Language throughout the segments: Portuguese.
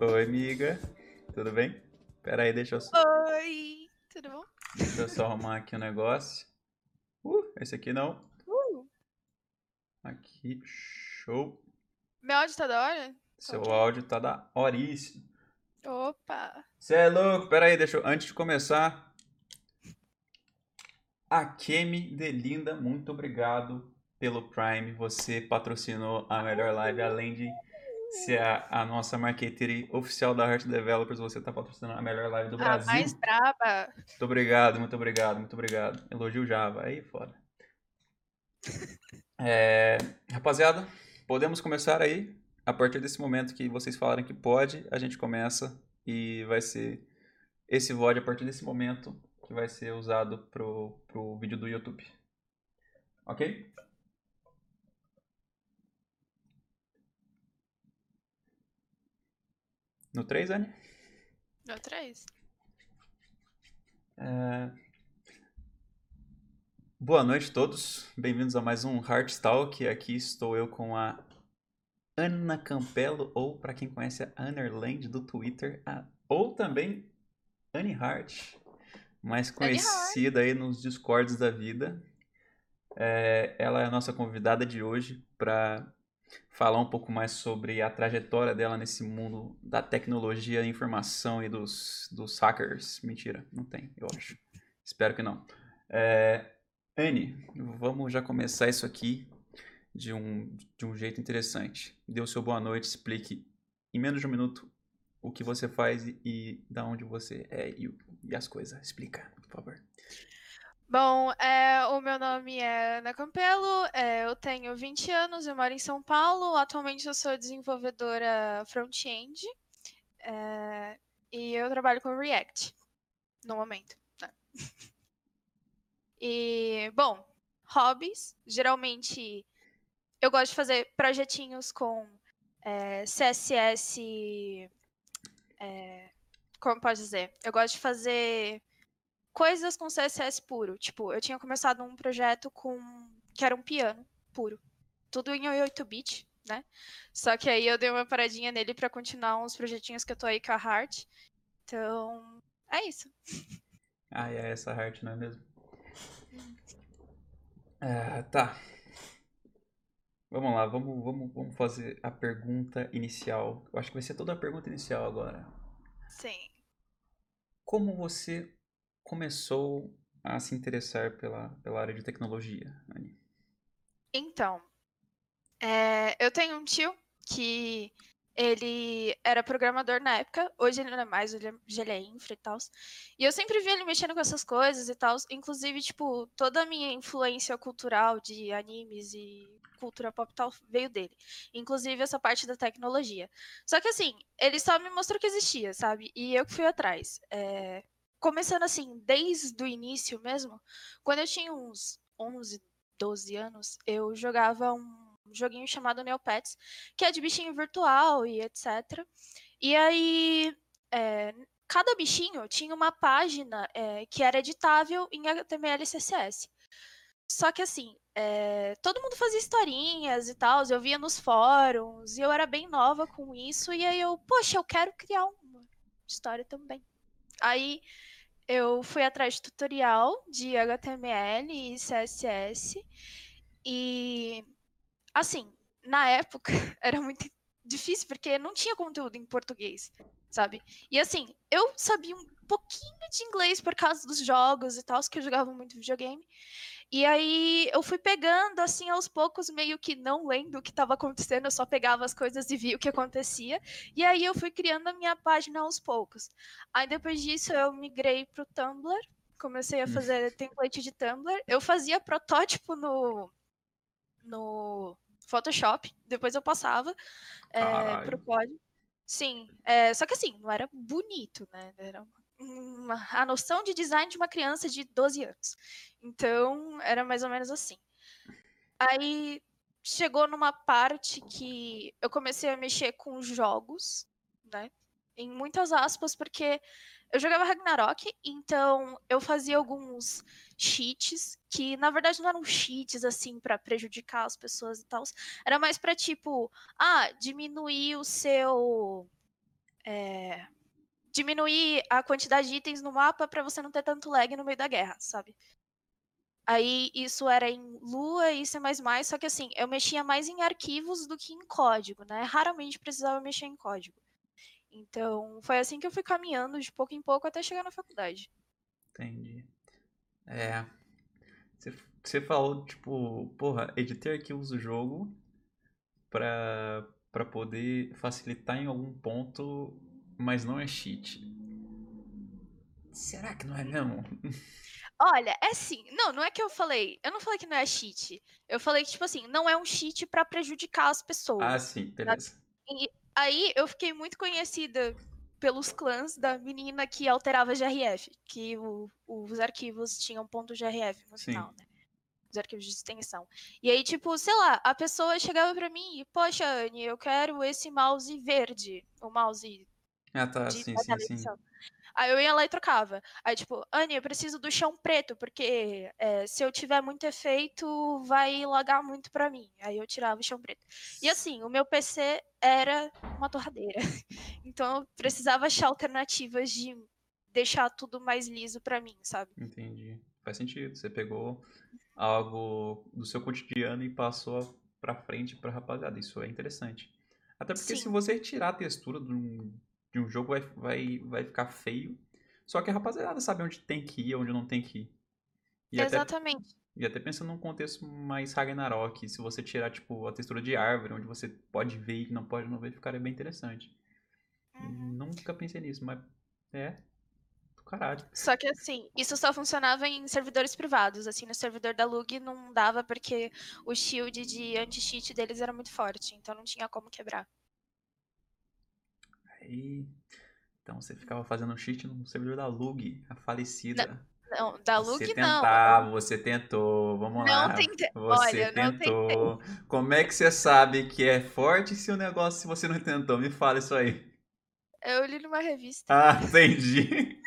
Oi, amiga. Tudo bem? Pera aí, deixa eu, Oi, tudo bom? deixa eu só arrumar aqui o negócio. Uh, esse aqui não. Uh, Aqui, show. meu áudio tá da hora? Seu Ok. áudio tá da horíssimo. Opa! Você é louco? Pera aí, deixa eu... Antes de começar... A Kemi Delinda, muito obrigado pelo Prime. Você patrocinou a melhor live, além de ser a, a nossa marqueteira oficial da Heart Developers. Você tá patrocinando a melhor live do A Brasil. mais braba. Muito obrigado, muito obrigado, muito obrigado. Elogio Java, aí foda. É, rapaziada, podemos começar aí. A partir desse momento que vocês falaram que pode, a gente começa e vai ser esse VOD a partir desse momento que vai ser usado pro, pro vídeo do YouTube. Ok? No 3, Anne? Deu três. É, Boa noite a todos, bem-vindos a mais um Heart Talk. Aqui estou eu com a Ana Campelo, ou para quem conhece a Annerland do Twitter, a- ou também Annie Hart, mais conhecida aí nos Discords da vida. É, ela é a nossa convidada de hoje para falar um pouco mais sobre a trajetória dela nesse mundo da tecnologia, informação e dos, dos hackers. Mentira, não tem, eu acho. Espero que não. É, Anne, vamos já começar isso aqui de um, de um jeito interessante. Dê o seu boa noite, explique em menos de um minuto o que você faz e, e da onde você é e, e as coisas. Explica, por favor. Bom, é, o meu nome é Ana Campelo, é, eu tenho 20 anos, eu moro em São Paulo. Atualmente eu sou desenvolvedora front-end é, e eu trabalho com React no momento. né? E, bom, hobbies. Geralmente eu gosto de fazer projetinhos com é, CSS. é, como pode dizer? Eu gosto de fazer coisas com CSS puro. Tipo, eu tinha começado um projeto com. que era um piano puro. Tudo em 8-bit, né? Só que aí eu dei uma paradinha nele pra continuar uns projetinhos que eu tô aí com a Heart. Então, é isso. Ah, é essa arte, não é mesmo? Ah, tá. Vamos lá, vamos, vamos, vamos fazer a pergunta inicial. Eu acho que vai ser toda a pergunta inicial agora. Sim. Como você começou a se interessar pela, pela área de tecnologia? Então, é, eu tenho um tio que ele era programador na época, hoje ele não é mais, hoje ele é- é infra e tal. E eu sempre vi ele mexendo com essas coisas e tal. Inclusive, tipo, toda a minha influência cultural de animes e cultura pop tal veio dele. Inclusive essa parte da tecnologia. Só que assim, ele só me mostrou que existia, sabe? E eu que fui atrás. É, Começando assim, desde o início mesmo, quando eu tinha uns 11, 12 anos, eu jogava um joguinho chamado Neopets, que é de bichinho virtual e etc. E aí, é, cada bichinho tinha uma página é, que era editável em HTML e CSS. Só que assim, é, todo mundo fazia historinhas e tal, eu via nos fóruns, e eu era bem nova com isso, e aí eu, poxa, eu quero criar uma história também. Aí eu fui atrás de tutorial de HTML e CSS, e assim, na época era muito difícil porque não tinha conteúdo em português, sabe? E assim, eu sabia um pouquinho de inglês por causa dos jogos e tal, que eu jogava muito videogame. E aí eu fui pegando assim aos poucos, meio que não lendo o que estava acontecendo, eu só pegava as coisas e via o que acontecia. E aí eu fui criando a minha página aos poucos. Aí depois disso eu migrei pro Tumblr, comecei a Hum. fazer template de Tumblr. Eu fazia protótipo no no Photoshop, depois eu passava é, Caralho. pro código. Sim, é, só que assim, não era bonito, né? Era uma, a noção de design de uma criança de 12 anos. Então, era mais ou menos assim. Aí chegou numa parte que eu comecei a mexer com jogos, né? Em muitas aspas, porque eu jogava Ragnarok, então eu fazia alguns cheats que na verdade não eram cheats assim pra prejudicar as pessoas e tal. Era mais pra tipo, ah, diminuir o seu é, diminuir a quantidade de itens no mapa para você não ter tanto lag no meio da guerra, sabe? Aí isso era em Lua e C++, só que assim, eu mexia mais em arquivos do que em código, né? Raramente precisava mexer em código. Então, foi assim que eu fui caminhando de pouco em pouco até chegar na faculdade. Entendi. É. Você falou, tipo, porra, editei arquivos do jogo pra, pra poder facilitar em algum ponto, mas não é cheat. Será que não é mesmo? Olha, é sim. Não, não é que eu falei. Eu não falei que não é cheat. Eu falei que, tipo assim, não é um cheat para prejudicar as pessoas. Ah, sim, beleza. E aí eu fiquei muito conhecida pelos clãs da menina que alterava GRF, que o, os arquivos tinham ponto GRF no sim. final, né? Os arquivos de extensão. E aí, tipo, sei lá, a pessoa chegava para mim e, poxa, Anne, eu quero esse mouse verde. O mouse. Ah, tá, sim, sim, sim. Aí eu ia lá e trocava. Aí, tipo, Anne, eu preciso do chão preto, porque é, se eu tiver muito efeito, vai lagar muito pra mim. Aí eu tirava o chão preto. E assim, o meu PC era uma torradeira. Então eu precisava achar alternativas de deixar tudo mais liso pra mim, sabe? Entendi. Faz sentido. Você pegou algo do seu cotidiano e passou pra frente pra rapaziada. Isso é interessante. Até porque Sim. se você tirar a textura de um, um jogo vai, vai, vai ficar feio. Só que a rapaziada sabe onde tem que ir, onde não tem que ir. E Exatamente. Até, e até pensando num contexto mais Ragnarok, se você tirar, tipo, a textura de árvore, onde você pode ver e não pode não ver, ficaria bem interessante. Uhum. Nunca pensei nisso, mas é do caralho. Só que assim, isso só funcionava em servidores privados. Assim, no servidor da Lug não dava porque o shield de anti-cheat deles era muito forte, então não tinha como quebrar. Aí. Então você ficava fazendo um cheat no servidor da Lug, a falecida. Não, não da Lug você não. Tentava, você tentou, vamos não lá. Tentei. Você Olha, tentou. Como é que você sabe que é forte se o negócio, se você não tentou? Me fala isso aí. Eu li numa revista. Ah, entendi.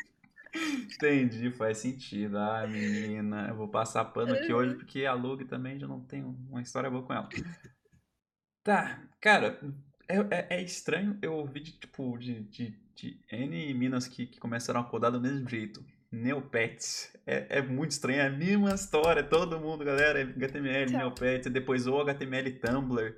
entendi, faz sentido. Ah, menina, eu vou passar pano aqui hoje porque a Lug também já não tem uma história boa com ela. Tá, cara, é, é, é, estranho eu ouvir de, tipo, de, de, de N minas que, que começaram a codar do mesmo jeito. Neopets. É, é muito estranho, é a mesma história, todo mundo, galera, é HTML, então, Neopets, depois o HTML Tumblr.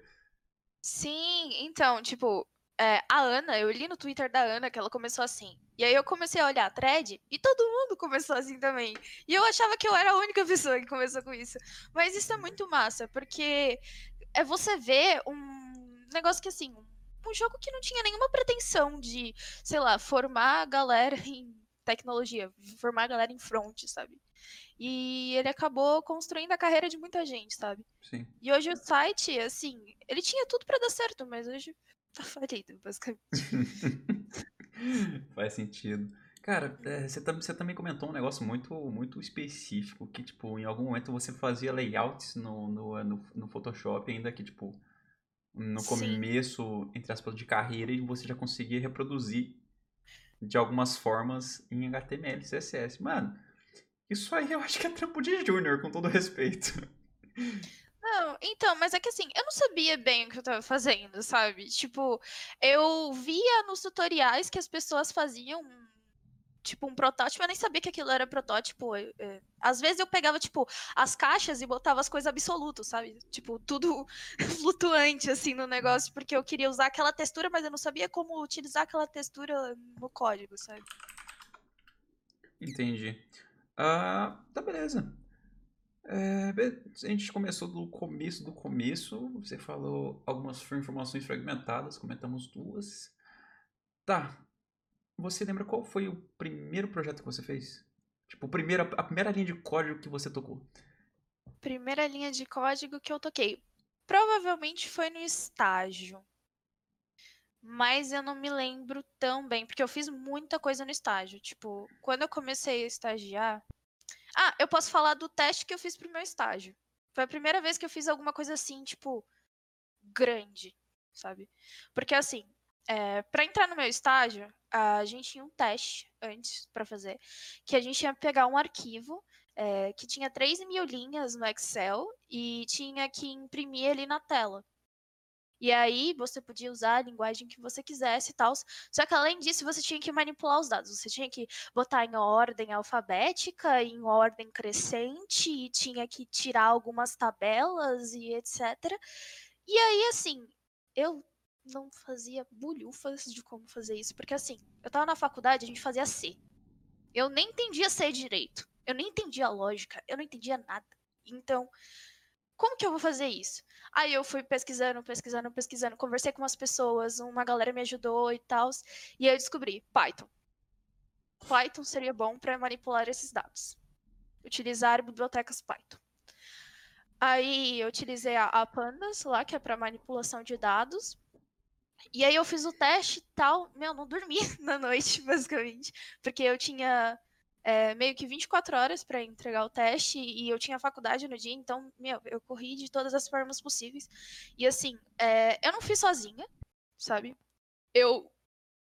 Sim, então, tipo, é, a Ana, eu li no Twitter da Ana que ela começou assim. E aí eu comecei a olhar a thread e todo mundo começou assim também. E eu achava que eu era a única pessoa que começou com isso. Mas isso é muito massa, porque é você ver um negócio que, assim, um jogo que não tinha nenhuma pretensão de, sei lá, formar a galera em tecnologia, formar a galera em front, sabe? E ele acabou construindo a carreira de muita gente, sabe? Sim. E hoje o site, assim, ele tinha tudo para dar certo, mas hoje tá falido, basicamente. Faz sentido. Cara, é, você, você também comentou um negócio muito, muito específico, que, tipo, em algum momento você fazia layouts no, no, no, no Photoshop, ainda que, tipo, no Sim. começo, entre aspas, de carreira e você já conseguia reproduzir de algumas formas em HTML, CSS. Mano, isso aí eu acho que é trampo de júnior, com todo respeito. Não, então, mas é que assim, eu não sabia bem o que eu tava fazendo, sabe? Tipo, eu via nos tutoriais que as pessoas faziam tipo, um protótipo, eu nem sabia que aquilo era protótipo. É, às vezes eu pegava, tipo, as caixas e botava as coisas absolutas, sabe? Tipo, tudo flutuante, assim, no negócio, porque eu queria usar aquela textura, mas eu não sabia como utilizar aquela textura no código, sabe? Entendi. Ah, tá, beleza. É, a gente começou do começo do começo. Você falou algumas informações fragmentadas, comentamos duas. Tá, você lembra qual foi o primeiro projeto que você fez? Tipo, a primeira linha de código que você tocou. Primeira linha de código que eu toquei. Provavelmente foi no estágio. Mas eu não me lembro tão bem, porque eu fiz muita coisa no estágio. Tipo, quando eu comecei a estagiar. Ah, eu posso falar do teste que eu fiz pro meu estágio. Foi a primeira vez que eu fiz alguma coisa assim, tipo, grande, sabe? Porque assim, é, para entrar no meu estágio, a gente tinha um teste antes para fazer, que a gente ia pegar um arquivo é, que tinha 3 mil linhas no Excel e tinha que imprimir ele na tela. E aí você podia usar a linguagem que você quisesse e tal. Só que além disso, você tinha que manipular os dados. Você tinha que botar em ordem alfabética, em ordem crescente, e tinha que tirar algumas tabelas e etc. E aí, assim, eu não fazia bulhufas de como fazer isso. Porque assim, eu tava na faculdade, a gente fazia C. Eu nem entendia C direito. Eu nem entendia lógica. Eu não entendia nada. Então, como que eu vou fazer isso? Aí eu fui pesquisando, pesquisando, pesquisando, conversei com umas pessoas, uma galera me ajudou e tal, e aí eu descobri Python. Python seria bom para manipular esses dados. Utilizar bibliotecas Python. Aí eu utilizei a, a Pandas lá, que é para manipulação de dados. E aí eu fiz o teste e tal. Meu, não dormi na noite, basicamente. Porque eu tinha é, meio que 24 horas para entregar o teste e eu tinha faculdade no dia, então, meu, eu corri de todas as formas possíveis. E assim, é, eu não fiz sozinha, sabe? Eu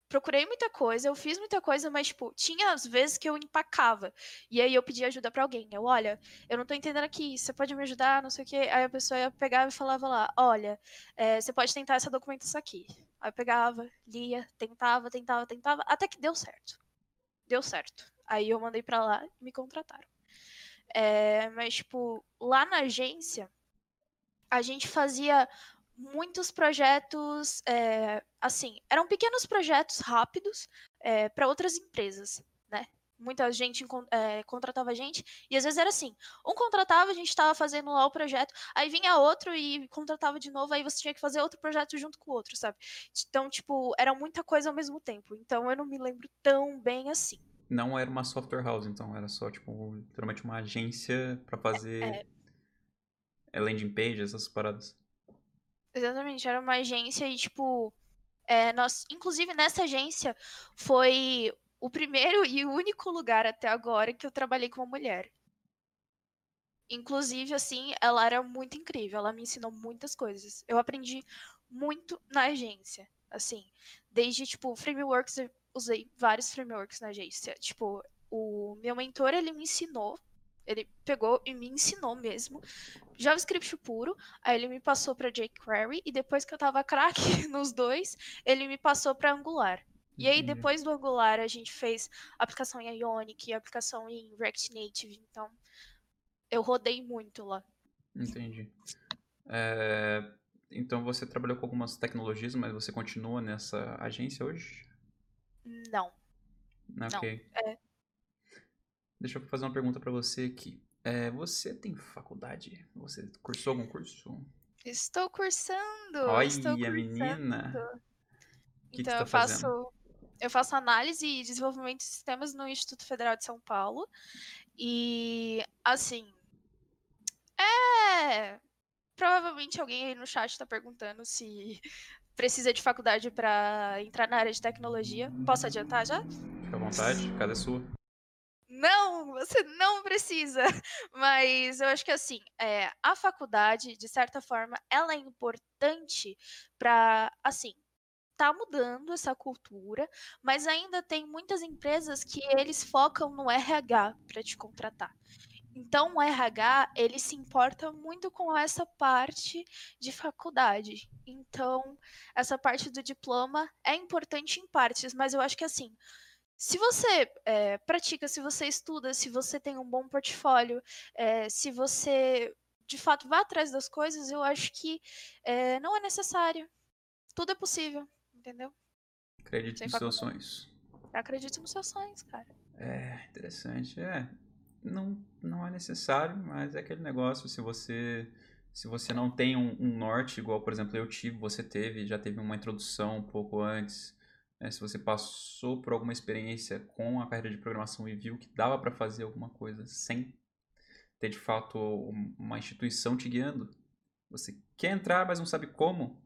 procurei muita coisa, eu fiz muita coisa, mas, tipo, tinha às vezes que eu empacava. E aí eu pedia ajuda para alguém. Eu, olha, eu não tô entendendo aqui, você pode me ajudar, não sei o quê. Aí a pessoa ia pegar e falava lá, olha, é, você pode tentar essa documentação aqui. Aí eu pegava, lia, tentava, tentava, tentava, até que deu certo. Deu certo. Aí eu mandei para lá e me contrataram. É, mas, tipo, lá na agência, a gente fazia muitos projetos, é, assim, eram pequenos projetos rápidos é, para outras empresas, né? Muita gente é, contratava a gente, e às vezes era assim: um contratava, a gente estava fazendo lá o projeto, aí vinha outro e contratava de novo, aí você tinha que fazer outro projeto junto com o outro, sabe? Então, tipo, era muita coisa ao mesmo tempo. Então eu não me lembro tão bem assim não era uma software house, então era só, tipo, literalmente uma agência para fazer é, é... landing page, essas paradas. Exatamente, era uma agência e, tipo, é, nós, inclusive nessa agência foi o primeiro e único lugar até agora que eu trabalhei com uma mulher. Inclusive, assim, ela era muito incrível, ela me ensinou muitas coisas. Eu aprendi muito na agência, assim, desde, tipo, frameworks usei vários frameworks na agência. Tipo, o meu mentor, ele me ensinou, ele pegou e me ensinou mesmo JavaScript puro, aí ele me passou para jQuery e depois que eu tava craque nos dois, ele me passou para Angular. E aí depois do Angular a gente fez aplicação em Ionic, aplicação em React Native, então eu rodei muito lá. Entendi. É... Então você trabalhou com algumas tecnologias, mas você continua nessa agência hoje? Não. Ok. Não. É... Deixa eu fazer uma pergunta para você aqui. É, você tem faculdade? Você cursou algum curso? Estou cursando. Olha, estou cursando. menina. Que então que tá eu faço? Eu faço análise e desenvolvimento de sistemas no Instituto Federal de São Paulo. E assim, é provavelmente alguém aí no chat está perguntando se precisa de faculdade para entrar na área de tecnologia. Posso adiantar já? Fica à vontade, cada é sua. Não, você não precisa. Mas eu acho que assim, é, a faculdade, de certa forma, ela é importante para, assim, tá mudando essa cultura, mas ainda tem muitas empresas que eles focam no RH para te contratar. Então, o RH, ele se importa muito com essa parte de faculdade. Então, essa parte do diploma é importante em partes, mas eu acho que assim, se você é, pratica, se você estuda, se você tem um bom portfólio, é, se você de fato vai atrás das coisas, eu acho que é, não é necessário. Tudo é possível, entendeu? Acredite nos seus sonhos. Acredito nos seus sonhos, cara. É, interessante. É, não, não é necessário, mas é aquele negócio, se você se você não tem um, um, norte, igual, por exemplo, eu tive, você teve, já teve uma introdução um pouco antes, né? se você passou por alguma experiência com a carreira de programação e viu que dava para fazer alguma coisa sem ter, de fato, uma instituição te guiando, você quer entrar, mas não sabe como,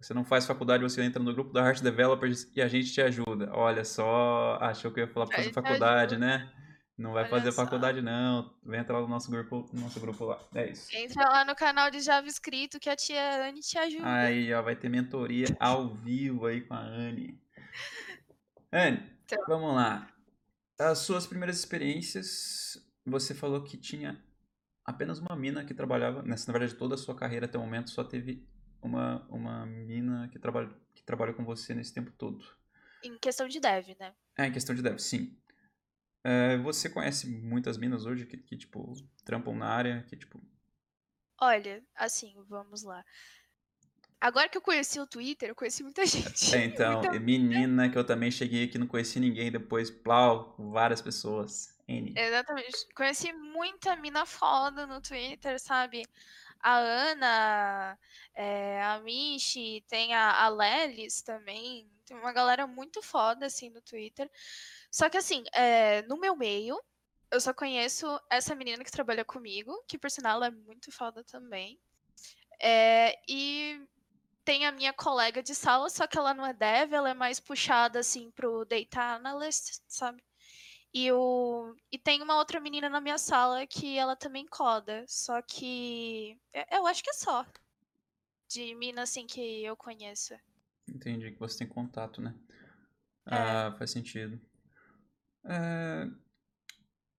você não faz faculdade, você entra no grupo da Heart Developers e a gente te ajuda. Olha só, achou que eu ia falar para fazer faculdade, né? Não vai Olha fazer só. faculdade, não. Vem entrar no nosso grupo, no nosso grupo lá. É isso. Entra lá no canal de JavaScript que a tia Anne te ajuda. Aí, ó, vai ter mentoria ao vivo aí com a Anne. Anne, então. vamos lá. As suas primeiras experiências, você falou que tinha apenas uma mina que trabalhava, nessa, na verdade, toda a sua carreira até o momento só teve uma, uma mina que trabalha, que trabalha com você nesse tempo todo. Em questão de dev, né? É, em questão de dev, sim. É, você conhece muitas minas hoje que, que, tipo, trampam na área, que, tipo... Olha, assim, vamos lá. Agora que eu conheci o Twitter, eu conheci muita gente. É, então, muita... menina que eu também cheguei aqui, não conheci ninguém, depois, plau, várias pessoas. N. Exatamente. Conheci muita mina foda no Twitter, sabe? A Ana, é, a Michi, tem a, a Lelis também. Tem uma galera muito foda, assim, no Twitter. Só que, assim, é, no meu meio, eu só conheço essa menina que trabalha comigo, que, por sinal, é muito foda também. É, e tem a minha colega de sala, só que ela não é dev, ela é mais puxada, assim, pro data analyst, sabe? E, o... e tem uma outra menina na minha sala que ela também coda. Só que. Eu acho que é só. De mina assim que eu conheço. Entendi, que você tem contato, né? É. Ah, faz sentido. É...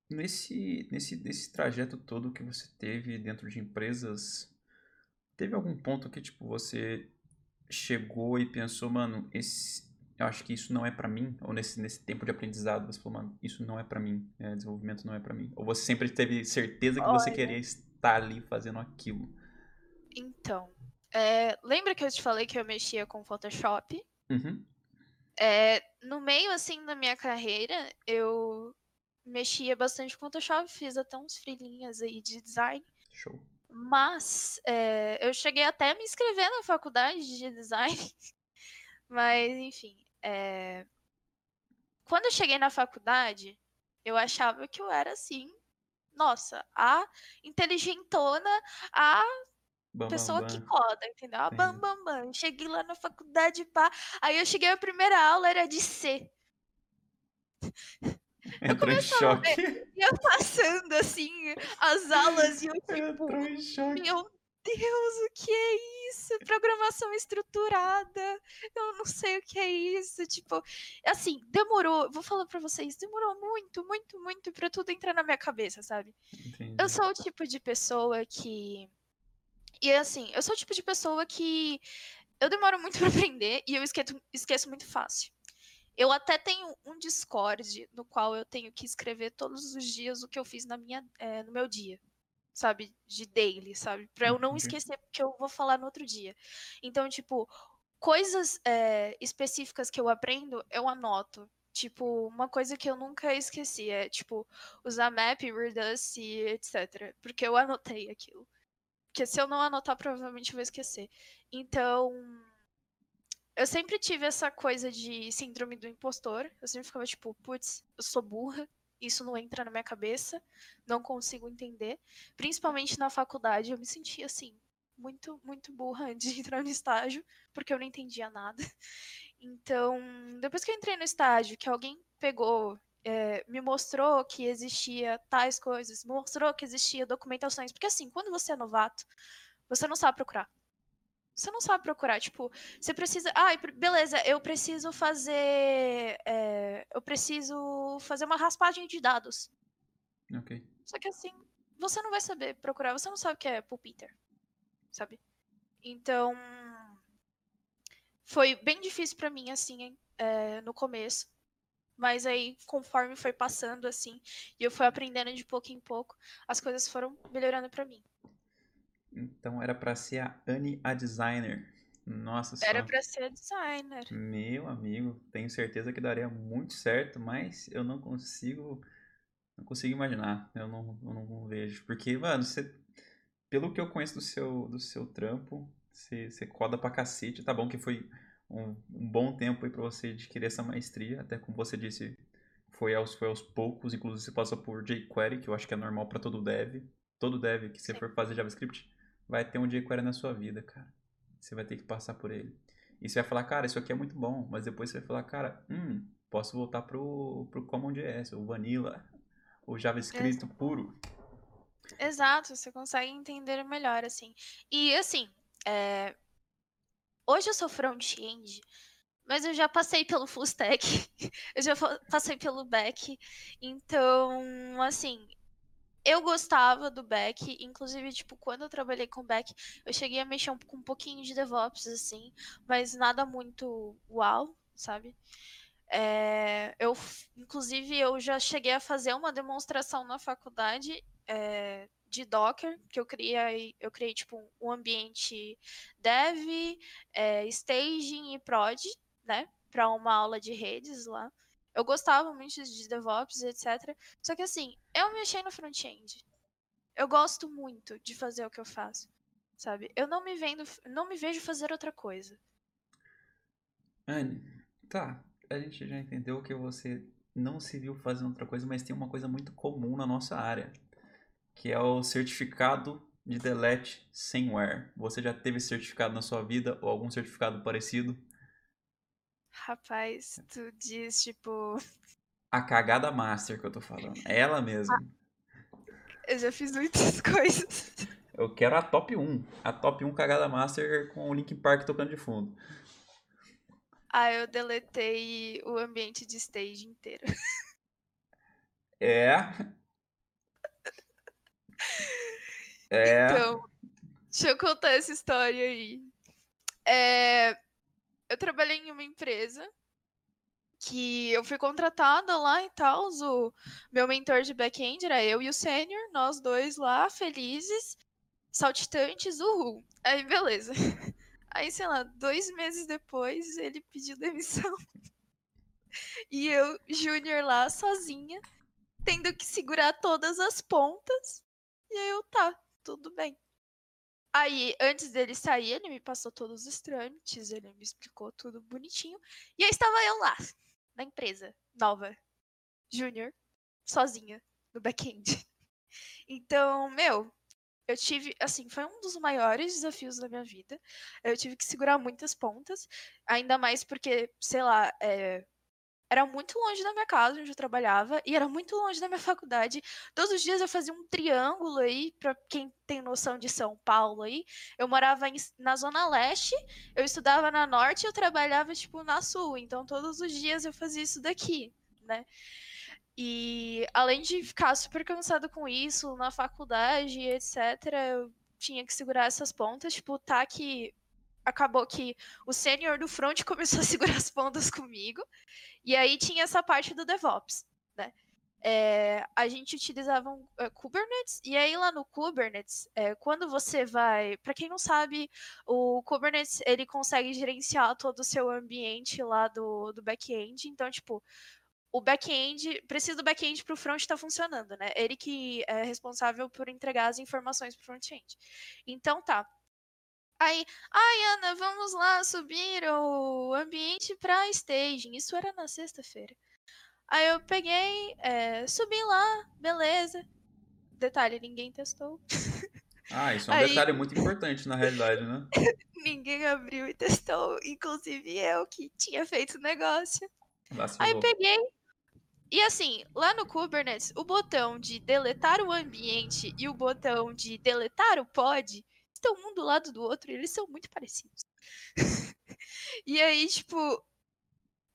Nesse, nesse, nesse trajeto todo que você teve dentro de empresas, teve algum ponto que, tipo, você chegou e pensou, mano, esse, eu acho que isso não é para mim, ou nesse, nesse tempo de aprendizado, você falou, mano, isso não é para mim, é, desenvolvimento não é para mim. Ou você sempre teve certeza que Olha. você queria estar ali fazendo aquilo? Então, é, lembra que eu te falei que eu mexia com Photoshop? Uhum. É, no meio, assim, da minha carreira, eu mexia bastante com Photoshop, fiz até uns frilinhas aí de design. Show. Mas é, eu cheguei até a me inscrever na faculdade de design. Mas, enfim, é... Quando eu cheguei na faculdade, eu achava que eu era assim, nossa, a inteligentona, a bam, pessoa bam, que coda, entendeu? A bam, bam, bam. Cheguei lá na faculdade, pá. Aí eu cheguei, a primeira aula era de C. Entrou em choque. Ver, ia passando assim as aulas e eu tipo, meu Deus, o que é isso? Programação estruturada. Eu não sei o que é isso. Tipo, assim, demorou. Vou falar para vocês, demorou muito, muito, muito para tudo entrar na minha cabeça, sabe? Entendi. Eu sou o tipo de pessoa que. E assim, eu sou o tipo de pessoa que eu demoro muito para aprender e eu esqueço, esqueço muito fácil. Eu até tenho um Discord no qual eu tenho que escrever todos os dias o que eu fiz na minha, é, no meu dia sabe, de daily, sabe? Pra eu não esquecer, porque eu vou falar no outro dia. Então, tipo, coisas é, específicas que eu aprendo, eu anoto. Tipo, uma coisa que eu nunca esqueci é, tipo, usar map, Redux e etc. Porque eu anotei aquilo. Porque se eu não anotar, provavelmente eu vou esquecer. Então, eu sempre tive essa coisa de síndrome do impostor. Eu sempre ficava tipo, putz, eu sou burra, isso não entra na minha cabeça, não consigo entender. Principalmente na faculdade, eu me sentia assim, muito, muito burra antes de entrar no estágio, porque eu não entendia nada. Então, depois que eu entrei no estágio, que alguém pegou, é, me mostrou que existia tais coisas, mostrou que existia documentações, porque assim, quando você é novato, você não sabe procurar você não sabe procurar. Tipo, você precisa. Ah, beleza, eu preciso fazer. É, eu preciso fazer uma raspagem de dados. Ok. Só que assim, você não vai saber procurar, você não sabe o que é Pulpeter. Sabe? Então. Foi bem difícil para mim, assim, é, no começo. Mas aí, conforme foi passando, assim, e eu fui aprendendo de pouco em pouco, as coisas foram melhorando para mim. Então era para ser a Anne a designer. Nossa Era para ser designer. Meu amigo, tenho certeza que daria muito certo, mas eu não consigo não consigo imaginar. Eu não, eu não vejo, porque mano, você pelo que eu conheço do seu do seu trampo, você, você coda pra cacete. Tá bom que foi um, um bom tempo aí para você adquirir essa maestria, até como você disse, foi aos, foi aos poucos, inclusive você passou por jQuery, que eu acho que é normal para todo dev. Todo dev que você Sim. for fazer JavaScript vai ter um jQuery na sua vida, cara. Você vai ter que passar por ele. E você vai falar, cara, isso aqui é muito bom. Mas depois você vai falar, cara, hum, posso voltar pro, pro CommonJS, o Vanilla, o JavaScript Exato. puro. Exato, você consegue entender melhor, assim. E, assim, é... hoje eu sou front-end, mas eu já passei pelo full stack, eu já passei pelo back. Então, assim, eu gostava do back, inclusive, tipo, quando eu trabalhei com back, eu cheguei a mexer um, com um pouquinho de DevOps, assim, mas nada muito uau, sabe? É, eu, inclusive, eu já cheguei a fazer uma demonstração na faculdade é, de Docker, que eu criei, eu criei tipo um ambiente dev, é, staging e prod, né, para uma aula de redes lá. Eu gostava muito de DevOps, etc. Só que assim, eu mexi no front-end. Eu gosto muito de fazer o que eu faço, sabe? Eu não me vendo, não me vejo fazer outra coisa. Anne, tá. A gente já entendeu que você não se viu fazendo outra coisa, mas tem uma coisa muito comum na nossa área, que é o certificado de delete sem wear. Você já teve certificado na sua vida ou algum certificado parecido? Rapaz, tu diz tipo. A cagada master que eu tô falando. É ela mesma. Eu já fiz muitas coisas. Eu quero a top 1. A top 1 cagada master com o Link Park tocando de fundo. Ah, eu deletei o ambiente de stage inteiro. É. É. Então, deixa eu contar essa história aí. É, eu trabalhei em uma empresa que eu fui contratada lá e tal. O meu mentor de back-end era eu e o sênior, nós dois lá, felizes, saltitantes, uhul. Aí, beleza. Aí, sei lá, dois meses depois, ele pediu demissão. E eu, júnior lá, sozinha, tendo que segurar todas as pontas. E aí eu, tá, tudo bem. Aí, antes dele sair, ele me passou todos os trâmites, ele me explicou tudo bonitinho. E aí estava eu lá, na empresa, nova, júnior, sozinha, no back-end. Então, meu, eu tive, assim, foi um dos maiores desafios da minha vida. Eu tive que segurar muitas pontas, ainda mais porque, sei lá, é, era muito longe da minha casa, onde eu trabalhava, e era muito longe da minha faculdade. Todos os dias eu fazia um triângulo aí, para quem tem noção de São Paulo aí. Eu morava em, na Zona Leste, eu estudava na Norte e eu trabalhava, tipo, na Sul. Então, todos os dias eu fazia isso daqui, né? E além de ficar super cansado com isso, na faculdade, etc., eu tinha que segurar essas pontas. Tipo, tá que acabou que o sênior do front começou a segurar as pontas comigo. E aí tinha essa parte do DevOps, né? É, a gente utilizava um, uh, Kubernetes, e aí lá no Kubernetes, é, quando você vai. Para quem não sabe, o Kubernetes ele consegue gerenciar todo o seu ambiente lá do, do back-end. Então, tipo, o back-end precisa do back-end para o front estar tá funcionando, né? Ele que é responsável por entregar as informações para o front-end. Então tá. Aí, ai, Ana, vamos lá subir o ambiente para staging. Isso era na sexta-feira. Aí eu peguei, é, subi lá, beleza. Detalhe, ninguém testou. Ah, isso é um Aí... detalhe muito importante na realidade, né? ninguém abriu e testou, inclusive eu que tinha feito o negócio. Vacilou. Aí peguei. E assim, lá no Kubernetes, o botão de deletar o ambiente e o botão de deletar o pod estão um do lado do outro e eles são muito parecidos. e aí, tipo.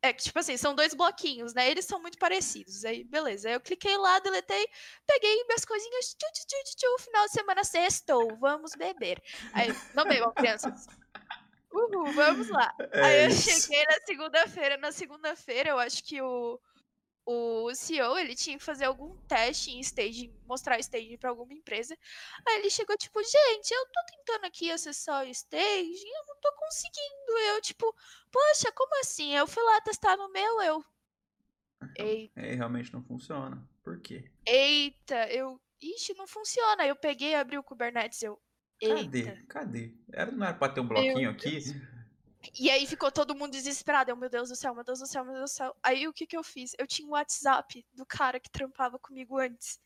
É que, tipo assim, são dois bloquinhos, né? Eles são muito parecidos. Aí, beleza. Aí eu cliquei lá, deletei, peguei minhas coisinhas. Tchu, tchu, tchu, tchu, final de semana sextou, vamos beber. Aí, não bebam, crianças. Uhul, vamos lá. É aí eu cheguei na segunda-feira. Na segunda-feira, eu acho que o o CEO, ele tinha que fazer algum teste em staging, mostrar staging para alguma empresa. Aí ele chegou tipo, gente, eu tô tentando aqui acessar o staging, eu não tô conseguindo. Eu tipo, poxa, como assim? Eu fui lá testar no meu, eu Eita. É, realmente não funciona. Por quê? Eita, eu, ixi, não funciona. Eu peguei, abri o Kubernetes, eu Eita. Cadê? Cadê? Era, não era pra ter um bloquinho aqui? E aí ficou todo mundo desesperado. Eu, meu Deus do céu, meu Deus do céu, meu Deus do céu. Aí o que que eu fiz? Eu tinha um WhatsApp do cara que trampava comigo antes.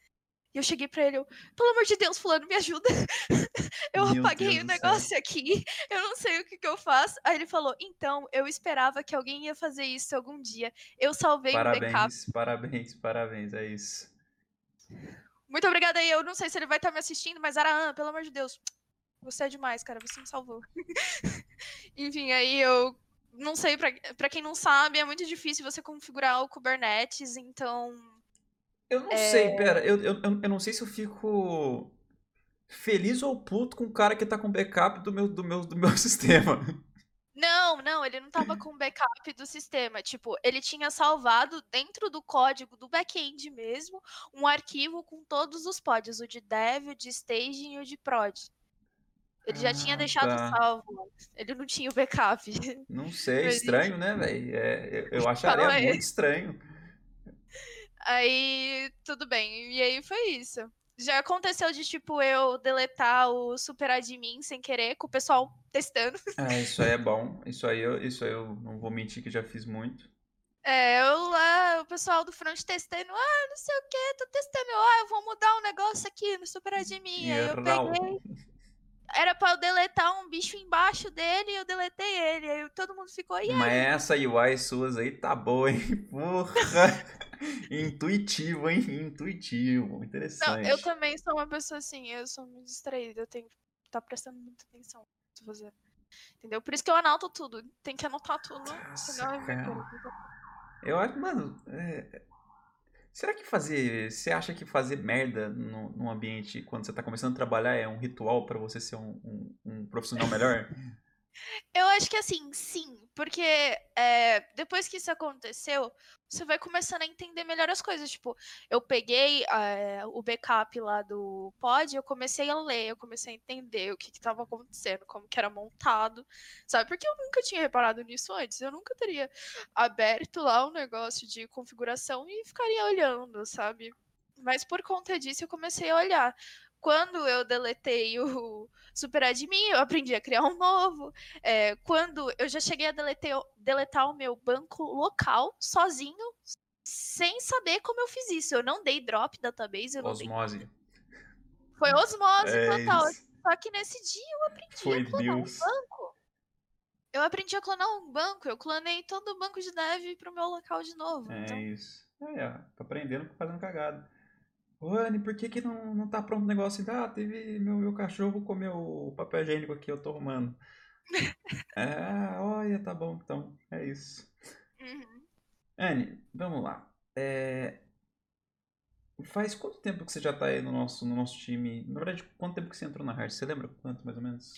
E eu cheguei pra ele, eu, pelo amor de Deus, fulano, me ajuda. eu meu apaguei Deus o negócio aqui, eu não sei o que, que eu faço. Aí ele falou, então, eu esperava que alguém ia fazer isso algum dia. Eu salvei parabéns, o backup. Parabéns, parabéns, é isso. Muito obrigada aí. Eu não sei se ele vai estar tá me assistindo, mas Araã, pelo amor de Deus, você é demais, cara. Você me salvou. Enfim, aí eu não sei, para quem não sabe, é muito difícil você configurar o Kubernetes, então Eu não é... sei, pera. Eu, eu, eu não sei se eu fico feliz ou puto com o cara que tá com backup do meu, do meu, do meu sistema. Não, não, ele não tava com backup do sistema. Tipo, ele tinha salvado dentro do código do back-end mesmo um arquivo com todos os pods, o de dev, o de staging e o de prod. Ele já tinha ah, deixado tá. salvo. Ele não tinha o backup. Não sei, estranho, né, velho? É, eu, eu acharia muito estranho. Aí, tudo bem. E aí foi isso. Já aconteceu de, tipo, eu deletar o super admin sem querer, com o pessoal testando. É, isso aí é bom. Isso aí eu, isso aí eu não vou mentir que já fiz muito. É, eu lá, o pessoal do front testando, ah, não sei o que, tô testando, ah, eu vou mudar um negócio aqui no super admin. E aí eu peguei era pra eu deletar um bicho embaixo dele e eu deletei ele. Aí todo mundo ficou. E aí? Mas essa UI suas aí tá boa, hein? Porra! Intuitivo, hein? Intuitivo. Interessante. Não, eu também sou uma pessoa assim, eu sou muito distraída, eu tenho que estar tá prestando muita atenção no fazer. Entendeu? Por isso que eu anoto tudo. Tem que anotar tudo. Nossa, senão eu, eu acho, mano. É, Será que fazer. Você acha que fazer merda no, num ambiente quando você tá começando a trabalhar é um ritual para você ser um, um, um profissional melhor? Eu acho que assim, sim, porque é, depois que isso aconteceu, você vai começando a entender melhor as coisas. Tipo, eu peguei é, o backup lá do pod, eu comecei a ler, eu comecei a entender o que estava acontecendo, como que era montado, sabe? Porque eu nunca tinha reparado nisso antes. Eu nunca teria aberto lá um negócio de configuração e ficaria olhando, sabe? Mas por conta disso eu comecei a olhar quando eu deletei o Super Admin, eu aprendi a criar um novo. É, quando eu já cheguei a deletar, deletar o meu banco local sozinho, sem saber como eu fiz isso. Eu não dei drop database. osmose. Dei... Foi osmose é total. Isso. Só que nesse dia eu aprendi Foi a clonar Deus. um banco. Eu aprendi a clonar um banco. Eu clonei todo o banco de dev pro meu local de novo. É então... isso. É, é, tô aprendendo fazendo cagada. Rani, por que, que não, não tá pronto o negócio? Ah, teve. Meu, meu cachorro comeu o papel higiênico aqui, eu tô arrumando. é, olha, tá bom, então. É isso. Uhum. Anne, vamos lá. É... Faz quanto tempo que você já tá aí no nosso, no nosso time? Na verdade, quanto tempo que você entrou na Hard? Você lembra quanto, mais ou menos?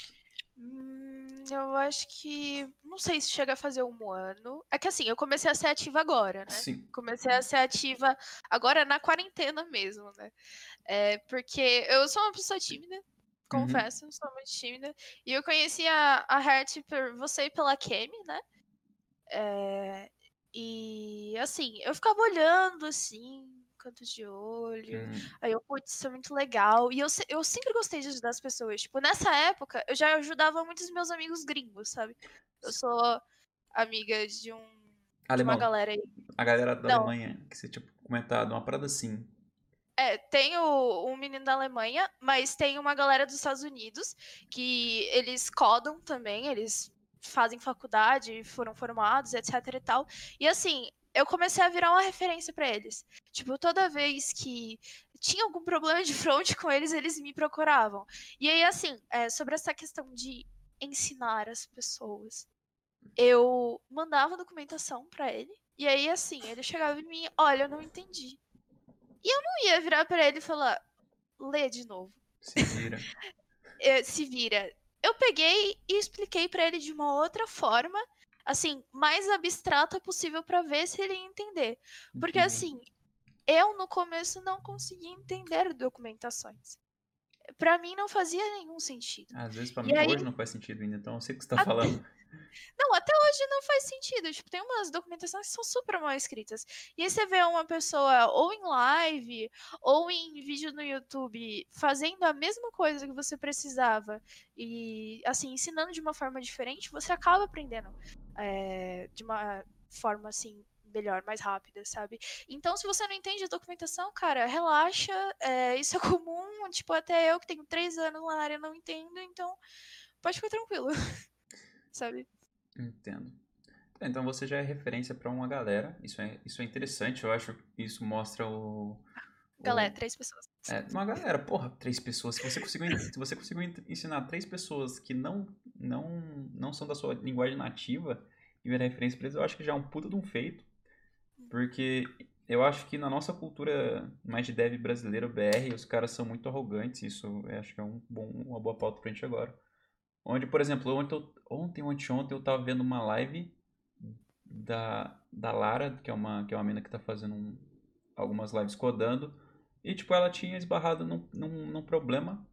Hum, eu acho que. Não sei se chega a fazer um ano. É que assim, eu comecei a ser ativa agora, né? Sim. Comecei a ser ativa agora na quarentena mesmo, né? É, porque eu sou uma pessoa tímida, uhum. confesso, uhum. sou muito tímida. E eu conheci a, a Heart por você e pela Kemi, né? É, e assim, eu ficava olhando assim, canto de olho. Hum. Aí eu, putz, isso é muito legal. E eu, eu sempre gostei de ajudar as pessoas. Tipo, nessa época, eu já ajudava muitos meus amigos gringos, sabe? Eu sou amiga de um. Alemão. De uma galera aí. A galera da Não. Alemanha, que você tinha comentado, uma parada assim. É, tem o, um menino da Alemanha, mas tem uma galera dos Estados Unidos que eles codam também, eles fazem faculdade, foram formados, etc e tal. E assim, eu comecei a virar uma referência para eles. Tipo, toda vez que tinha algum problema de front com eles, eles me procuravam. E aí, assim, é, sobre essa questão de ensinar as pessoas, eu mandava documentação para ele. E aí, assim, ele chegava em mim, olha, eu não entendi. E eu não ia virar para ele e falar, lê de novo. Se vira. Se vira. Eu peguei e expliquei para ele de uma outra forma assim, mais abstrata possível para ver se ele ia entender. Porque uhum. assim, eu no começo não conseguia entender documentações. Para mim não fazia nenhum sentido. Às vezes para mim aí... hoje não faz sentido ainda, então eu sei o que você tá falando. Não, até hoje não faz sentido. Tipo, tem umas documentações que são super mal escritas. E aí você vê uma pessoa ou em live ou em vídeo no YouTube fazendo a mesma coisa que você precisava e, assim, ensinando de uma forma diferente, você acaba aprendendo é, de uma forma, assim, melhor, mais rápida, sabe? Então, se você não entende a documentação, cara, relaxa. É, isso é comum. Tipo, até eu que tenho três anos na área não entendo, então pode ficar tranquilo. sabe? Entendo. Então você já é referência para uma galera. Isso é, isso é interessante, eu acho que isso mostra o. Galera, o... três pessoas. É, uma galera, porra, três pessoas. Se você conseguiu, se você conseguiu ensinar três pessoas que não, não, não são da sua linguagem nativa e virar referência para eles, eu acho que já é um puta de um feito. Porque eu acho que na nossa cultura mais de dev brasileiro, BR, os caras são muito arrogantes. Isso eu acho que é um bom, uma boa pauta pra gente agora. Onde, por exemplo, ontem, eu, ontem, ontem, ontem eu tava vendo uma live da, da Lara, que é uma, que é uma mina que tá fazendo um, algumas lives codando. E, tipo, ela tinha esbarrado num, num, num problema.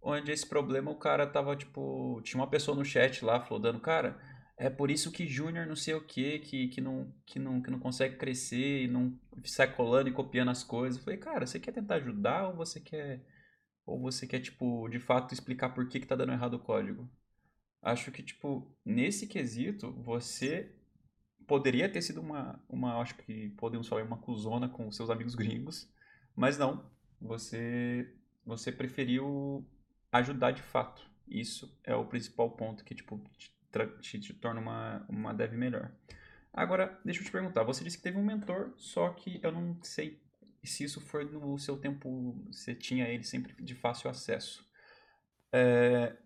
Onde esse problema o cara tava, tipo. Tinha uma pessoa no chat lá falando, cara é por isso que Júnior não sei o quê, que, que, não, que, não, que não consegue crescer e não sai colando e copiando as coisas. Eu falei, cara, você quer tentar ajudar ou você quer. Ou você quer, tipo, de fato explicar por que, que tá dando errado o código? Acho que, tipo, nesse quesito, você poderia ter sido uma, uma acho que podemos falar, uma cuzona com seus amigos gringos, mas não. Você, você preferiu ajudar de fato. Isso é o principal ponto que, tipo, te, te torna uma, uma dev melhor. Agora, deixa eu te perguntar, você disse que teve um mentor, só que eu não sei se isso foi no seu tempo, você tinha ele sempre de fácil acesso. É,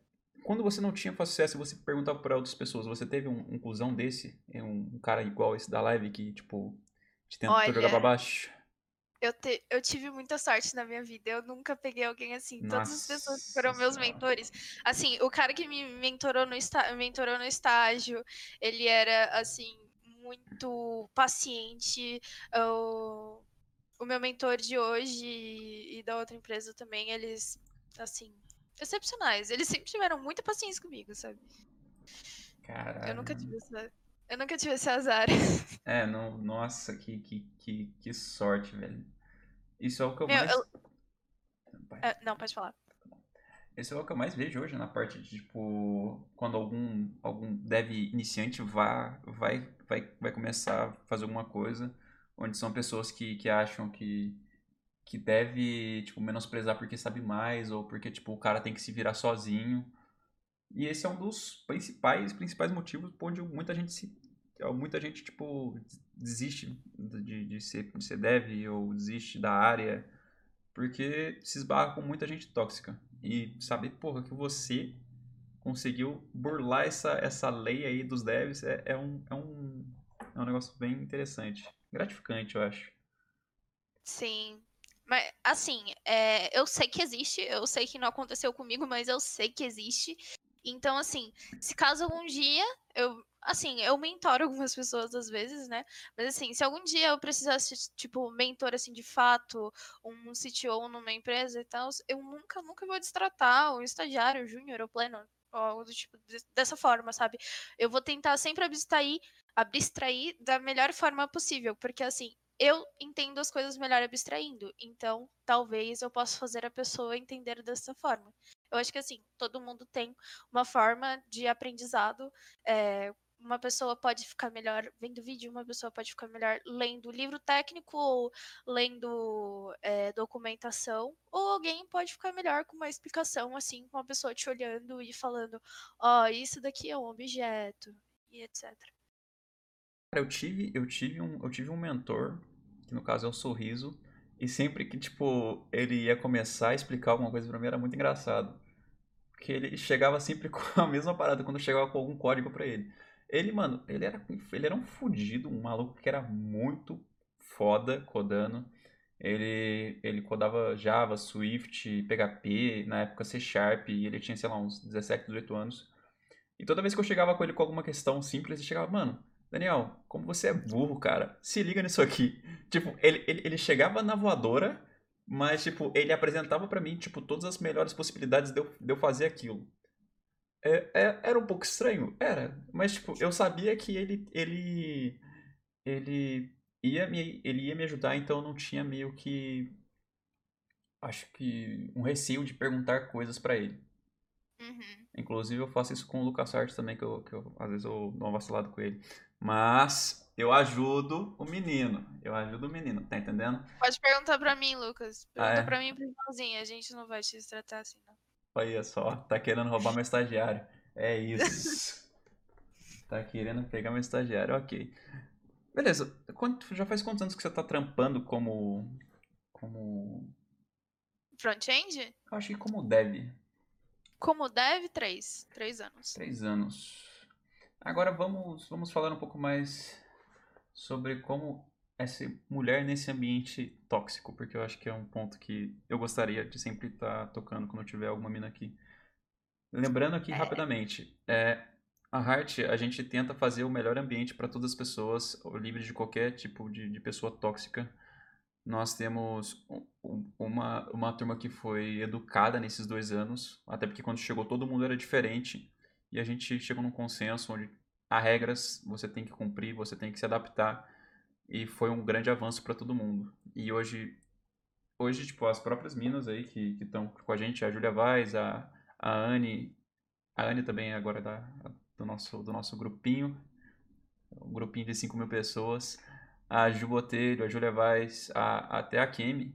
quando você não tinha fácil acesso e você perguntava para outras pessoas, você teve um, um cuzão desse? Um, um cara igual esse da live que, tipo, te tentou Olha, jogar pra baixo? Eu, te, eu tive muita sorte na minha vida. Eu nunca peguei alguém assim. Nossa Todas as pessoas que foram meus mentores. Assim, o cara que me mentorou no, está, mentorou no estágio, ele era, assim, muito paciente. O, o meu mentor de hoje e da outra empresa também, eles, assim, excepcionais. Eles sempre tiveram muita paciência comigo, sabe? Caralho. Eu nunca tive essa, eu nunca tive esse azar. É, não, nossa, que, que, que, que sorte, velho. Isso é o que eu Meu, mais. Eu... É, não, pode falar. Isso é o que eu mais vejo hoje na parte de, tipo, quando algum, algum dev iniciante vá, vai, vai, vai começar a fazer alguma coisa, onde são pessoas que, que acham que, que deve, tipo, menosprezar porque sabe mais, ou porque, tipo, o cara tem que se virar sozinho. E esse é um dos principais, principais motivos por onde muita gente se muita gente tipo desiste de, de, ser, de ser dev ou desiste da área porque se esbarra com muita gente tóxica e saber porra que você conseguiu burlar essa, essa lei aí dos devs é, é, um, é, um, é um negócio bem interessante gratificante eu acho sim mas, assim, é, eu sei que existe, eu sei que não aconteceu comigo, mas eu sei que existe. Então, assim, se caso algum dia eu. Assim, eu mentoro algumas pessoas às vezes, né? Mas assim, se algum dia eu precisasse, tipo, mentor assim de fato, um CTO numa empresa e tal, eu nunca, nunca vou destratar o estagiário, júnior, o pleno, ou algo do tipo, dessa forma, sabe? Eu vou tentar sempre abstrair, abstrair da melhor forma possível, porque assim, eu entendo as coisas melhor abstraindo. Então, talvez eu possa fazer a pessoa entender dessa forma. Eu acho que assim, todo mundo tem uma forma de aprendizado. É, uma pessoa pode ficar melhor vendo vídeo, uma pessoa pode ficar melhor lendo livro técnico ou lendo é, documentação, ou alguém pode ficar melhor com uma explicação, assim, com uma pessoa te olhando e falando: Ó, oh, isso daqui é um objeto, e etc. Eu tive, eu tive um, eu tive um mentor que no caso é o Sorriso, e sempre que, tipo, ele ia começar a explicar alguma coisa pra mim, era muito engraçado. Porque ele chegava sempre com a mesma parada quando chegava com algum código para ele. Ele, mano, ele era, ele era um fudido, um maluco que era muito foda codando. Ele, ele codava Java, Swift, PHP, na época C Sharp, e ele tinha, sei lá, uns 17, 18 anos. E toda vez que eu chegava com ele com alguma questão simples, ele chegava, mano, Daniel, como você é burro, cara, se liga nisso aqui. Tipo, ele, ele, ele chegava na voadora, mas, tipo, ele apresentava para mim, tipo, todas as melhores possibilidades de eu, de eu fazer aquilo. É, é, era um pouco estranho? Era. Mas, tipo, eu sabia que ele, ele, ele, ia me, ele ia me ajudar, então eu não tinha meio que, acho que, um receio de perguntar coisas para ele. Uhum. Inclusive, eu faço isso com o Lucas Arte também, que eu, que eu às vezes eu dou uma vacilada com ele. Mas eu ajudo o menino. Eu ajudo o menino, tá entendendo? Pode perguntar pra mim, Lucas. Pergunta ah, é? pra mim e pro irmãozinho. A gente não vai te tratar assim, não. Olha só, tá querendo roubar meu estagiário. É isso. tá querendo pegar meu estagiário, ok. Beleza, quanto, já faz quantos anos que você tá trampando como. como. Front-end? Acho que como dev. Como dev, três. Três anos. Três anos. Agora vamos, vamos falar um pouco mais sobre como é ser mulher nesse ambiente tóxico, porque eu acho que é um ponto que eu gostaria de sempre estar tá tocando quando tiver alguma mina aqui. Lembrando aqui é. rapidamente, é, a Heart, a gente tenta fazer o melhor ambiente para todas as pessoas, livre de qualquer tipo de, de pessoa tóxica. Nós temos uma, uma turma que foi educada nesses dois anos, até porque quando chegou todo mundo era diferente, e a gente chegou num consenso onde há regras, você tem que cumprir, você tem que se adaptar, e foi um grande avanço para todo mundo. E hoje, hoje tipo, as próprias minas aí que estão com a gente, a Julia Vaz, a, a Anne, a Anne também agora é da, do, nosso, do nosso grupinho, um grupinho de 5 mil pessoas, a Ju Botelho, a Julia Vaz, a, até a Kemi,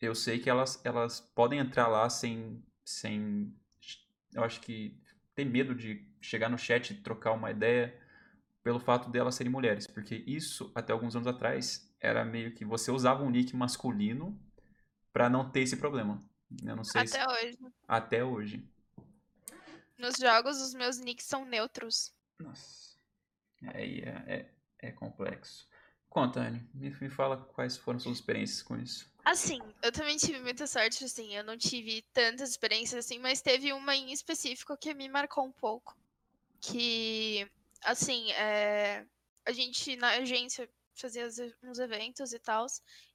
eu sei que elas, elas podem entrar lá sem, sem, eu acho que ter medo de chegar no chat e trocar uma ideia pelo fato delas serem mulheres, porque isso até alguns anos atrás era meio que você usava um nick masculino para não ter esse problema. Eu não sei até se... hoje. Até hoje. Nos jogos os meus nicks são neutros. Nossa. Aí é, é, é complexo. Conta, Anne, me, me fala quais foram suas experiências com isso. Assim, eu também tive muita sorte, assim, eu não tive tantas experiências assim, mas teve uma em específico que me marcou um pouco. Que, assim, é, a gente na agência fazia uns eventos e tal.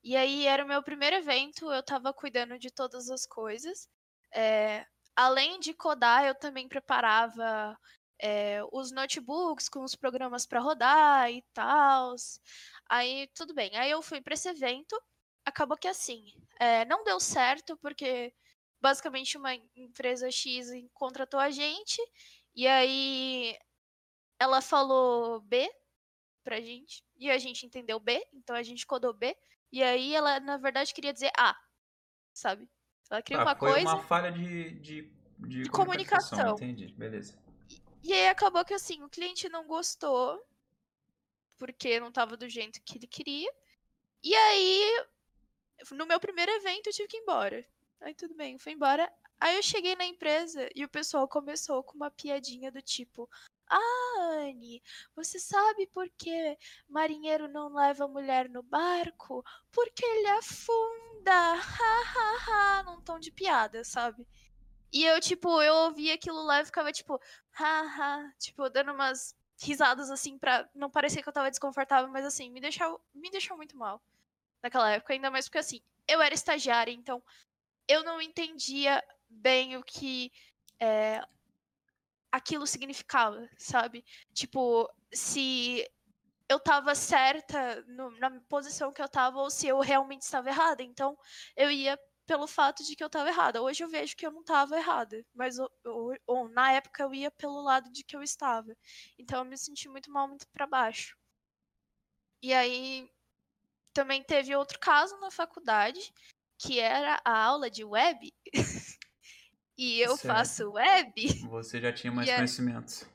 E aí era o meu primeiro evento, eu tava cuidando de todas as coisas. É, além de codar, eu também preparava é, os notebooks com os programas para rodar e tal. Aí tudo bem. Aí eu fui para esse evento acabou que assim, é, não deu certo porque basicamente uma empresa X contratou a gente e aí ela falou B pra gente e a gente entendeu B, então a gente codou B e aí ela na verdade queria dizer A, sabe? Ela queria ah, uma foi coisa. Foi uma falha de, de, de, de comunicação. comunicação. Entendi, beleza. E, aí acabou que assim, o cliente não gostou porque não tava do jeito que ele queria. E aí no meu primeiro evento eu tive que ir embora. Aí tudo bem, fui embora. Aí eu cheguei na empresa e o pessoal começou com uma piadinha do tipo: Ah, Anne, você sabe por que marinheiro não leva mulher no barco? Porque ele afunda! Ha ha ha! Num tom de piada, sabe? E eu, tipo, eu ouvia aquilo lá e ficava tipo, haha, tipo, dando umas risadas assim pra não parecer que eu tava desconfortável, mas assim, me deixou, me deixou muito mal naquela época, ainda mais porque assim, eu era estagiária, então eu não entendia bem o que é, aquilo significava, sabe? Tipo, se eu tava certa no, na posição que eu tava ou se eu realmente estava errada. Então, eu ia pelo fato de que eu estava errada. Hoje eu vejo que eu não estava errada, mas ou, ou, na época eu ia pelo lado de que eu estava. Então eu me senti muito mal, muito para baixo. E aí também teve outro caso na faculdade, que era a aula de web. e eu certo. faço web. Você já tinha mais conhecimentos.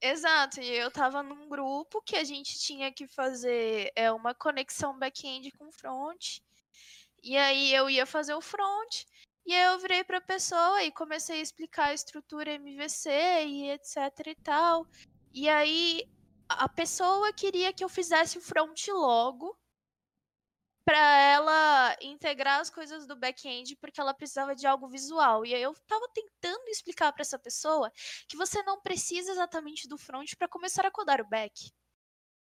Exato, e eu tava num grupo que a gente tinha que fazer é, uma conexão back-end com front. E aí eu ia fazer o front, e aí eu virei pra pessoa e comecei a explicar a estrutura MVC e etc e tal. E aí a pessoa queria que eu fizesse o front logo, para ela integrar as coisas do back-end porque ela precisava de algo visual. E aí eu estava tentando explicar para essa pessoa que você não precisa exatamente do front para começar a codar o back.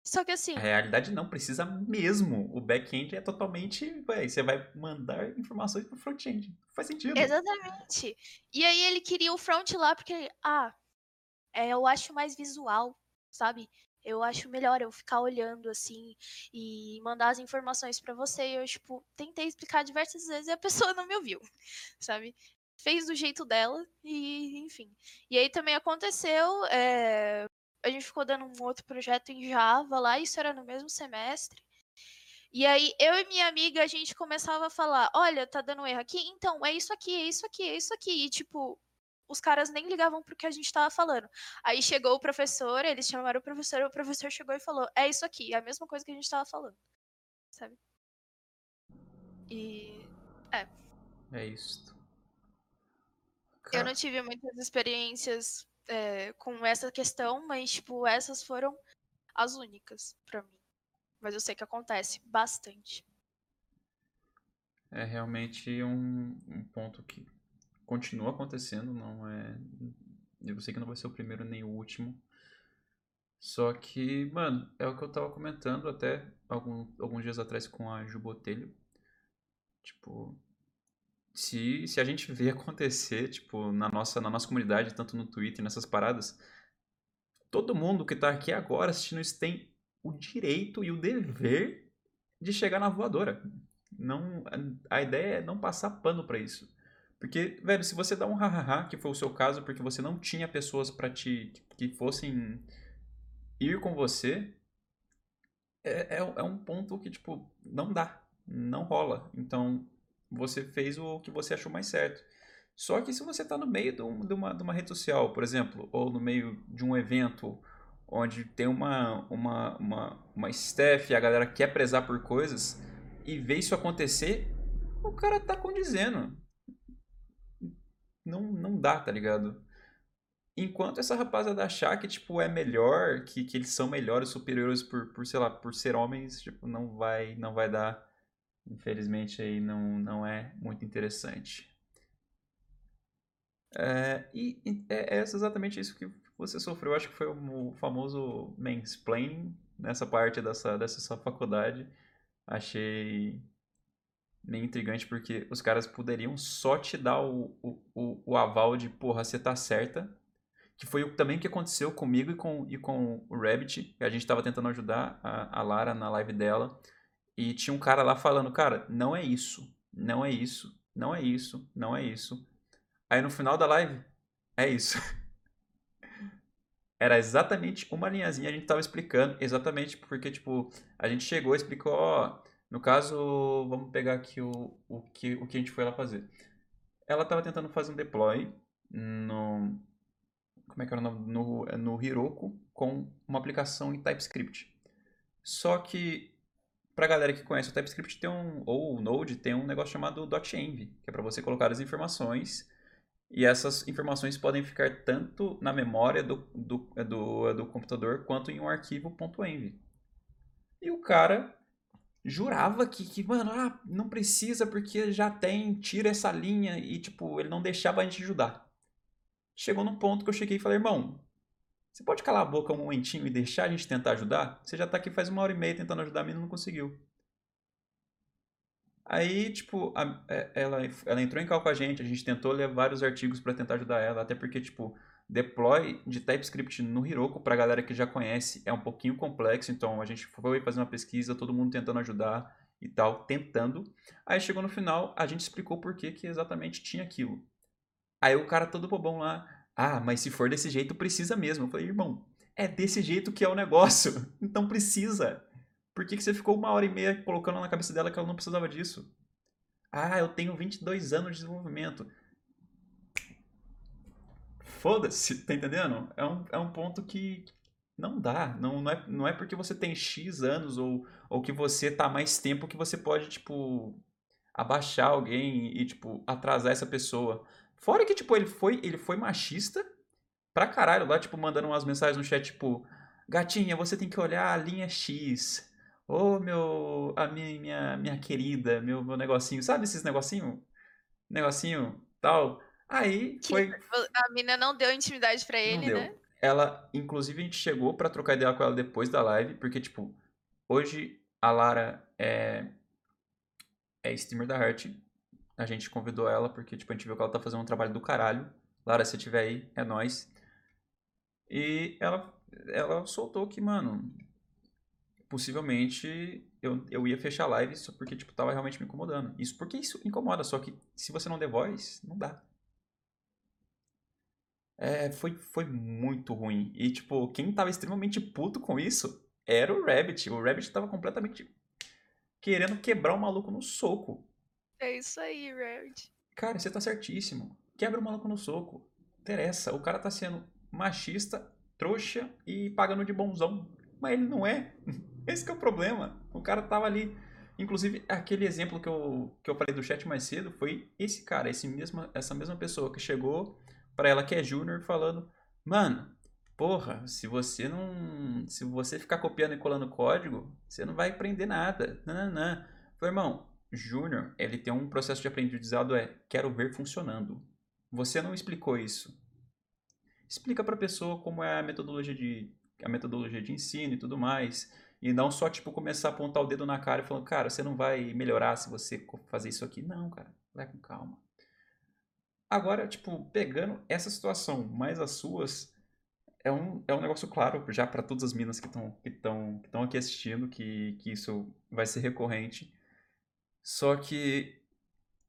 Só que assim. A realidade não precisa mesmo. O back-end é totalmente. Véi, você vai mandar informações pro front-end. Faz sentido. Exatamente. E aí ele queria o front lá porque. Ah, é, eu acho mais visual, sabe? Eu acho melhor eu ficar olhando assim e mandar as informações para você. E eu, tipo, tentei explicar diversas vezes e a pessoa não me ouviu, sabe? Fez do jeito dela e, enfim. E aí também aconteceu. É... A gente ficou dando um outro projeto em Java lá, isso era no mesmo semestre. E aí, eu e minha amiga, a gente começava a falar: olha, tá dando erro aqui, então é isso aqui, é isso aqui, é isso aqui. E, tipo, os caras nem ligavam pro que a gente estava falando. Aí chegou o professor, eles chamaram o professor, o professor chegou e falou: "É isso aqui, é a mesma coisa que a gente estava falando". Sabe? E é. É isso. Eu não tive muitas experiências é, com essa questão, mas tipo, essas foram as únicas para mim. mas eu sei que acontece bastante. É realmente um, um ponto que continua acontecendo, não é. Eu sei que não vai ser o primeiro nem o último. Só que, mano, é o que eu tava comentando até algum, alguns dias atrás com a Jubotelho. Tipo, se, se a gente vê acontecer, tipo, na nossa, na nossa comunidade, tanto no Twitter, nessas paradas, todo mundo que tá aqui agora assistindo isso tem o direito e o dever de chegar na voadora. Não, a ideia é não passar pano para isso. Porque, velho, se você dá um hahaha, que foi o seu caso, porque você não tinha pessoas para te que fossem ir com você, é, é, é, um ponto que, tipo, não dá, não rola. Então, você fez o que você achou mais certo. Só que se você está no meio de uma, de uma rede social, por exemplo, ou no meio de um evento onde tem uma, uma, uma, uma staff e a galera quer prezar por coisas e vê isso acontecer, o cara tá condizendo. Não, não dá, tá ligado? Enquanto essa rapaziada achar que, tipo, é melhor, que, que eles são melhores, superiores por, por, sei lá, por ser homens, tipo, não vai, não vai dar. Infelizmente aí não, não é muito interessante. É, e é, é exatamente isso que você sofreu. Acho que foi o famoso mansplaining nessa parte dessa, dessa sua faculdade. Achei meio intrigante porque os caras poderiam só te dar o, o, o aval de porra, você tá certa. Que foi o também que aconteceu comigo e com, e com o Rabbit. A gente tava tentando ajudar a, a Lara na live dela. E tinha um cara lá falando, cara, não é isso, não é isso, não é isso, não é isso. Aí no final da live, é isso. Era exatamente uma linhazinha, a gente tava explicando, exatamente porque, tipo, a gente chegou e explicou, ó, no caso, vamos pegar aqui o, o, que, o que a gente foi lá fazer. Ela tava tentando fazer um deploy no, como é que era o nome? No, no Heroku com uma aplicação em TypeScript. Só que para a galera que conhece o TypeScript tem um, ou o Node tem um negócio chamado .env, que é para você colocar as informações e essas informações podem ficar tanto na memória do, do, do, do computador quanto em um arquivo .env. E o cara jurava que, que, mano, ah, não precisa porque já tem, tira essa linha e, tipo, ele não deixava a gente ajudar. Chegou num ponto que eu cheguei e falei, irmão, você pode calar a boca um momentinho e deixar a gente tentar ajudar? Você já tá aqui faz uma hora e meia tentando ajudar a menina e não conseguiu. Aí, tipo, a, é, ela, ela entrou em cal com a gente, a gente tentou ler vários artigos para tentar ajudar ela, até porque, tipo, deploy de TypeScript no Heroku, pra galera que já conhece, é um pouquinho complexo, então a gente foi fazer uma pesquisa, todo mundo tentando ajudar e tal, tentando. Aí chegou no final, a gente explicou por que, que exatamente tinha aquilo. Aí o cara todo bobão lá, ah, mas se for desse jeito, precisa mesmo. Eu falei, irmão, é desse jeito que é o negócio. Então precisa. Por que, que você ficou uma hora e meia colocando na cabeça dela que ela não precisava disso? Ah, eu tenho 22 anos de desenvolvimento. Foda-se, tá entendendo? É um, é um ponto que não dá. Não, não, é, não é porque você tem X anos ou, ou que você tá mais tempo que você pode, tipo, abaixar alguém e, tipo, atrasar essa pessoa. Fora que, tipo, ele foi, ele foi machista pra caralho lá, tipo, mandando umas mensagens no chat, tipo, gatinha, você tem que olhar a linha X. Ô, oh, meu, a minha, minha, minha querida, meu, meu negocinho, sabe esses negocinho? Negocinho, tal. Aí foi... A mina não deu intimidade para ele, né? Ela, inclusive, a gente chegou para trocar ideia com ela depois da live, porque, tipo, hoje a Lara é, é streamer da Heart, a gente convidou ela porque, tipo, a gente viu que ela tá fazendo um trabalho do caralho. Lara, se tiver aí, é nós. E ela, ela soltou que, mano, possivelmente eu, eu ia fechar a live só porque, tipo, tava realmente me incomodando. Isso porque isso incomoda, só que se você não der voz, não dá. É, foi, foi muito ruim. E, tipo, quem tava extremamente puto com isso era o Rabbit. O Rabbit tava completamente querendo quebrar o maluco no soco. É isso aí, Red. Cara, você tá certíssimo. Quebra o maluco no soco. Interessa. O cara tá sendo machista, trouxa e pagando de bonzão. Mas ele não é. Esse é o problema. O cara tava ali. Inclusive, aquele exemplo que eu, que eu falei do chat mais cedo foi esse cara, esse mesma, essa mesma pessoa que chegou para ela que é júnior falando: Mano, porra, se você não. Se você ficar copiando e colando código, você não vai aprender nada. Não. Falei, irmão, Júnior, ele tem um processo de aprendizado é quero ver funcionando. Você não explicou isso. Explica para a pessoa como é a metodologia de a metodologia de ensino e tudo mais, e não só tipo começar a apontar o dedo na cara e falando, cara, você não vai melhorar se você fazer isso aqui. Não, cara, vai com calma. Agora, tipo, pegando essa situação mais as suas, é um, é um negócio claro já para todas as minas que estão que que aqui assistindo que, que isso vai ser recorrente. Só que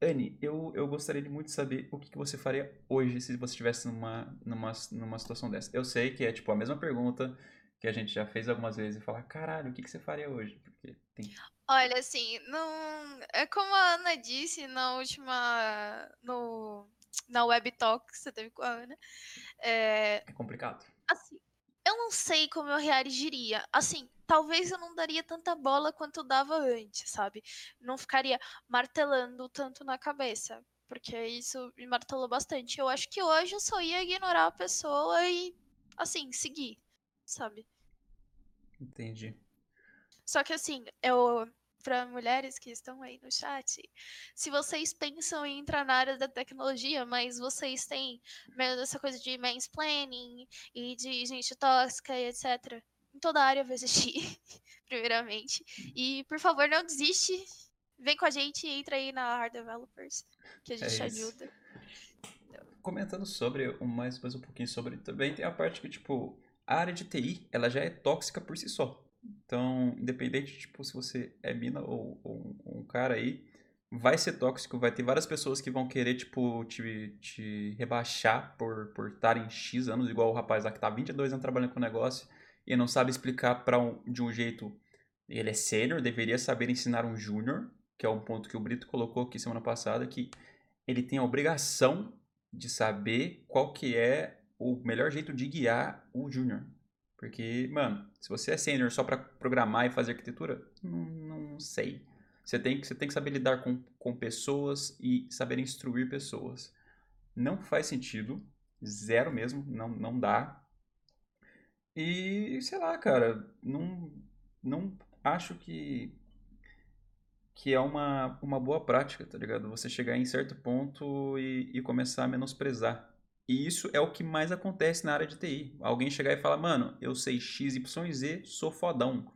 Anne, eu, eu gostaria de muito saber o que, que você faria hoje se você estivesse numa, numa, numa situação dessa. Eu sei que é tipo a mesma pergunta que a gente já fez algumas vezes e falar, caralho, o que, que você faria hoje? Porque tem... Olha, assim, não. É como a Ana disse na última. No, na Web Talk que você teve com a Ana. É, é complicado. Assim, eu não sei como eu reagiria. Assim, talvez eu não daria tanta bola quanto eu dava antes, sabe? Não ficaria martelando tanto na cabeça. Porque isso me martelou bastante. Eu acho que hoje eu só ia ignorar a pessoa e, assim, seguir, sabe? Entendi. Só que, assim, eu para mulheres que estão aí no chat, se vocês pensam em entrar na área da tecnologia, mas vocês têm medo dessa coisa de mansplaining e de gente tóxica e etc. Em toda área vai existir, primeiramente. E, por favor, não desiste. Vem com a gente e entra aí na Hard Developers, que a gente é ajuda. Comentando sobre, mais, mais um pouquinho sobre, também tem a parte que, tipo, a área de TI, ela já é tóxica por si só. Então, independente, tipo, se você é mina ou, ou, um cara aí, vai ser tóxico, vai ter várias pessoas que vão querer, tipo, te, te rebaixar por por estar em X anos, igual o rapaz lá que tá 22 anos trabalhando com o negócio e não sabe explicar para um, de um jeito. Ele é sênior, deveria saber ensinar um júnior, que é um ponto que o Brito colocou aqui semana passada, que ele tem a obrigação de saber qual que é o melhor jeito de guiar o júnior. Porque, mano, se você é sênior só para programar e fazer arquitetura, não, não sei. Você tem, você tem que saber lidar com, com pessoas e saber instruir pessoas. Não faz sentido. Zero mesmo. Não, não dá. E, sei lá, cara, não, não acho que que é uma, uma boa prática, tá ligado? Você chegar em certo ponto e, e começar a menosprezar e isso é o que mais acontece na área de TI. Alguém chegar e falar, mano, eu sei X, Y e Z, sou fodão.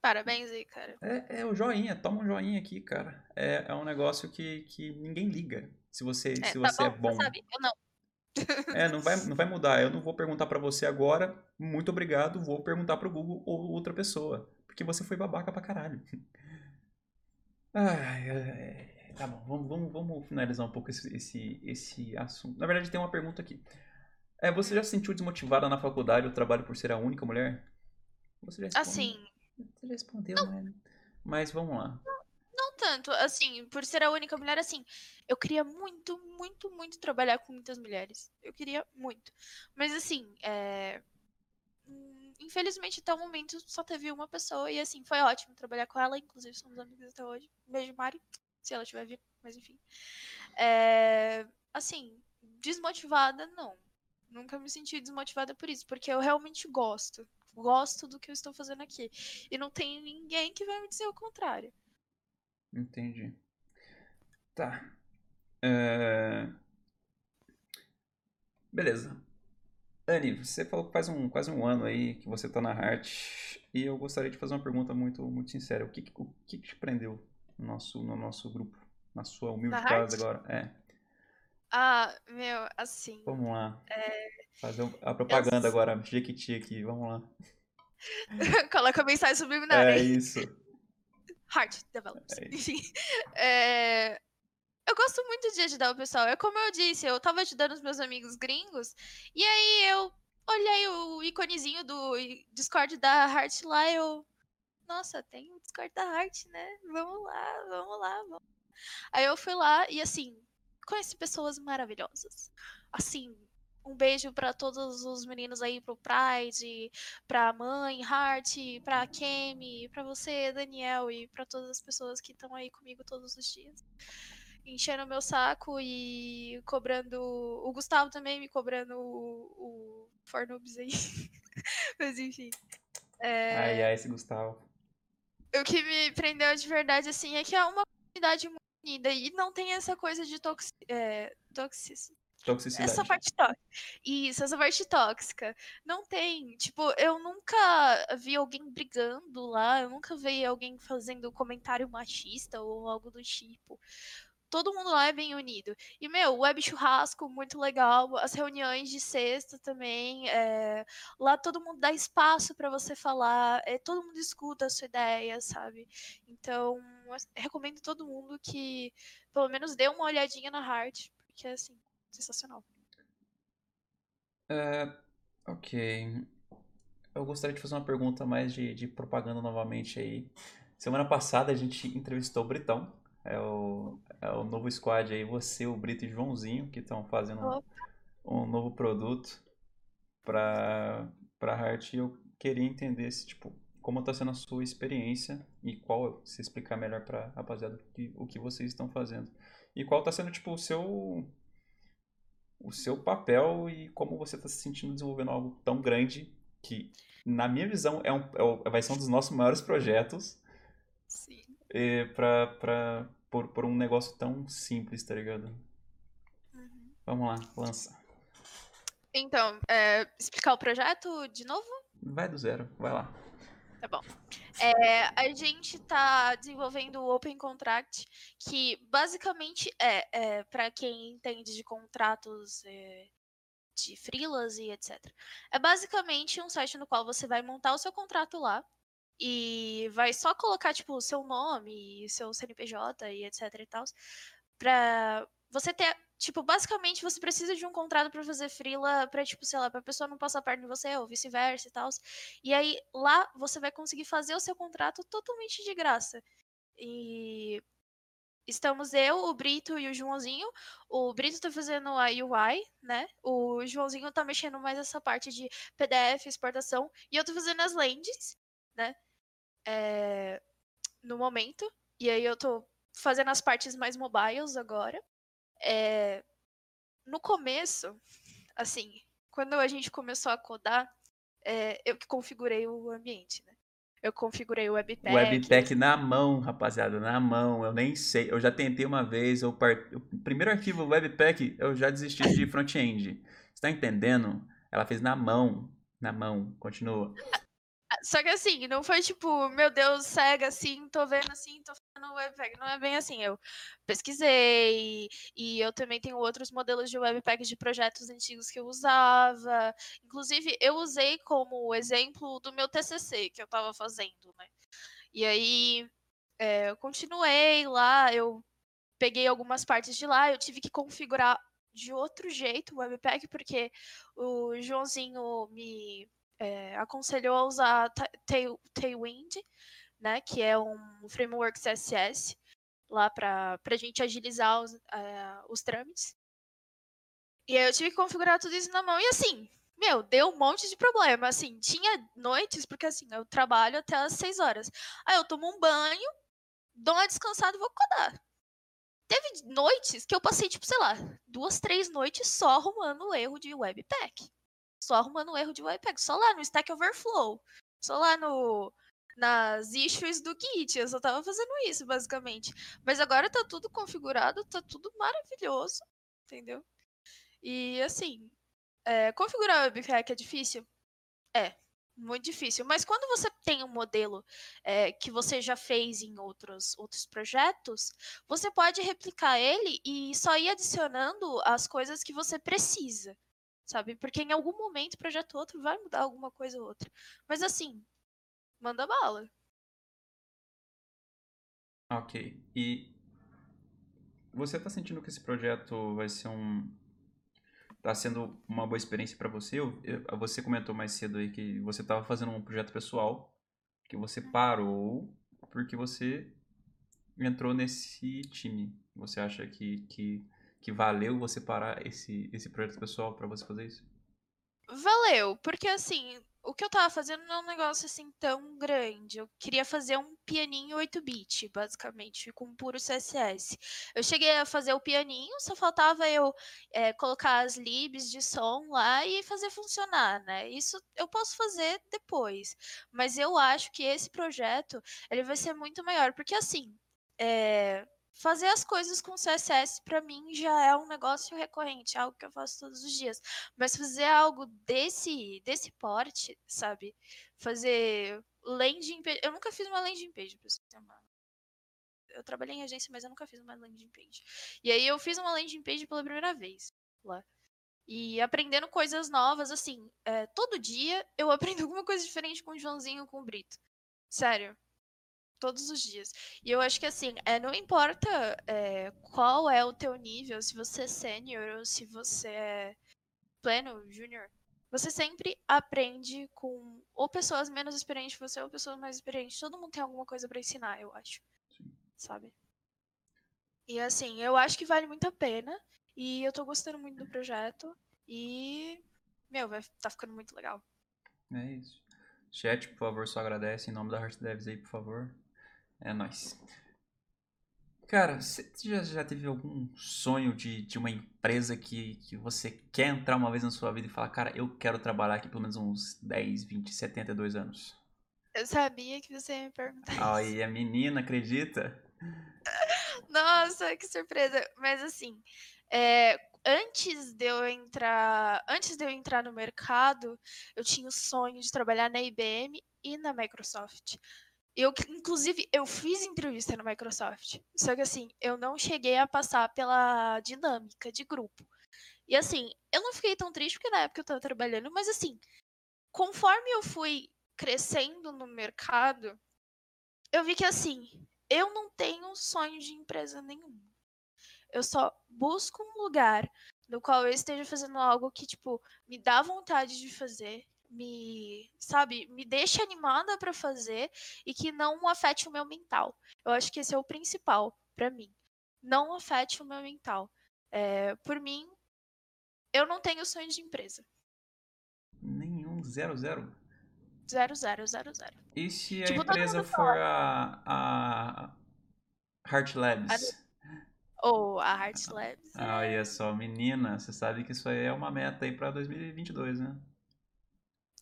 Parabéns aí, cara. É, é o joinha, toma um joinha aqui, cara. É, é um negócio que, que ninguém liga. Se você, é, se tá você é bom, é bom. Sabe, eu não. É, não vai, não vai mudar. Eu não vou perguntar para você agora, muito obrigado, vou perguntar pro Google ou outra pessoa. Porque você foi babaca pra caralho. Ai, ai, Tá bom, vamos, vamos, vamos finalizar um pouco esse, esse, esse assunto. Na verdade, tem uma pergunta aqui. É, você já se sentiu desmotivada na faculdade ou trabalho por ser a única mulher? Você já Assim. Você já respondeu, né? Mas vamos lá. Não tanto. Assim, por ser a única mulher, assim, eu queria muito, muito, muito trabalhar com muitas mulheres. Eu queria muito. Mas, assim, é hum, infelizmente até o momento só teve uma pessoa e assim foi ótimo trabalhar com ela, inclusive somos amigos até hoje. Beijo, Mari se ela estiver vindo, mas enfim. É, assim, desmotivada, não. Nunca me senti desmotivada por isso, porque eu realmente gosto. Gosto do que eu estou fazendo aqui. E não tem ninguém que vai me dizer o contrário. Entendi. Tá. É... Beleza. Anne, você falou que faz um, quase um ano aí que você está na Heart. E eu gostaria de fazer uma pergunta muito, muito sincera. O que, o que te prendeu no nosso, no nosso grupo, na sua humilde casa agora. É. Ah, meu, assim. Vamos lá. É... Fazer a propaganda eu... agora, Jequiti aqui, vamos lá. Coloca a mensagem subliminar É isso. Heart Developers. É Enfim. É... Eu gosto muito de ajudar o pessoal. É como eu disse, eu tava ajudando os meus amigos gringos, e aí eu olhei o íconezinho do Discord da Heart lá, eu nossa, tem o Discord da arte, né? Vamos lá, vamos lá, vamos. Aí eu fui lá e assim, conheci pessoas maravilhosas. Assim, um beijo para todos os meninos aí pro Pride, pra mãe, Heart, pra Kemi, pra você, Daniel, e para todas as pessoas que estão aí comigo todos os dias. Enchendo meu saco e cobrando. O Gustavo também me cobrando o, o Fornubs aí. Mas enfim. É... Ai, ai, esse Gustavo. O que me prendeu de verdade, assim, é que é uma comunidade muito unida e não tem essa coisa de toxi... é... toxicidade. Toxicidade. Essa parte tóxica. Isso, essa parte tóxica. Não tem. Tipo, eu nunca vi alguém brigando lá, eu nunca vi alguém fazendo comentário machista ou algo do tipo todo mundo lá é bem unido. E, meu, web churrasco, muito legal. As reuniões de sexta também. É... Lá todo mundo dá espaço para você falar. É, todo mundo escuta a sua ideia, sabe? Então, recomendo todo mundo que pelo menos dê uma olhadinha na Heart, porque assim, sensacional. É, ok. Eu gostaria de fazer uma pergunta mais de, de propaganda novamente aí. Semana passada a gente entrevistou o Britão, é o, é o novo squad aí, você, o Brito e o Joãozinho, que estão fazendo um, um, novo produto para para Heart. E eu queria entender se, tipo, como está sendo a sua experiência e qual, se explicar melhor para rapaziada que, o que vocês estão fazendo. E qual está sendo, tipo, o seu o seu papel e como você está se sentindo desenvolvendo algo tão grande que, na minha visão, é um, é, vai ser um dos nossos maiores projetos. Sim. Para por, por um negócio tão simples, tá ligado? Uhum. Vamos lá, lança. Então, é, explicar o projeto de novo? Vai do zero, vai lá. Tá bom. É, a gente está desenvolvendo o Open Contract, que basicamente é, é para quem entende de contratos é, de freelas e etc. É basicamente um site no qual você vai montar o seu contrato lá e vai só colocar, tipo, o seu nome, seu CNPJ e etc e tal, pra você ter, tipo, basicamente você precisa de um contrato para fazer freela pra, tipo, sei lá, pra pessoa não passar perto de você ou vice-versa e tal. E aí, lá, você vai conseguir fazer o seu contrato totalmente de graça. E estamos eu, o Brito e o Joãozinho. O Brito tá fazendo a UI, né? O Joãozinho tá mexendo mais essa parte de PDF, exportação. E eu tô fazendo as lands, né? é, no momento. E aí eu tô fazendo as partes mais mobiles agora. É, no começo, assim, quando a gente começou a codar, é, eu que configurei o ambiente, né? Eu configurei o Webpack. Webpack na mão, rapaziada, na mão. Eu nem sei. Eu já tentei uma vez. Eu part... O primeiro arquivo Webpack, eu já desisti de front-end. Você tá entendendo? Ela fez na mão. Na mão. Continua. Só que assim, não foi tipo, meu Deus, cega assim, tô vendo assim, tô fazendo webpack. Não é bem assim. Eu pesquisei e eu também tenho outros modelos de webpack de projetos antigos que eu usava. Inclusive, eu usei como exemplo do meu TCC que eu tava fazendo, né? E aí, é, eu continuei lá, eu peguei algumas partes de lá, eu tive que configurar de outro jeito o webpack, porque o Joãozinho me é, aconselhou a usar Tailwind, né, que é um framework CSS lá para a gente agilizar os, uh, os trâmites. E aí eu tive que configurar tudo isso na mão. E assim, meu, deu um monte de problema. Assim, tinha noites, porque assim, eu trabalho até as 6 horas. Aí eu tomo um banho, dou uma descansada e vou codar. Teve noites que eu passei, tipo, sei lá, duas, três noites só arrumando o erro de webpack só arrumando erro de webpack, só lá no Stack Overflow, só lá no nas issues do Git, eu só tava fazendo isso, basicamente. Mas agora tá tudo configurado, tá tudo maravilhoso, entendeu? E assim, é, configurar webpack é difícil? É, muito difícil. Mas quando você tem um modelo é, que você já fez em outros, outros projetos, você pode replicar ele e só ir adicionando as coisas que você precisa sabe? Porque em algum momento o projeto outro vai mudar alguma coisa ou outra. Mas assim, manda bala. Ok. E você tá sentindo que esse projeto vai ser um tá sendo uma boa experiência para você? Você comentou mais cedo aí que você estava fazendo um projeto pessoal que você parou porque você entrou nesse time. Você acha que, que que valeu você parar esse, esse projeto pessoal para você fazer isso? Valeu, porque assim, o que eu tava fazendo não é um negócio assim tão grande. Eu queria fazer um pianinho 8-bit, basicamente, com puro CSS. Eu cheguei a fazer o pianinho, só faltava eu é, colocar as libs de som lá e fazer funcionar, né? Isso eu posso fazer depois. Mas eu acho que esse projeto ele vai ser muito maior, porque assim. É, fazer as coisas com CSS para mim já é um negócio recorrente, algo que eu faço todos os dias. Mas fazer algo desse desse porte, sabe? Fazer landing page, eu nunca fiz uma landing page, pra você ter uma eu trabalhei em agência, mas eu nunca fiz uma landing page. E aí eu fiz uma landing page pela primeira vez lá. E aprendendo coisas novas, assim, é, todo dia eu aprendo alguma coisa diferente com o Joãozinho com o Brito. Sério todos os dias. E eu acho que assim, é, não importa é, qual é o teu nível, se você é sênior ou se você é pleno, júnior, você sempre aprende com ou pessoas menos experientes que você ou pessoas mais experientes. Todo mundo tem alguma coisa para ensinar, eu acho. Sim. Sabe? E assim, eu acho que vale muito a pena. E eu tô gostando muito do projeto. E, meu, vai tá ficando muito legal. É isso. Chat, por favor, só agradece em nome da Heart Devs aí, por favor. É nóis. Cara, você já, já teve algum sonho de, de uma empresa que, que você quer entrar uma vez na sua vida e falar, cara, eu quero trabalhar aqui pelo menos uns 10, 20, 72 anos? Eu sabia que você ia me perguntar isso. Ai, a menina, acredita? Nossa, que surpresa. Mas assim, é, antes de eu entrar, antes de eu entrar no mercado, eu tinha o sonho de trabalhar na IBM e na Microsoft. Eu, inclusive, eu fiz entrevista na Microsoft. Só que assim, eu não cheguei a passar pela dinâmica de grupo. E assim, eu não fiquei tão triste porque na época eu tava trabalhando, mas assim, conforme eu fui crescendo no mercado, eu vi que assim, eu não tenho sonho de empresa nenhum. Eu só busco um lugar no qual eu esteja fazendo algo que, tipo, me dá vontade de fazer, me, sabe, me deixe animada para fazer e que não afete o meu mental. Eu acho que esse é o principal para mim. Não afete o meu mental. É, por mim, eu não tenho sonho de empresa. Nenhum, zero, zero. Zero, zero, zero, zero. E se tipo, a empresa for a, a Heart Labs? Ou a Heart Labs. Ah, olha só, menina, você sabe que isso aí é uma meta aí pra 2022, né?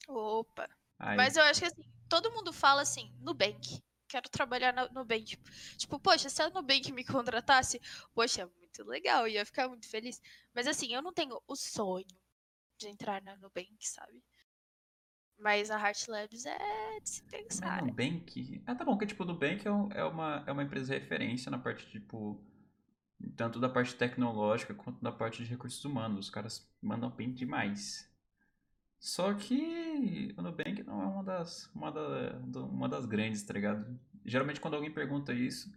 Opa. Aí. Mas eu acho que assim, todo mundo fala assim, Nubank. Quero trabalhar no Nubank. Tipo, poxa, se a Nubank me contratasse, poxa, é muito legal, ia ficar muito feliz. Mas assim, eu não tenho o sonho de entrar na Nubank, sabe? Mas a Heart Labs é de se pensar. Mas Nubank? Ah, tá bom, que tipo, o Nubank é, é, uma, é uma empresa referência na parte, tipo, tanto da parte tecnológica quanto da parte de recursos humanos. Os caras mandam bem demais. Só que o Nubank não é uma das, uma, da, uma das grandes, tá ligado? Geralmente quando alguém pergunta isso,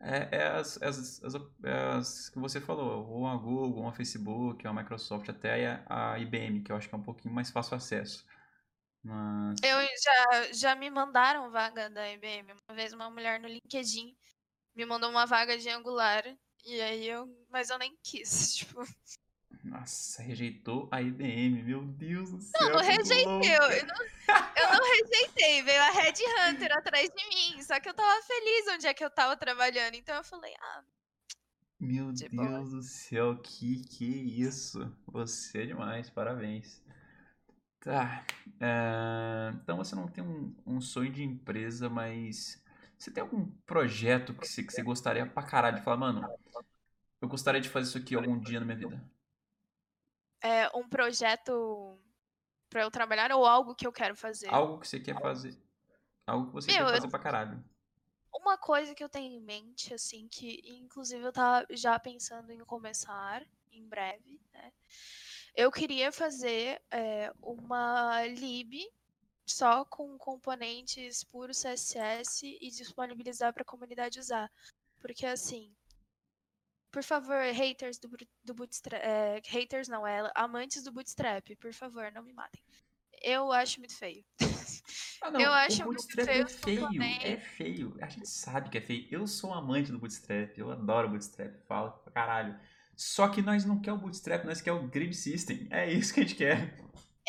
é, é as, as, as, as, que você falou, ou a Google, ou a Facebook, ou a Microsoft, até a, a IBM, que eu acho que é um pouquinho mais fácil acesso. Mas... Eu já, já me mandaram vaga da IBM. Uma vez uma mulher no LinkedIn me mandou uma vaga de Angular, e aí eu. Mas eu nem quis, tipo. Nossa, rejeitou a IBM, meu Deus do céu. Não, não rejeitei, eu não, eu não rejeitei, veio a Red Hunter atrás de mim, só que eu tava feliz onde é que eu tava trabalhando, então eu falei, ah. Meu Deus boa. do céu, que que isso? Você é demais, parabéns. Tá, é, então você não tem um, um, sonho de empresa, mas você tem algum projeto que você, que você gostaria pra caralho de falar, mano, eu gostaria de fazer isso aqui algum dia na minha vida? É, um projeto para eu trabalhar ou algo que eu quero fazer? Algo que você quer fazer. Algo que você Meu, quer fazer eu... pra caralho. Uma coisa que eu tenho em mente, assim, que inclusive eu tava já pensando em começar em breve, né? Eu queria fazer é, uma lib só com componentes puros CSS e disponibilizar para a comunidade usar. Porque assim, por favor, haters do, do Bootstrap. É, haters não, é amantes do Bootstrap, por favor, não me matem. Eu acho muito feio. Ah, não, eu acho muito feio. É feio, é feio. A gente sabe que é feio. Eu sou amante do Bootstrap, eu adoro Bootstrap, falo pra caralho. Só que nós não quer o Bootstrap, nós quer o Grid System. É isso que a gente quer.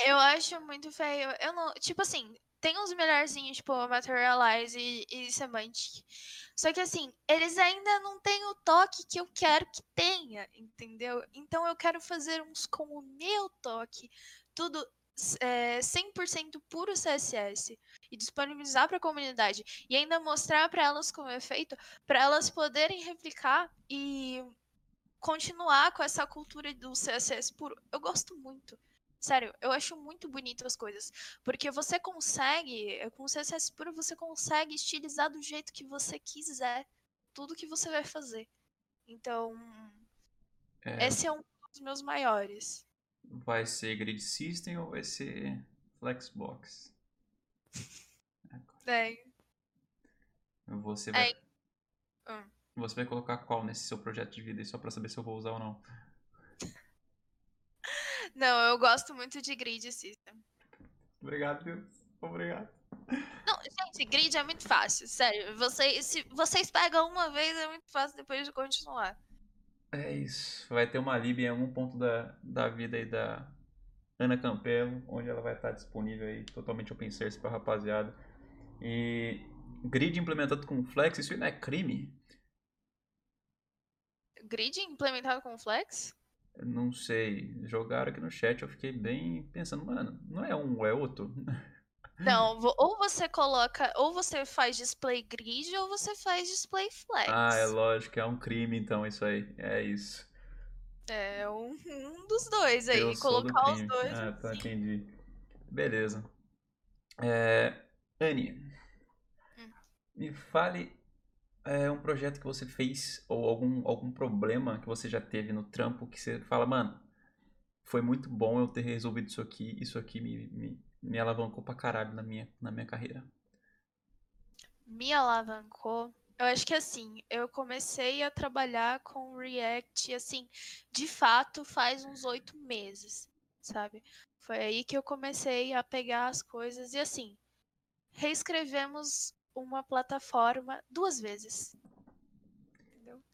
Eu acho muito feio. Eu não. Tipo assim, tem uns melhorzinhos, tipo, Materialize e, e Semantic. Só que assim, eles ainda não têm o toque que eu quero que tenha, entendeu? Então eu quero fazer uns com o meu toque. Tudo é, 100% puro CSS e disponibilizar para a comunidade e ainda mostrar para elas como é feito, para elas poderem replicar e continuar com essa cultura do CSS puro. Eu gosto muito. Sério, eu acho muito bonito as coisas. Porque você consegue, com CSS puro, você consegue estilizar do jeito que você quiser tudo que você vai fazer. Então, é... esse é um dos meus maiores. Vai ser Grid System ou vai ser Flexbox? É. Você vai. É. Hum. Você vai colocar qual nesse seu projeto de vida só pra saber se eu vou usar ou não? Não, eu gosto muito de Grid System. Obrigado, Deus. Obrigado. Não, gente, grid é muito fácil, sério. Vocês, se vocês pegam uma vez, é muito fácil depois de continuar. É isso. Vai ter uma lib em algum ponto da, da vida aí da Ana Campelo, onde ela vai estar disponível aí, totalmente open source pra rapaziada. E grid implementado com Flex, isso não é crime? Grid implementado com Flex? Não sei. Jogaram aqui no chat, eu fiquei bem pensando, mano, não é um é outro? Não, ou você coloca, ou você faz display grid ou você faz display flex. Ah, é lógico, é um crime então isso aí. É isso. É um, um dos dois aí, eu colocar os dois. Ah, tá, assim. entendi. Beleza. É, Anne, hum. me fale é, um projeto que você fez ou algum, algum problema que você já teve no trampo que você fala, mano, foi muito bom eu ter resolvido isso aqui, isso aqui me, me, me alavancou pra caralho na minha, na minha carreira? Me alavancou. Eu acho que assim, eu comecei a trabalhar com React, assim, de fato, faz uns oito meses, sabe? Foi aí que eu comecei a pegar as coisas e assim, reescrevemos uma plataforma duas vezes.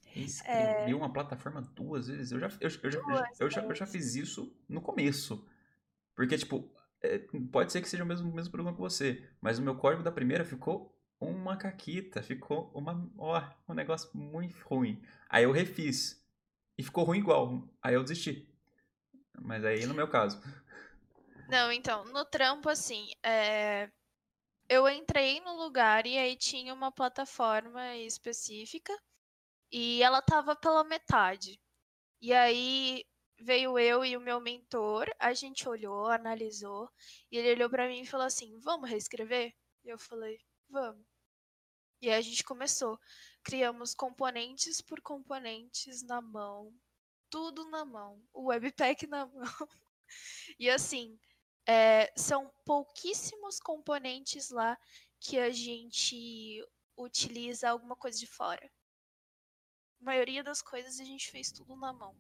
Reescrever é... uma plataforma duas vezes? Eu já, eu, eu, já, eu, já, eu já fiz isso no começo. Porque, tipo, é, pode ser que seja o mesmo, mesmo problema que você, mas o meu código da primeira ficou uma caquita, ficou uma, ó, um negócio muito ruim. Aí eu refiz e ficou ruim igual. Aí eu desisti. Mas aí no meu caso. Não, então, no trampo, assim, é... eu entrei no lugar e aí tinha uma plataforma específica e ela tava pela metade. E aí veio eu e o meu mentor, a gente olhou, analisou, e ele olhou para mim e falou assim: "Vamos reescrever?" E eu falei: "Vamos". E aí a gente começou. Criamos componentes por componentes na mão, tudo na mão, o webpack na mão. e assim, é, são pouquíssimos componentes lá que a gente utiliza alguma coisa de fora. A maioria das coisas a gente fez tudo na mão.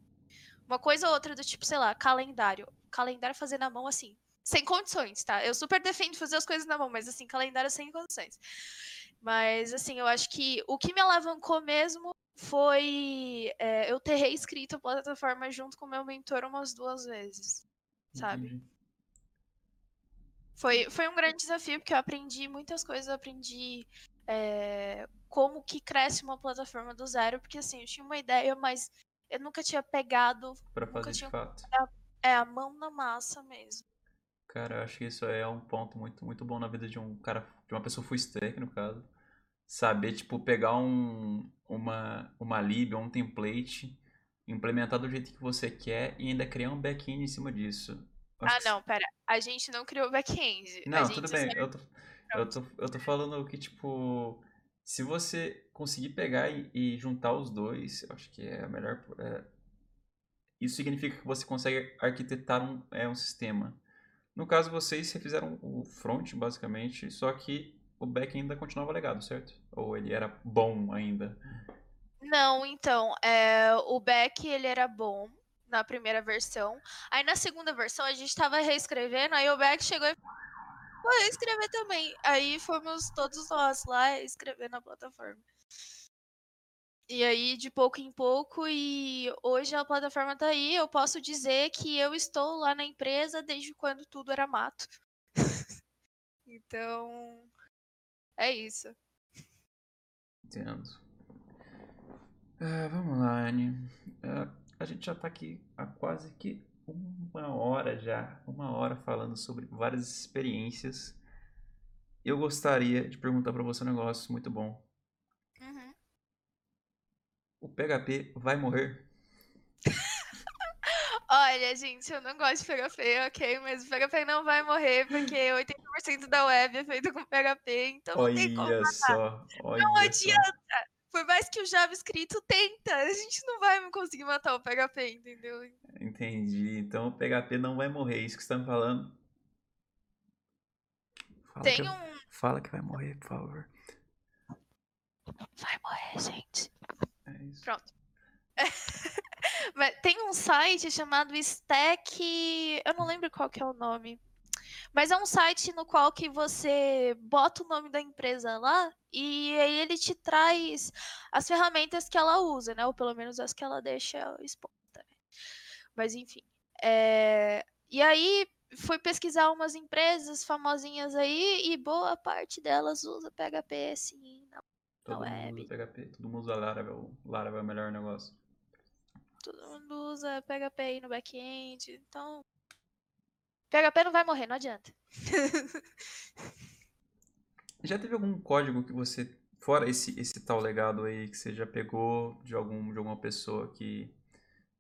Uma coisa ou outra do tipo, sei lá, calendário. Calendário fazer na mão assim, sem condições, tá? Eu super defendo fazer as coisas na mão, mas assim, calendário sem condições. Mas assim, eu acho que o que me alavancou mesmo foi é, eu ter reescrito a plataforma junto com meu mentor umas duas vezes, sabe? Foi, foi um grande desafio, porque eu aprendi muitas coisas, eu aprendi é, como que cresce uma plataforma do zero, porque assim, eu tinha uma ideia, mas eu nunca tinha pegado. Pra fazer de fato. É a mão na massa mesmo. Cara, eu acho que isso é um ponto muito, muito bom na vida de um cara, de uma pessoa full stack, no caso. Saber, tipo, pegar um, uma, uma lib ou um template, implementar do jeito que você quer e ainda criar um back-end em cima disso. Ah, não, pera. A gente não criou back-end. Não, tudo bem. Eu tô, eu, tô, eu tô falando que, tipo, se você conseguir pegar e, e, juntar os dois, eu acho que é a melhor. É... Isso significa que você consegue arquitetar um, é, um sistema. No caso, vocês refizeram o front, basicamente, só que o back ainda continuava legado, certo? Ou ele era bom ainda? Não, então, é, o back ele era bom na primeira versão. Aí na segunda versão a gente estava reescrevendo, aí o back chegou e Vou escrever também. Aí fomos todos nós lá escrever na plataforma. E aí, de pouco em pouco, e hoje a plataforma tá aí, eu posso dizer que eu estou lá na empresa desde quando tudo era mato. então, é isso. Entendo. Uh, vamos lá, Anne. Uh, a gente já tá aqui há quase que uma hora já, uma hora falando sobre várias experiências. Eu gostaria de perguntar para você um negócio muito bom. O PHP vai morrer? Olha, gente, eu não gosto de PHP, ok? Mas o PHP não vai morrer, porque 80% da web é feito com PHP, então olha não tem como só, olha Não adianta! Por mais que o JavaScript tenta, a gente não vai conseguir matar o PHP, entendeu? Entendi. Então o PHP não vai morrer, é isso que você está me falando? Fala tem que, um... Fala que vai morrer, por favor. Vai morrer, gente. É isso. Pronto. Tem um site chamado Stack. Eu não lembro qual que é o nome. Mas é um site no qual que você bota o nome da empresa lá e aí ele te traz as ferramentas que ela usa, né? Ou pelo menos as que ela deixa exposta. Né? Mas enfim. É... E aí fui pesquisar umas empresas famosinhas aí e boa parte delas usa PHP sim na Todo mundo web. usa PHP, todo mundo usa Laravel. Laravel é o melhor negócio. Todo mundo usa PHP aí no back-end, então... PHP não vai morrer, não adianta. já teve algum código que você, fora esse, esse tal legado aí, que você já pegou de, algum, de alguma pessoa que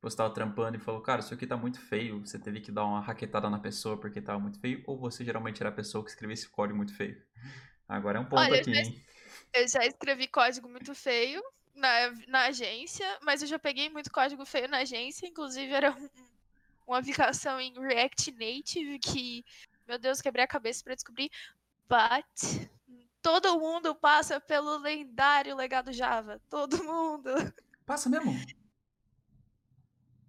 você estava trampando e falou, cara, isso aqui tá muito feio, você teve que dar uma raquetada na pessoa porque tava muito feio, ou você geralmente era a pessoa que escrevia esse código muito feio? Agora é um ponto Olha, aqui, hein? Eu já escrevi código muito feio na, na agência, mas eu já peguei muito código feio na agência, inclusive era um, uma aplicação em React Native que, meu Deus, quebrei a cabeça para descobrir. But todo mundo passa pelo lendário legado Java. Todo mundo. Passa mesmo?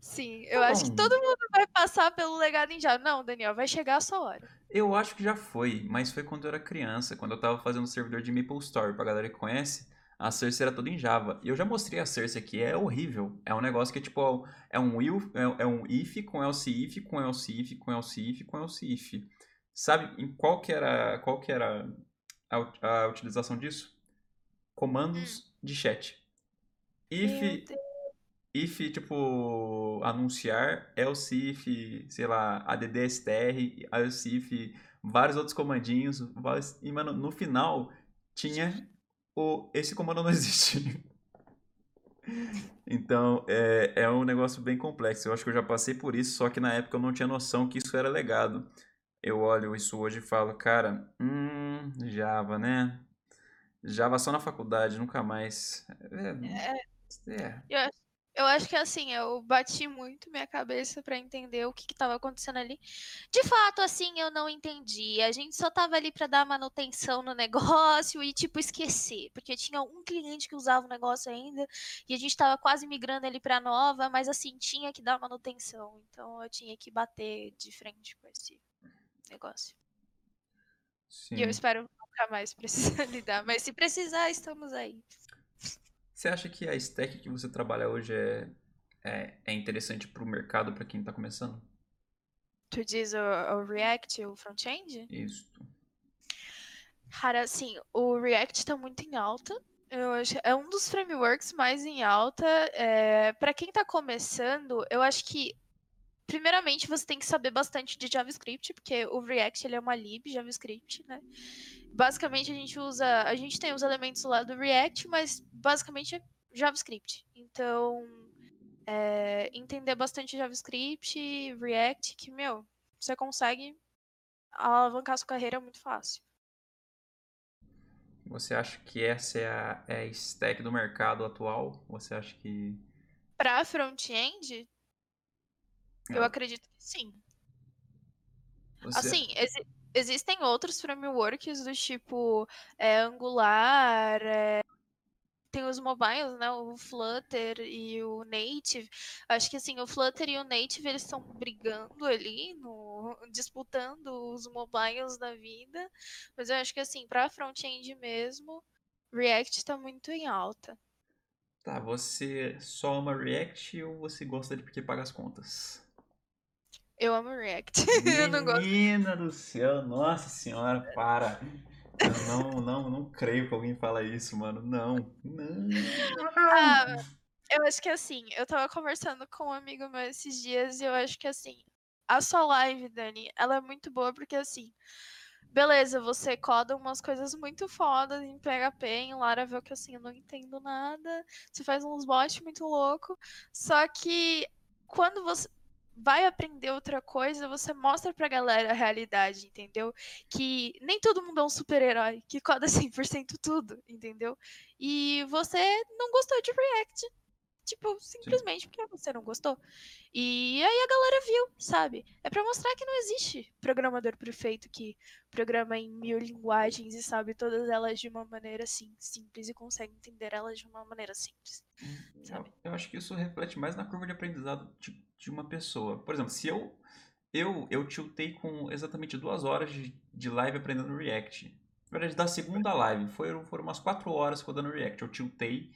Sim, eu tá acho que todo mundo vai passar pelo legado em Java. Não, Daniel, vai chegar a sua hora. Eu acho que já foi, mas foi quando eu era criança, quando eu tava fazendo um servidor de Maple Story, pra galera que conhece, a Cersei era toda em Java. E eu já mostrei a Cersei aqui, é horrível. É um negócio que tipo, é um, if, é, é um if com else if, com else if, com else if, com else if. Sabe em qual que era, qual que era a, a utilização disso? Comandos hum. de chat. If if, tipo, anunciar, else if, sei lá, addstr, else if, vários outros comandinhos, e, mano, no final tinha o esse comando não existe. então, é, é um negócio bem complexo. Eu acho que eu já passei por isso, só que na época eu não tinha noção que isso era legado. Eu olho isso hoje e falo, cara, hum, Java, né? Java só na faculdade, nunca mais. É, é. é. Eu acho que assim, eu bati muito minha cabeça para entender o que estava acontecendo ali. De fato, assim, eu não entendi. A gente só tava ali para dar manutenção no negócio e, tipo, esquecer. Porque tinha um cliente que usava o negócio ainda e a gente tava quase migrando ele pra nova, mas assim, tinha que dar manutenção. Então eu tinha que bater de frente com esse negócio. Sim. E eu espero nunca mais precisar lidar. Mas se precisar, estamos aí. Você acha que a stack que você trabalha hoje é, é, é interessante para o mercado, para quem está começando? Tu diz o, o React, o front-end? Isso. Cara, assim, o React está muito em alta. Eu acho, é um dos frameworks mais em alta. É, para quem está começando, eu acho que primeiramente você tem que saber bastante de JavaScript, porque o React ele é uma lib JavaScript, né? Basicamente a gente usa, a gente tem os elementos lá do React, mas basicamente é JavaScript. Então, é, entender bastante JavaScript, React, que, meu, você consegue alavancar sua carreira muito fácil. Você acha que essa é a, é a stack do mercado atual? Você acha que. Para front-end, é. eu acredito que sim. Você... Assim, exi existem outros frameworks do tipo é, Angular, é, tem os mobiles, né? O Flutter e o Native. Acho que assim, o Flutter e o Native eles estão brigando ali, no, disputando os mobiles da vida. Mas eu acho que assim, para front-end mesmo, React está muito em alta. Tá, você só ama React ou você gosta de porque paga as contas? Eu amo React. eu não gosto. Menina do céu, nossa senhora, para. Eu não, não, não creio que alguém fala isso, mano. Não. Não. Ah, eu acho que assim, eu tava conversando com um amigo meu esses dias e eu acho que assim, a sua live, Dani, ela é muito boa porque assim, beleza, você coda umas coisas muito fodas em PHP, em Laravel, que assim, eu não entendo nada. Você faz uns bots muito louco. Só que quando você vai aprender outra coisa, você mostra pra galera a realidade, entendeu? Que nem todo mundo é um super-herói que coda 100% tudo, entendeu? E você não gostou de React. Tipo, simplesmente Sim. porque você não gostou. E aí a galera viu, sabe? É para mostrar que não existe programador perfeito que programa em mil linguagens e sabe todas elas de uma maneira assim, simples e consegue entender elas de uma maneira simples. Hum, eu, eu, acho que isso reflete mais na curva de aprendizado de, de uma pessoa. Por exemplo, se eu eu, eu tiltei com exatamente duas horas de, de live aprendendo React. Na verdade, da segunda live, foram, foram umas quatro horas rodando React. Eu tiltei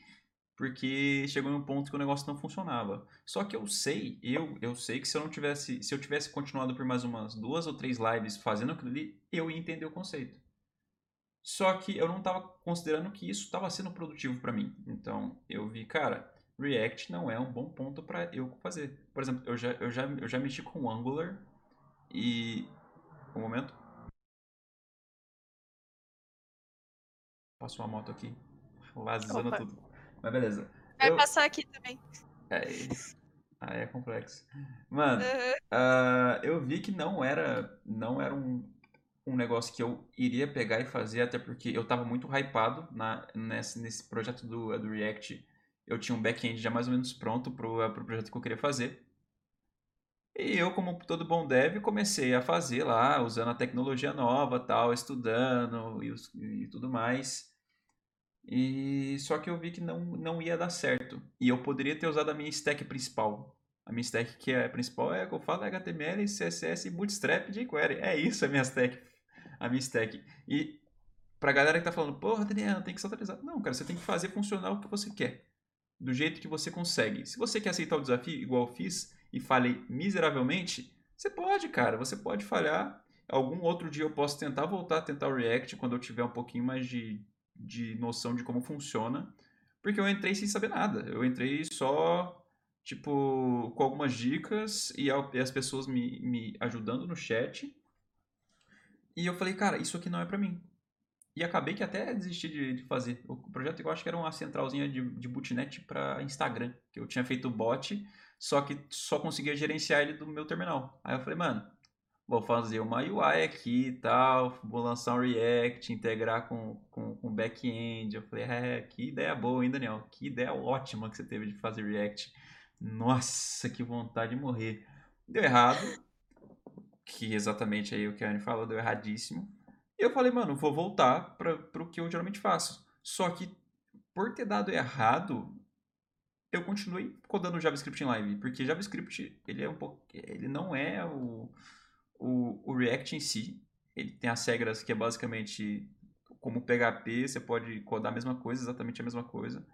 porque chegou em um ponto que o negócio não funcionava. Só que eu sei, eu, eu sei que se eu não tivesse, se eu tivesse continuado por mais umas duas ou três lives fazendo aquilo ali, eu ia entender o conceito. Só que eu não estava considerando que isso estava sendo produtivo para mim. Então eu vi, cara, React não é um bom ponto para eu fazer. Por exemplo, eu já, eu já, eu já mexi com Angular e. Um momento. Passou uma moto aqui, vazando tudo. Mas beleza. Vai eu... passar aqui também. É, aí é complexo. Mano, uhum. uh, eu vi que não era, não era um, um negócio que eu iria pegar e fazer, até porque eu tava muito hypado na, nesse, nesse projeto do, do React. Eu tinha um back-end já mais ou menos pronto pro, pro projeto que eu queria fazer. E eu, como todo bom dev, comecei a fazer lá, usando a tecnologia nova, tal, estudando e, e tudo mais. E só que eu vi que não, não ia dar certo. E eu poderia ter usado a minha stack principal. A minha stack que é principal é que eu falo HTML, CSS, Bootstrap jQuery. É isso a minha stack. A minha stack. E pra galera que tá falando, porra, Daniel, tem que ser atualizado. Não, cara, você tem que fazer funcionar o que você quer. Do jeito que você consegue. Se você quer aceitar o desafio, igual fiz, e falei miseravelmente, você pode, cara. Você pode falhar. Algum outro dia eu posso tentar voltar a tentar o React quando eu tiver um pouquinho mais de de noção de como funciona, porque eu entrei sem saber nada. Eu entrei só, tipo, com algumas dicas e, as pessoas me, me ajudando no chat. E eu falei, cara, isso aqui não é para mim. E acabei que até desisti de, de, fazer. O projeto eu acho que era uma centralzinha de, de bootnet para Instagram, que eu tinha feito o bot, só que só conseguia gerenciar ele do meu terminal. Aí eu falei, mano, vou fazer uma UI aqui e tal, vou lançar um React, integrar com, com, com back-end. Eu falei, é, que ideia boa, hein, Daniel? Que ideia ótima que você teve de fazer React. Nossa, que vontade de morrer. Deu errado, que exatamente aí o que a Anne falou, deu erradíssimo. E eu falei, mano, vou voltar para o que eu geralmente faço. Só que, por ter dado errado, eu continuei codando JavaScript em live, porque JavaScript, ele é um pouco, ele não é o o, o React em si, ele tem as regras que é basicamente como PHP, você pode codar a mesma coisa, exatamente a mesma coisa.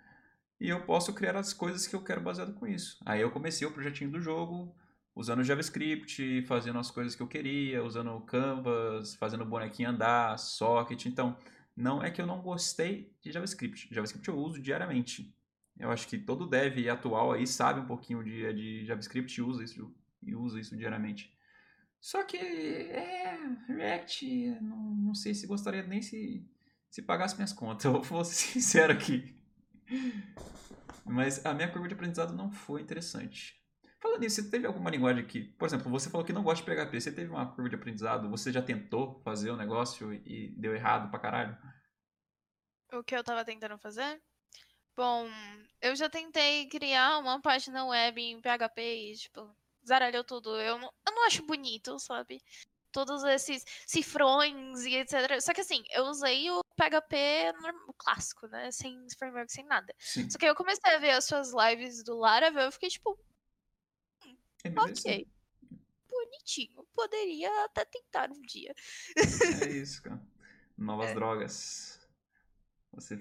E eu posso criar as coisas que eu quero baseado com isso. Aí eu comecei o projetinho do jogo, usando JavaScript, fazendo as coisas que eu queria, usando Canvas, fazendo o bonequinho andar, socket. Então, não é que eu não gostei de JavaScript. JavaScript eu uso diariamente. Eu acho que todo dev atual aí sabe um pouquinho de, de JavaScript e usa isso, e usa isso diariamente. Só que, é, React, não, não sei se gostaria nem se, se pagasse minhas contas. Eu vou ser sincero aqui. Mas a minha curva de aprendizado não foi interessante. Falando nisso, você teve alguma linguagem que, por exemplo, você falou que não gosta de PHP, você teve uma curva de aprendizado, você já tentou fazer o um negócio e deu errado pra caralho? O que eu tava tentando fazer? Bom, eu já tentei criar uma página web em PHP e, tipo, zaralhou tudo. Eu não, eu não acho bonito, sabe? Todos esses cifrões e etc. Só que assim, eu usei o PHP clássico, né? Sem framework, sem nada. Sim. Só que eu comecei a ver as suas lives do Laravel, eu fiquei tipo. É ok. Bonitinho. Poderia até tentar um dia. É isso, cara. Novas é. drogas.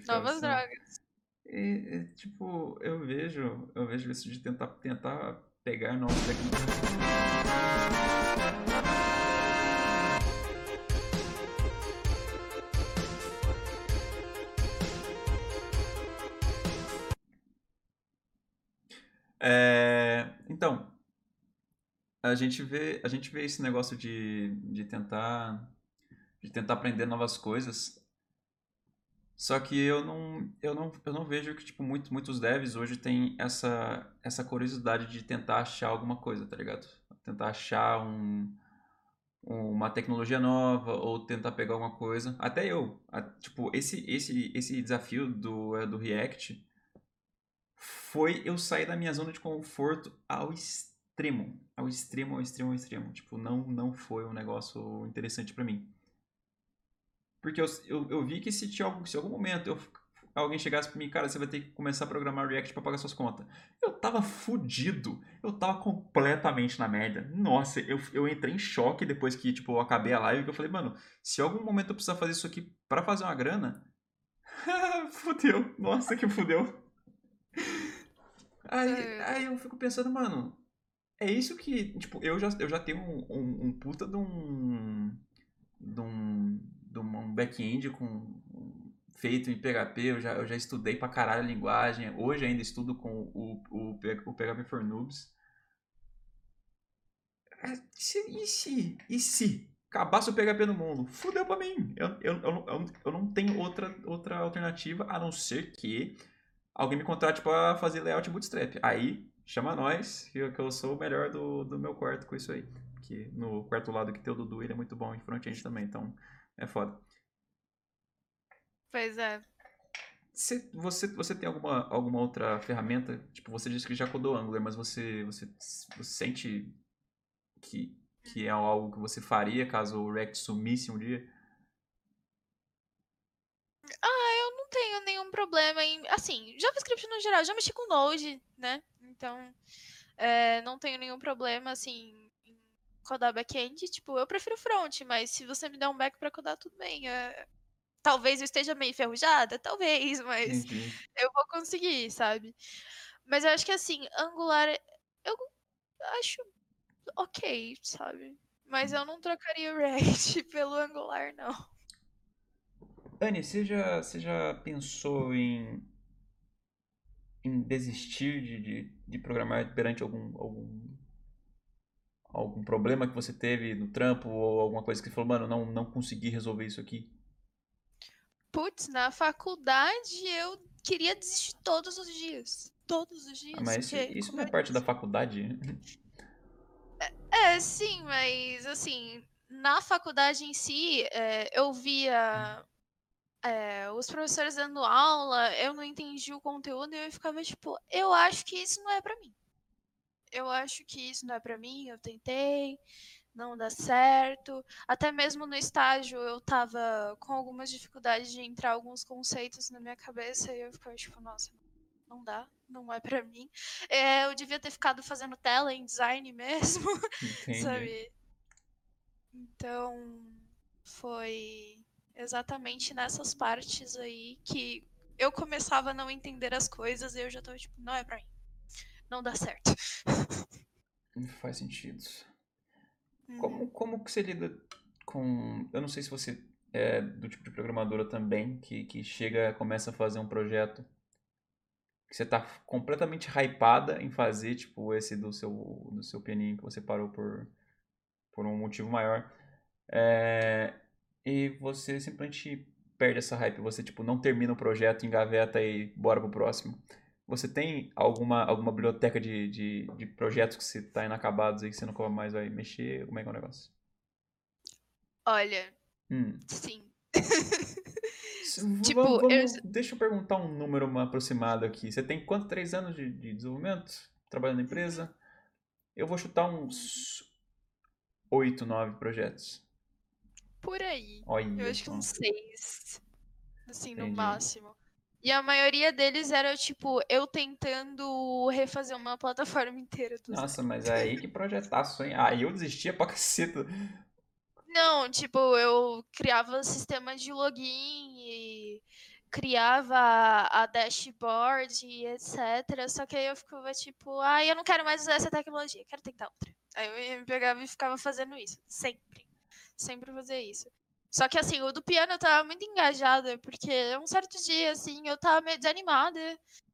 Novas assim. drogas. é, é, tipo, eu vejo, eu vejo isso de tentar, tentar pegar novas tecnologias. É, então, a gente vê, a gente vê esse negócio de, de tentar de tentar aprender novas coisas. Só que eu não, eu não, eu não vejo que tipo muito, muitos devs hoje têm essa essa curiosidade de tentar achar alguma coisa, tá ligado? Tentar achar um uma tecnologia nova ou tentar pegar alguma coisa. Até eu, a, tipo, esse esse esse desafio do é, do React foi eu sair da minha zona de conforto ao extremo, ao extremo, ao extremo, ao extremo. Tipo, não não foi um negócio interessante para mim. Porque eu, eu, eu, vi que se tinha algum, se algum momento eu, alguém chegasse para mim, cara, você vai ter que começar a programar React para pagar suas contas. Eu tava fudido. Eu tava completamente na merda. Nossa, eu, eu entrei em choque depois que, tipo, eu acabei a live, que eu falei, mano, se algum momento eu precisar fazer isso aqui para fazer uma grana, fudeu. Nossa, que fudeu. Aí, é. aí eu fico pensando, mano, é isso que, tipo, eu já, eu já tenho um, um, um puta de um, de um de um back-end com feito em PHP, eu já, eu já estudei pra caralho a linguagem, hoje ainda estudo com o, o, o PHP for Noobs. É, e se, e se acabasse o PHP no mundo? Fudeu pra mim. Eu, eu, eu, eu não tenho outra, outra alternativa a não ser que alguém me contrate para fazer layout bootstrap. Aí, chama nós, que eu, que eu sou o melhor do, do meu quarto com isso aí. Que no quarto lado que tem o Dudu, ele é muito bom em front-end também, então é foda. Pois é. Você, você, você tem alguma, alguma outra ferramenta? Tipo, você disse que já codou Angular, mas você, você, você sente que, que é algo que você faria caso o React sumisse um dia? Ah, eu não problema em. Assim, JavaScript no geral, já mexi com Node, né? Então, é, não tenho nenhum problema, assim, codar back-end, tipo, eu prefiro front, mas se você me der um back para codar, tudo bem. É... Talvez eu esteja meio enferrujada, talvez, mas Entendi. eu vou conseguir, sabe? Mas eu acho que assim, Angular, eu acho ok, sabe? Mas eu não trocaria o React pelo Angular, não. Anne, você já, você já pensou em, em desistir de, de, de programar perante algum, algum algum problema que você teve no trampo ou alguma coisa que você falou, mano, não, não consegui resolver isso aqui? Putz, na faculdade eu queria desistir todos os dias. Todos os dias. Ah, mas porque, isso não é parte da faculdade? É, é, sim, mas assim, na faculdade em si, é, eu via é, os professores dando aula, eu não entendi o conteúdo e eu ficava tipo, eu acho que isso não é para mim eu acho que isso não é para mim, eu tentei, não dá certo. Até mesmo no estágio eu tava com algumas dificuldades de entrar alguns conceitos na minha cabeça e eu ficava tipo, nossa, não dá, não é para mim. É, eu devia ter ficado fazendo tela em design mesmo, sabe? Então, foi exatamente nessas partes aí que eu começava a não entender as coisas e eu já tava tipo, não é pra mim não dá certo. Faz sentido. Como, uhum. como que você lida com. Eu não sei se você é do tipo de programadora também, que, que chega, começa a fazer um projeto que você tá completamente hypada em fazer, tipo esse do seu, do seu pianinho que você parou por, por um motivo maior. É, e você simplesmente perde essa hype, você tipo não termina o projeto, engaveta e bora pro próximo. Você tem alguma, alguma biblioteca de, de, de projetos que você está inacabados aí que você nunca mais vai mexer? Como é que é o negócio? Olha, hum. sim. tipo, vamos, eu... Deixa eu perguntar um número aproximado aqui. Você tem quanto? Três anos de, de desenvolvimento? Trabalhando na empresa? Eu vou chutar uns oito, nove projetos. Por aí. Olha, eu acho que uns seis. Assim, Entendi. no máximo. E a maioria deles era, tipo, eu tentando refazer uma plataforma inteira. Nossa, mas aí que projetaço, hein? Aí eu desistia pra caceta. Não, tipo, eu criava sistema de login e criava a dashboard e etc. Só que aí eu ficava tipo, ah, eu não quero mais usar essa tecnologia, quero tentar outra. Aí eu me pegava e ficava fazendo isso, sempre. Sempre fazer isso. Só que assim, o do piano eu tava muito engajada, porque um certo dia, assim, eu tava meio desanimada.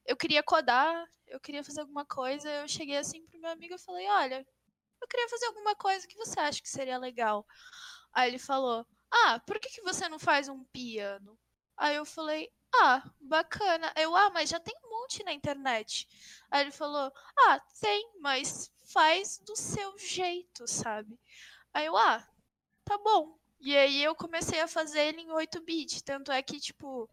Eu queria codar, eu queria fazer alguma coisa. Eu cheguei assim pro meu amigo e falei, olha, eu queria fazer alguma coisa que você acha que seria legal. Aí ele falou, ah, por que, que você não faz um piano? Aí eu falei, ah, bacana. Eu, ah, mas já tem um monte na internet. Aí ele falou, ah, tem, mas faz do seu jeito, sabe? Aí eu, ah, tá bom. E aí eu comecei a fazer ele em 8 bits. Tanto é que, tipo,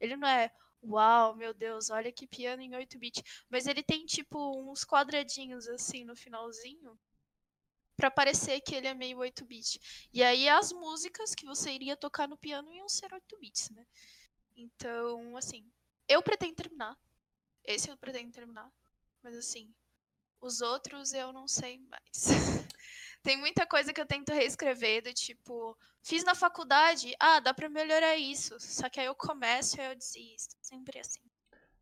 ele não é, uau, meu Deus, olha que piano em 8 bits. Mas ele tem, tipo, uns quadradinhos assim no finalzinho para parecer que ele é meio 8 bits. E aí as músicas que você iria tocar no piano iam ser 8 bits, né? Então, assim, eu pretendo terminar. Esse eu pretendo terminar. Mas assim, os outros eu não sei mais. Tem muita coisa que eu tento reescrever, do tipo, fiz na faculdade, ah, dá pra melhorar isso. Só que aí eu começo e eu desisto. Sempre assim.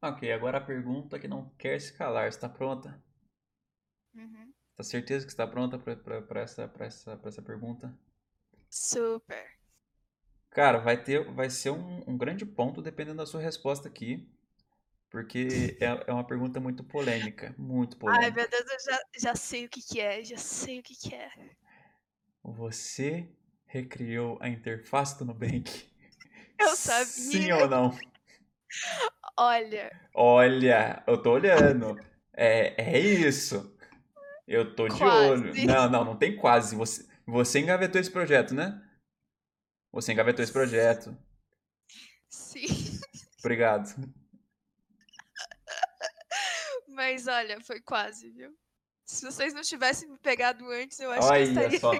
Ok, agora a pergunta que não quer se calar. Está pronta? Uhum. Tá certeza que está pronta para essa, pra essa, pra essa pergunta? Super. Cara, vai ter, vai ser um, um grande ponto dependendo da sua resposta aqui. Porque é, é uma pergunta muito polêmica. Muito polêmica. Ai, meu Deus, eu já, já sei o que, que é, já sei o que, que é. Você recriou a interface do Nubank? Eu sabia. Sim ou não? Olha. Olha, eu tô olhando. É, é isso. Eu tô de Quase. olho. Não, não, não tem quase. Você, você engavetou esse projeto, né? Você engavetou esse projeto. Sim. Obrigado. Mas olha, foi quase, viu? Se vocês não tivessem me pegado antes, eu acho que eu Olha estaria só,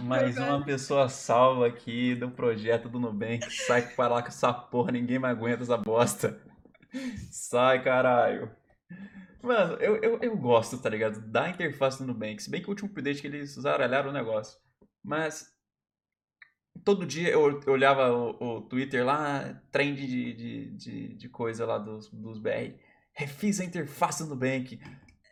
mais agora. uma pessoa salva aqui do projeto do Nubank. Sai para lá com essa porra, ninguém mais aguenta essa bosta. Sai, caralho. Mano, eu, eu, eu gosto, tá ligado? Da interface do Nubank. Se bem que o último update que eles zaralharam o negócio. Mas todo dia eu, eu olhava o, o Twitter lá, trend de, de, de, de coisa lá dos, dos BR. Refiz a interface do Nubank.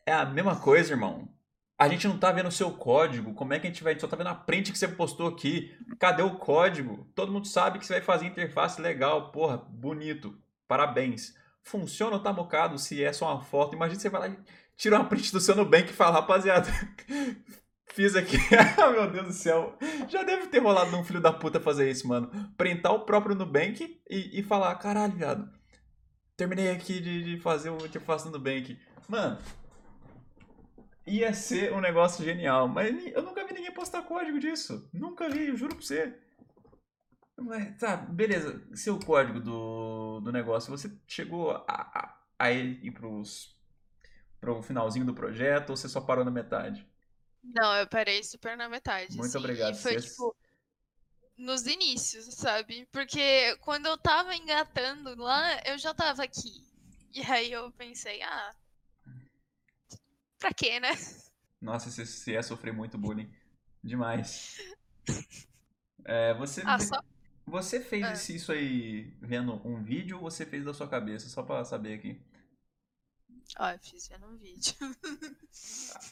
É a mesma coisa, irmão. A gente não tá vendo o seu código. Como é que a gente vai? A gente só tá vendo a print que você postou aqui. Cadê o código? Todo mundo sabe que você vai fazer interface legal. Porra, bonito. Parabéns. Funciona ou tá mocado se é só uma foto? Imagina você vai lá e tira uma print do seu Nubank e fala, rapaziada, fiz aqui. Ah, meu Deus do céu. Já deve ter rolado num filho da puta fazer isso, mano. Printar o próprio Nubank e, e falar, caralho, viado. Terminei aqui de, de fazer o interface do Nubank. Mano, ia ser um negócio genial, mas eu nunca vi ninguém postar código disso. Nunca vi, eu juro pra você. Mas, tá, beleza. Seu código do, do negócio, você chegou a, a, a ir pros, pro finalzinho do projeto ou você só parou na metade? Não, eu parei super na metade. Muito assim, obrigado, E foi, tipo, nos inícios, sabe? Porque quando eu tava engatando lá, eu já tava aqui. E aí eu pensei, ah. Pra quê, né? Nossa, você, ia sofrer muito bullying. Demais. É, você, Ah, só. você fez esse- isso aí vendo um vídeo ou você fez da sua cabeça? Só pra saber aqui. Ó, eu fiz vendo um vídeo.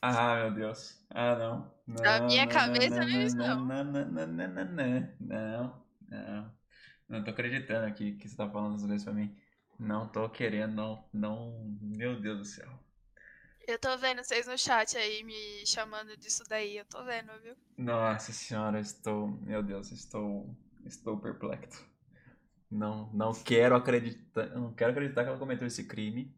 Ah, meu Deus. Ah, não. Na Não, minha não, cabeça não, não é não, não, não, não, não, não, não, não, não. Não tô acreditando aqui que você tá falando essas coisas pra mim. Não tô querendo, não, não. Meu Deus do céu. Eu tô vendo vocês no chat aí me chamando disso daí. Eu tô vendo, viu? Nossa senhora, estou. Meu Deus, estou. Estou perplexo. Não, não quero acreditar. eu Não quero acreditar que ela cometeu esse crime.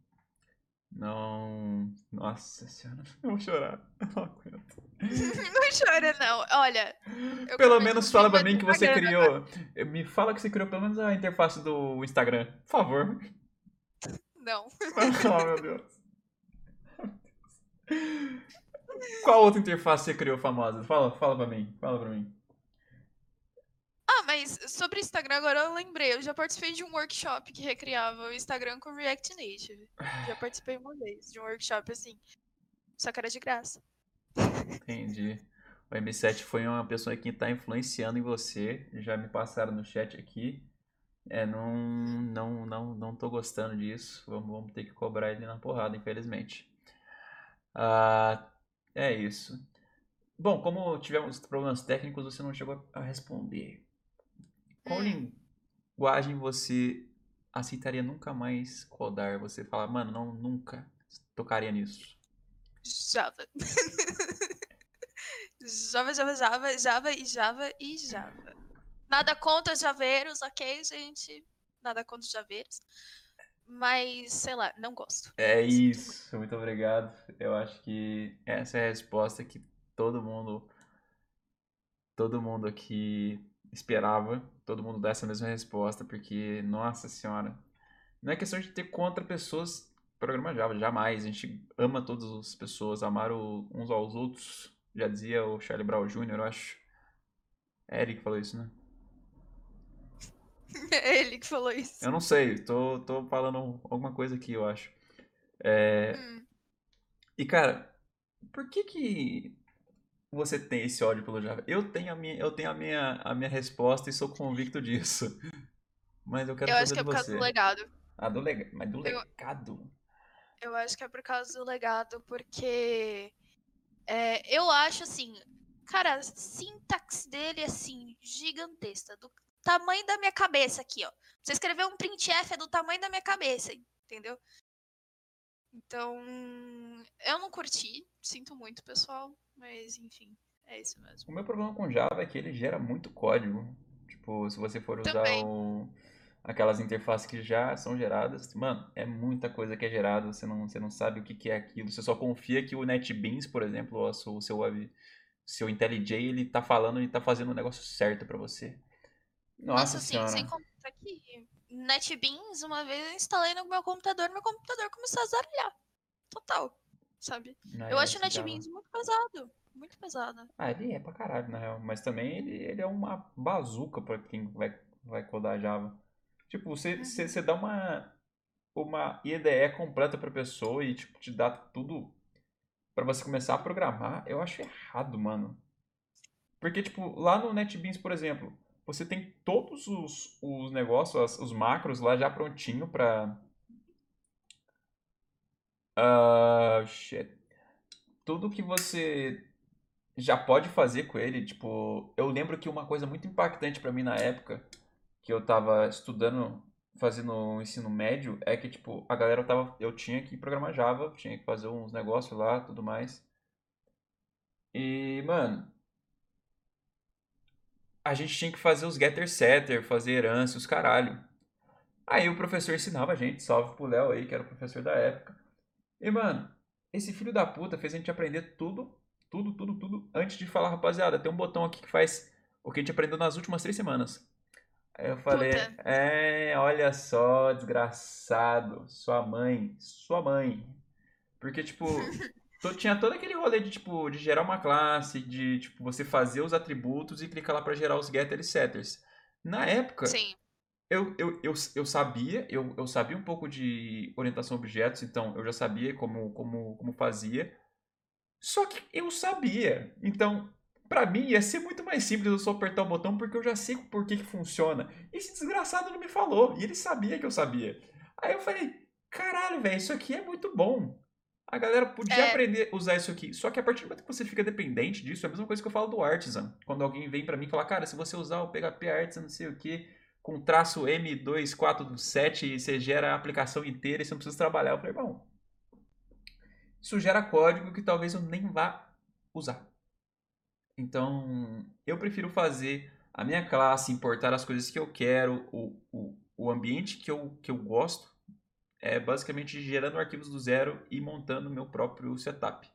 Não. Nossa senhora, eu vou chorar. Eu não aguento. não chora, não. Olha. Pelo menos fala pra mim que você criou. Me fala que você criou pelo menos a interface do Instagram. Por favor. Não. Oh, meu Deus. Qual outra interface você criou famosa? Fala, fala pra mim. Fala pra mim. Ah, mas sobre Instagram agora eu lembrei. Eu já participei de um workshop que recriava o Instagram com React Native. Já participei uma vez de um workshop assim. Só que era de graça. Entendi. O M7 foi uma pessoa que tá influenciando em você. Já me passaram no chat aqui. É, não, não, não, não tô gostando disso. Vamos, vamos ter que cobrar ele na porrada, infelizmente. Ah, é isso. Bom, como tivemos problemas técnicos, você não chegou a responder. Qual Hum, linguagem você aceitaria nunca mais codar? Você fala, mano, não, nunca tocaria nisso. Java. Java, Java, Java, Java e Java e Java. Nada contra javeiros, ok, gente? Nada contra javeiros. Mas, sei lá, não gosto. É isso, muito obrigado. Eu acho que essa é a resposta que todo mundo, todo mundo aqui esperava. Todo mundo dá essa mesma resposta, porque, nossa senhora, não é questão de ter contra pessoas programa Java, jamais. A gente ama todas as pessoas, amar o- uns aos outros. Já dizia o Charlie Brown Jr., eu acho. É ele que falou isso, né? É ele que falou isso. Eu não sei, tô, tô falando alguma coisa aqui, eu acho. É, Hum, E cara, por que que você tem esse ódio pelo Java? Eu tenho a minha, eu tenho a minha, a minha resposta e sou convicto disso. Mas eu quero eu acho saber que de é por causa do você. legado. Ah, do leg... mas do Eu, legado? eu acho que é por causa do legado, porque é, eu acho assim, cara, a sintaxe dele é assim, gigantesca, do tamanho da minha cabeça aqui, ó. Você escrever um printf é do tamanho da minha cabeça, entendeu? Então, eu não curti, sinto muito, pessoal, mas enfim, é isso mesmo. O meu problema com Java é que ele gera muito código. Tipo, se você for usar o... aquelas interfaces que já são geradas, mano, é muita coisa que é gerada, você não, você não sabe o que, que é aquilo. Você só confia que o NetBeans, por exemplo, ou o seu web, seu IntelliJ, ele tá falando e tá fazendo o negócio certo pra você. Nossa Nossa, assim, sem contar que NetBeans, uma vez eu instalei no meu computador, meu computador começou a zaralhar. Total, sabe? Ah, Eu acho o. NetBeans muito pesado. Muito pesado. Ah, ele é pra caralho, na real. Mas também ele, ele é uma bazuca pra quem vai, vai codar Java. Tipo, você, Uhum. você dá uma, uma IDE completa pra pessoa e, tipo, te dá tudo pra você começar a programar. Eu acho errado, mano. Porque, tipo, lá no NetBeans, por exemplo, você tem todos os, os negócios, os macros lá já prontinho pra... ah, shit. Tudo que você já pode fazer com ele, tipo, eu lembro que uma coisa muito impactante pra mim na época, que eu tava estudando, fazendo o ensino médio, é que, tipo, a galera tava, eu tinha que programar Java, tinha que fazer uns negócios lá, tudo mais. E, mano, a gente tinha que fazer os getter setter, fazer herança, os caralho. Aí o professor ensinava a gente, salve pro Léo aí, que era o professor da época. E, mano, esse filho da puta fez a gente aprender tudo, tudo, tudo, tudo, antes de falar, rapaziada, tem um botão aqui que faz o que a gente aprendeu nas últimas três semanas. Aí eu falei, Puta. é, olha só, desgraçado, sua mãe, sua mãe. Porque, tipo, tinha todo aquele rolê de, tipo, de gerar uma classe, de, tipo, você fazer os atributos e clicar lá pra gerar os getter e setters. Na época, Sim. eu, eu, eu, eu sabia, eu, eu sabia um pouco de orientação a objetos, então eu já sabia como, como, como fazia. Só que eu sabia. Então, pra mim ia ser muito mais simples eu só apertar o botão porque eu já sei por que que funciona. Esse desgraçado não me falou, e ele sabia que eu sabia. Aí eu falei, caralho, velho, isso aqui é muito bom. A galera podia É, aprender a usar isso aqui. Só que a partir do momento que você fica dependente disso, é a mesma coisa que eu falo do Artisan. Quando alguém vem pra mim e fala, cara, se você usar o PHP Artisan, não sei o que, com traço M247, você gera a aplicação inteira e você não precisa trabalhar. Eu falei, bom, isso gera código que talvez eu nem vá usar. Então, eu prefiro fazer a minha classe, importar as coisas que eu quero, o, o, o ambiente que eu, que eu gosto, é basicamente gerando arquivos do zero e montando meu próprio setup.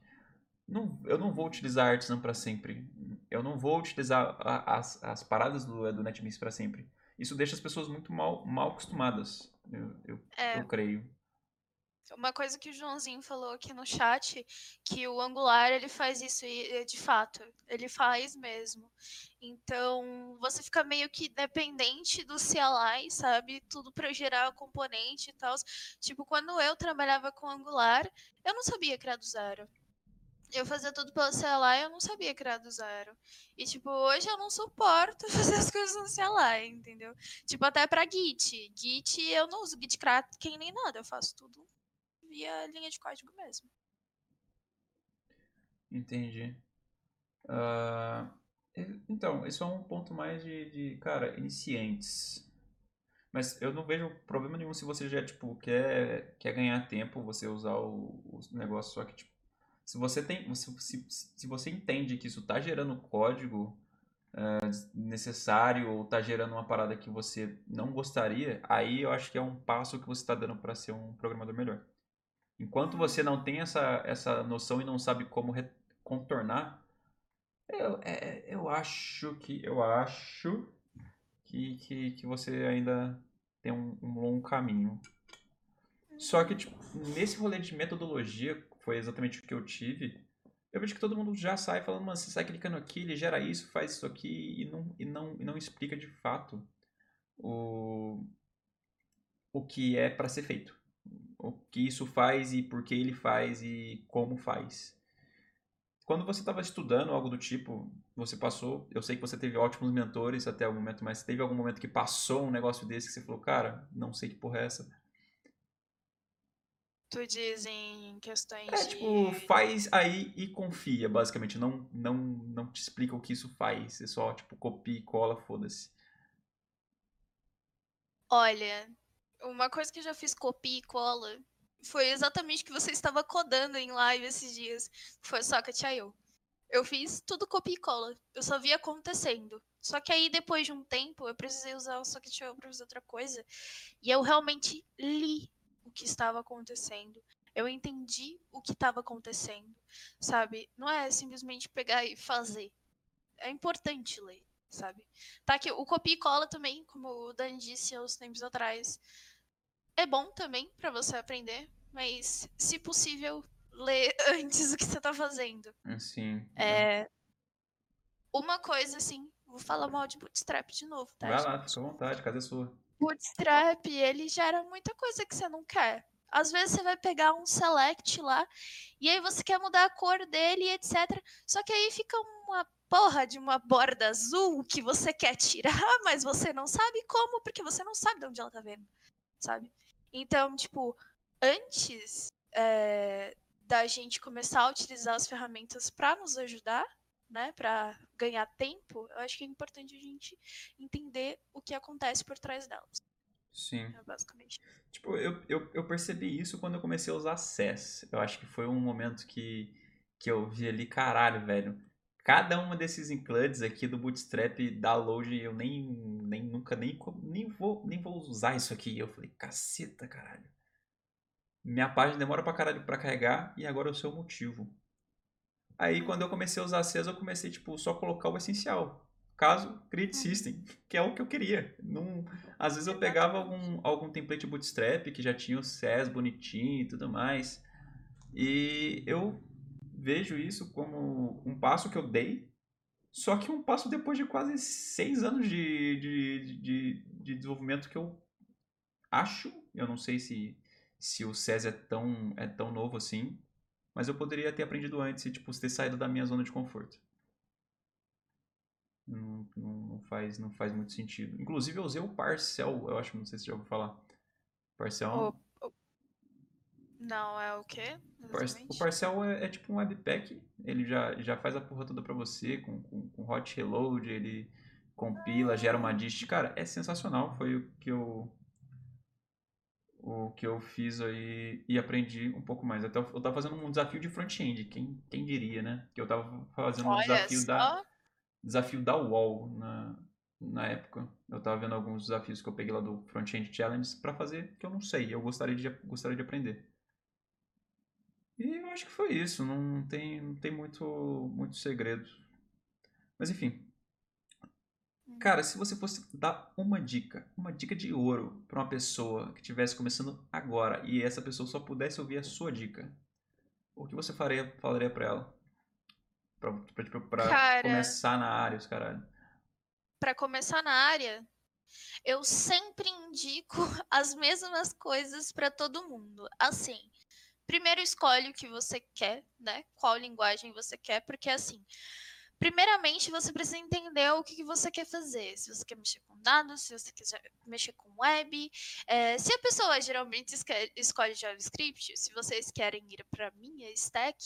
Não, eu não vou utilizar Artisan para sempre. Eu não vou utilizar a- as, as paradas do, do NetBeans para sempre. Isso deixa as pessoas muito mal, mal acostumadas, eu, eu, é. eu creio. Uma coisa que o Joãozinho falou aqui no chat, que o Angular ele faz isso de fato, ele faz mesmo. Então, você fica meio que dependente do CLI, sabe? Tudo para gerar componente e tal. Tipo, quando eu trabalhava com Angular, eu não sabia criar do zero. Eu fazia tudo pelo e eu não sabia criar do zero. E, tipo, hoje eu não suporto fazer as coisas no celular, entendeu? Tipo, até pra Git. Git eu não uso Git Kraken nem nada, eu faço tudo via linha de código mesmo. Entendi. Uh, então, isso é um ponto mais de, de, cara, iniciantes. Mas eu não vejo problema nenhum se você já, tipo, quer, quer ganhar tempo, você usar o, o negócio, só que, tipo, se você tem, se, se, se você entende que isso está gerando código uh, necessário ou está gerando uma parada que você não gostaria, aí eu acho que é um passo que você está dando para ser um programador melhor. Enquanto você não tem essa, essa noção e não sabe como contornar, eu, é, eu acho que eu acho que, que, que você ainda tem um, um longo caminho. Só que, tipo, nesse rolê de metodologia, foi exatamente o que eu tive, eu vejo que todo mundo já sai falando, mano, você sai clicando aqui, ele gera isso, faz isso aqui, e não, e não, e não explica de fato o, o que é para ser feito. O que isso faz e por que ele faz e como faz. Quando você estava estudando algo do tipo, você passou, eu sei que você teve ótimos mentores até o momento, mas teve algum momento que passou um negócio desse que você falou, cara, não sei que porra é essa. Tu diz em questões é, de... tipo, faz aí e confia, basicamente. Não, não, não te explica o que isso faz. É só, tipo, copia e cola, foda-se. Olha, uma coisa que eu já fiz copia e cola foi exatamente o que você estava codando em live esses dias. Foi Socket.io. Eu fiz tudo copia e cola. Eu só vi acontecendo. Só que aí, depois de um tempo, eu precisei usar o Socket.io para fazer outra coisa. E eu realmente li o que estava acontecendo. Eu entendi o que estava acontecendo. Sabe? Não é simplesmente pegar e fazer. É importante ler, sabe? Tá aqui, o copia e cola também, como o Dan disse há uns tempos atrás é bom também para você aprender, mas se possível, ler antes do que você tá fazendo. Sim. É. Uma coisa assim, vou falar mal de Bootstrap de novo, tá? Vai lá, fica à vontade, casa é sua. Bootstrap, ele gera muita coisa que você não quer. Às vezes você vai pegar um select lá e aí você quer mudar a cor dele, etc. Só que aí fica uma porra de uma borda azul que você quer tirar, mas você não sabe como, porque você não sabe de onde ela tá vendo, sabe? Então, tipo, antes é, da gente começar a utilizar as ferramentas para nos ajudar, né, para ganhar tempo, eu acho que é importante a gente entender o que acontece por trás delas. Sim. É basicamente. Tipo, eu, eu, eu percebi isso quando eu comecei a usar SES. Eu acho que foi um momento que, que eu vi ali, caralho, velho. Cada uma desses includes aqui do Bootstrap da load, eu nem, nem nunca nem, nem, vou, nem vou usar isso aqui. Eu falei, caceta, caralho. Minha página demora pra caralho pra carregar e agora eu sei o motivo. Aí quando eu comecei a usar CES, eu comecei, tipo, só colocar o essencial. Caso create uhum. system, que é o que eu queria. Não, às vezes eu pegava algum, algum template bootstrap que já tinha o CES bonitinho e tudo mais. E eu vejo isso como um passo que eu dei, só que um passo depois de quase seis anos de, de, de, de desenvolvimento que eu acho, eu não sei se, se o SES é tão, é tão novo assim, mas eu poderia ter aprendido antes e tipo, ter saído da minha zona de conforto. Não, não, faz, não faz muito sentido. Inclusive eu usei o Parcel, eu acho, não sei se já ouviu falar. Parcel oh, não, é o quê? Exatamente? O Parcel é, é, tipo um webpack. Ele já, já faz a porra toda pra você, com, com, com hot reload, ele compila, ah. gera uma dist. Cara, é sensacional. Foi o que eu. O que eu fiz aí e aprendi um pouco mais. Até eu, eu tava fazendo um desafio de front-end, quem, quem diria, né? Que eu tava fazendo um desafio só. da. Desafio da UOL na, na época. Eu tava vendo alguns desafios que eu peguei lá do Front-End Challenge para fazer que eu não sei, eu gostaria de, gostaria de aprender. Acho que foi isso, não tem, não tem muito, muito segredo. Mas enfim. Cara, se você fosse dar uma dica, uma dica de ouro para uma pessoa que estivesse começando agora e essa pessoa só pudesse ouvir a sua dica, o que você faria, falaria para ela? Pra, pra, pra, pra Cara, começar na área, os caralho. Pra começar na área, eu sempre indico as mesmas coisas para todo mundo. Assim, primeiro escolhe o que você quer, né? Qual linguagem você quer, porque assim, primeiramente você precisa entender o que, você quer fazer. Se você quer mexer com dados, se você quiser mexer com web. É, se a pessoa geralmente escolhe JavaScript, se vocês querem ir para minha stack,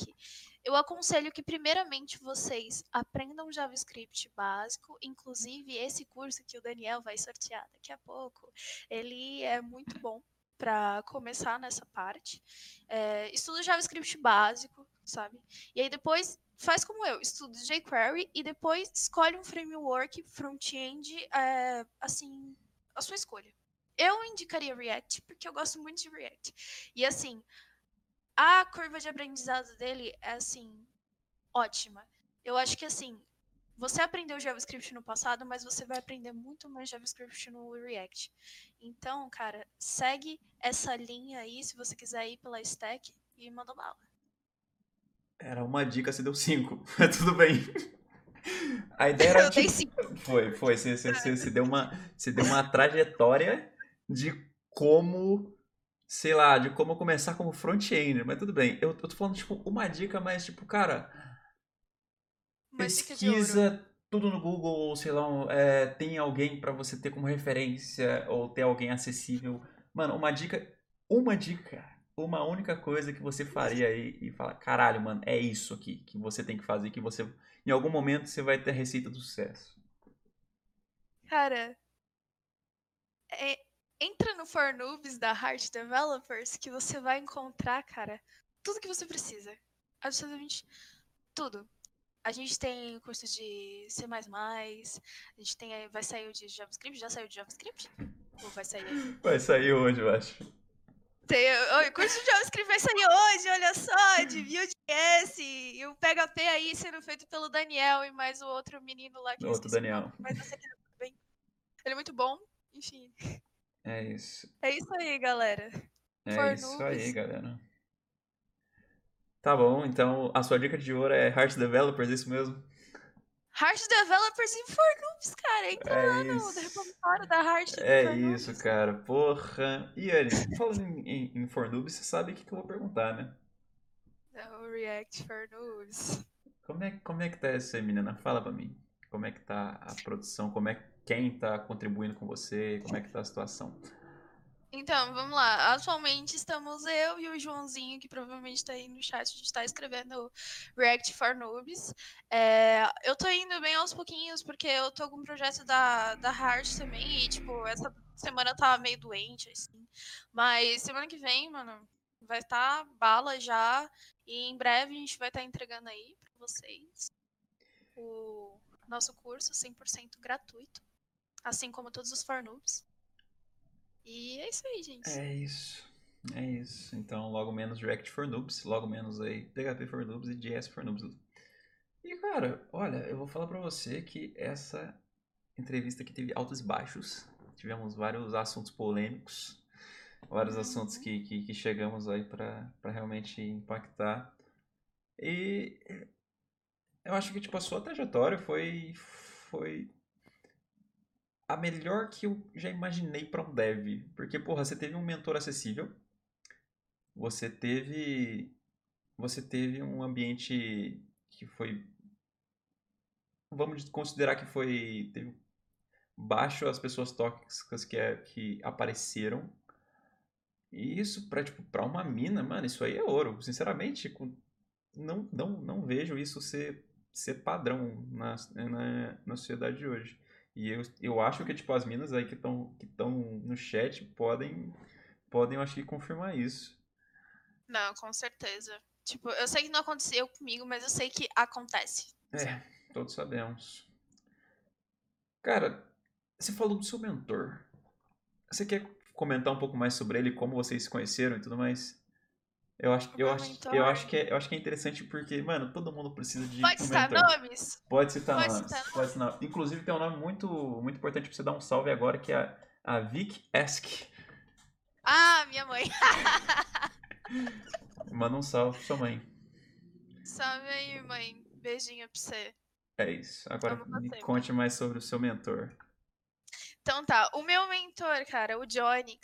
eu aconselho que primeiramente vocês aprendam JavaScript básico, inclusive esse curso que o Daniel vai sortear daqui a pouco, ele é muito bom para começar nessa parte. É, estuda JavaScript básico, sabe? E aí depois faz como eu, estuda jQuery e depois escolhe um framework front-end, é, assim, a sua escolha. Eu indicaria React porque eu gosto muito de React. E assim, a curva de aprendizado dele é assim ótima. Eu acho que assim, você aprendeu JavaScript no passado, mas você vai aprender muito mais JavaScript no React. Então, cara, segue essa linha aí se você quiser ir pela stack e manda bala. Era uma dica, você deu cinco. Tudo bem. A ideia era. Eu dei cinco. Foi, foi. Você, você, você, você, deu uma, você deu uma trajetória de como. Sei lá, de como começar como front-end. Mas tudo bem. Eu, eu tô falando, tipo, uma dica, mas, tipo, cara. Pesquisa tudo no Google, ou sei lá, é, tem alguém para você ter como referência, ou ter alguém acessível. Mano, uma dica. Uma dica uma única coisa que você faria aí e fala, caralho, mano, é isso aqui que você tem que fazer, que você, em algum momento, você vai ter a receita do sucesso? Cara, é, entra no For Noobs da Heart Developers que você vai encontrar, cara, tudo que você precisa. Absolutamente tudo. A gente tem curso de C++, a gente tem, vai sair o de JavaScript, já saiu de JavaScript? Ou vai sair? Vai sair hoje, eu acho. Tem, o curso de JavaScript vai sair hoje, olha só, de Vue.js e o PHP aí sendo feito pelo Daniel e mais o outro menino lá que outro Daniel. mas você bem. Ele é muito bom, enfim. É isso. É isso aí, galera. É For isso aí, galera. Tá bom, então a sua dica de ouro é Heart Developers, é isso mesmo? Heart Developers em Fornoops, cara. Entra é lá no repositório da Heart É isso, cara. Porra. E Anne, falando em, em, Fornoops, você sabe o que, que eu vou perguntar, né? É o React Fornoops. Como é, como é que tá essa menina? Fala pra mim. Como é que tá a produção? Como é quem tá contribuindo com você? Como é que tá a situação? Então, vamos lá. Atualmente estamos eu e o Joãozinho, que provavelmente está aí no chat, a gente está escrevendo React for Noobs. É, eu tô indo bem aos pouquinhos, porque eu tô com um projeto da, da Heart também, e, tipo, essa semana eu tava meio doente, assim. Mas semana que vem, mano, vai estar tá bala já, e em breve a gente vai estar tá entregando aí para vocês o nosso curso 100% gratuito, assim como todos os for Noobs. E é isso aí, gente. É isso. É isso. Então, logo menos React for Noobs, logo menos aí PHP for Noobs e JS for Noobs. E, cara, olha, eu vou falar pra você que essa entrevista aqui teve altos e baixos. Tivemos vários assuntos polêmicos, vários uhum. assuntos que, que, que, chegamos aí pra, pra realmente impactar. E eu acho que, tipo, a sua trajetória foi, foi a melhor que eu já imaginei para um dev. Porque, porra, você teve um mentor acessível. Você teve. Você teve um ambiente que foi. Vamos considerar que foi. Teve baixo as pessoas tóxicas que, é, que apareceram. E isso pra, tipo, pra uma mina, mano, isso aí é ouro. Sinceramente, não, não, não vejo isso ser, ser padrão na, na, na sociedade de hoje. E eu, eu acho que, tipo, as minas aí que estão que no chat podem, podem, eu acho que, confirmar isso. Não, com certeza. Tipo, eu sei que não aconteceu comigo, mas eu sei que acontece. É, todos sabemos. Cara, você falou do seu mentor. Você quer comentar um pouco mais sobre ele, como vocês se conheceram e tudo mais? Eu acho, eu, acho, eu, acho que é, eu acho que é interessante porque, mano, todo mundo precisa de. Pode citar nomes? Pode citar pode nomes. Citar pode citar. Inclusive, tem um nome muito, muito importante pra você dar um salve agora, que é a, Vic Esk. Ah, minha mãe. Manda um salve pra sua mãe. Salve aí, mãe. Beijinho pra você. É isso. Agora me você, conte mãe. mais sobre o seu mentor. Então tá, o meu mentor, cara, o Johnny.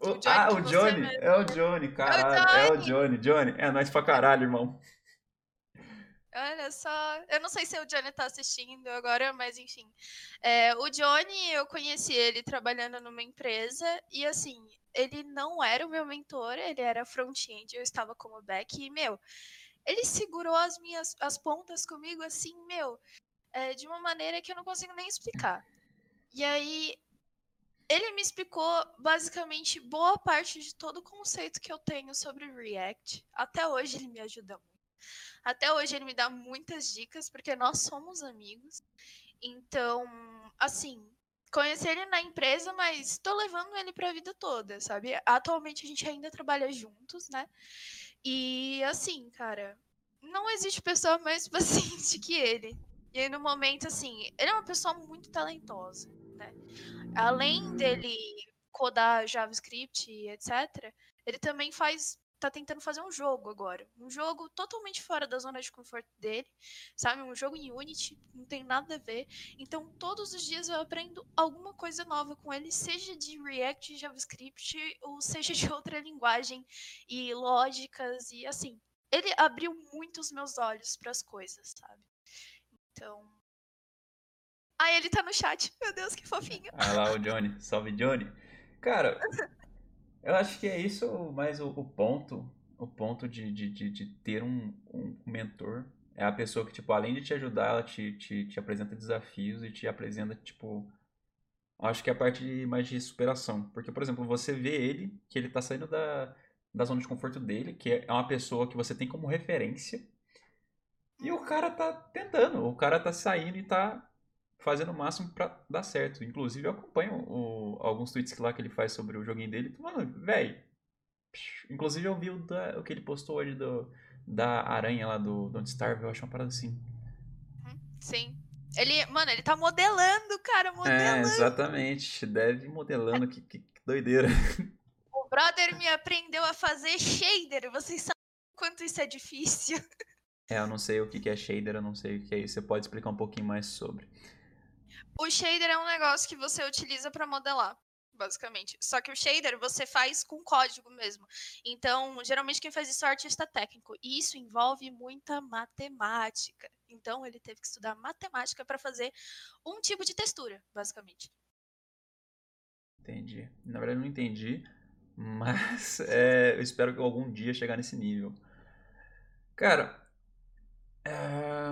O, Johnny ah, o Johnny. É o Johnny, caralho. É o Johnny. Johnny, é nóis pra caralho, irmão. Olha só, eu não sei se o Johnny tá assistindo agora, mas enfim. É, o Johnny, eu conheci ele trabalhando numa empresa e assim, ele não era o meu mentor, ele era front-end, eu estava como back e, meu, ele segurou as minhas as pontas comigo assim, meu, é, de uma maneira que eu não consigo nem explicar. E aí, ele me explicou basicamente boa parte de todo o conceito que eu tenho sobre React. Até hoje ele me ajuda muito. Até hoje ele me dá muitas dicas, porque nós somos amigos. Então, assim, conheci ele na empresa, mas estou levando ele para a vida toda, sabe? Atualmente a gente ainda trabalha juntos, né? E assim, cara, não existe pessoa mais paciente que ele. E no momento, assim, ele é uma pessoa muito talentosa, né? Além dele codar JavaScript, etc., ele também faz tá tentando fazer um jogo agora. Um jogo totalmente fora da zona de conforto dele, sabe? Um jogo em Unity, não tem nada a ver. Então, todos os dias eu aprendo alguma coisa nova com ele, seja de React, JavaScript, ou seja de outra linguagem e lógicas e assim. Ele abriu muito os meus olhos para as coisas, sabe? Então. Ah, ele tá no chat. Meu Deus, que fofinho. Ah lá, o Johnny. Salve, Johnny. Cara, eu acho que é isso, mas o, o ponto, o ponto de, de, de, de, ter um, um mentor é a pessoa que, tipo, além de te ajudar, ela te, te, te apresenta desafios e te apresenta, tipo, acho que é a parte mais de superação. Porque, por exemplo, você vê ele, que ele tá saindo da, da zona de conforto dele, que é uma pessoa que você tem como referência, e o cara tá tentando, o cara tá saindo e tá fazendo o máximo para dar certo. Inclusive, eu acompanho o, alguns tweets lá que ele faz sobre o joguinho dele. Mano, velho. Inclusive, eu vi o, da, o, que ele postou hoje do, da aranha lá do Don't Starve. Eu acho uma parada assim. Sim. Ele, mano, ele tá modelando, cara, é, modelando. É, exatamente. Deve modelando, que, que, que doideira. O brother me aprendeu a fazer shader. Vocês sabem quanto isso é difícil. É, eu não sei o que é shader, eu não sei o que é isso. Você pode explicar um pouquinho mais sobre. O shader é um negócio que você utiliza para modelar, basicamente. Só que o shader você faz com código mesmo. Então, geralmente quem faz isso é o artista técnico. E isso envolve muita matemática. Então, ele teve que estudar matemática para fazer um tipo de textura, basicamente. Entendi. Na verdade, eu não entendi. Mas é, eu espero que algum dia chegar nesse nível. Cara, é,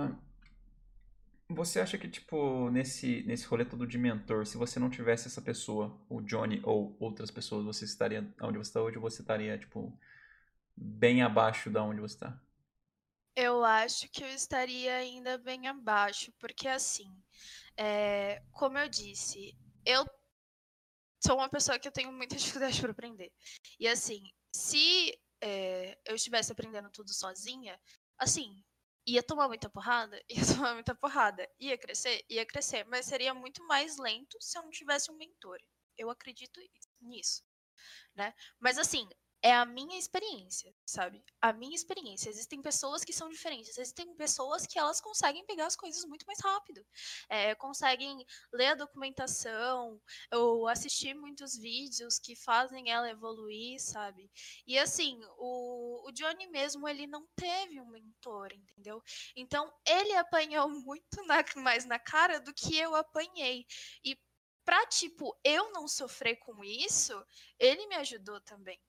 você acha que, tipo, nesse, nesse rolê todo de mentor, se você não tivesse essa pessoa, o Johnny ou outras pessoas, você estaria onde você está hoje você estaria, tipo, bem abaixo da onde você está? Eu acho que eu estaria ainda bem abaixo, porque assim, é, como eu disse, eu sou uma pessoa que eu tenho muita dificuldade para aprender. E assim, se é, eu estivesse aprendendo tudo sozinha, assim, ia tomar muita porrada, ia tomar muita porrada, ia crescer, ia crescer, mas seria muito mais lento se eu não tivesse um mentor. Eu acredito nisso, né? Mas assim, é a minha experiência, sabe? A minha experiência. Existem pessoas que são diferentes. Existem pessoas que elas conseguem pegar as coisas muito mais rápido. É, conseguem ler a documentação ou assistir muitos vídeos que fazem ela evoluir, sabe? E assim, o, o Johnny mesmo, ele não teve um mentor, entendeu? Então, ele apanhou muito na, mais na cara do que eu apanhei. E pra, tipo, eu não sofrer com isso, ele me ajudou também?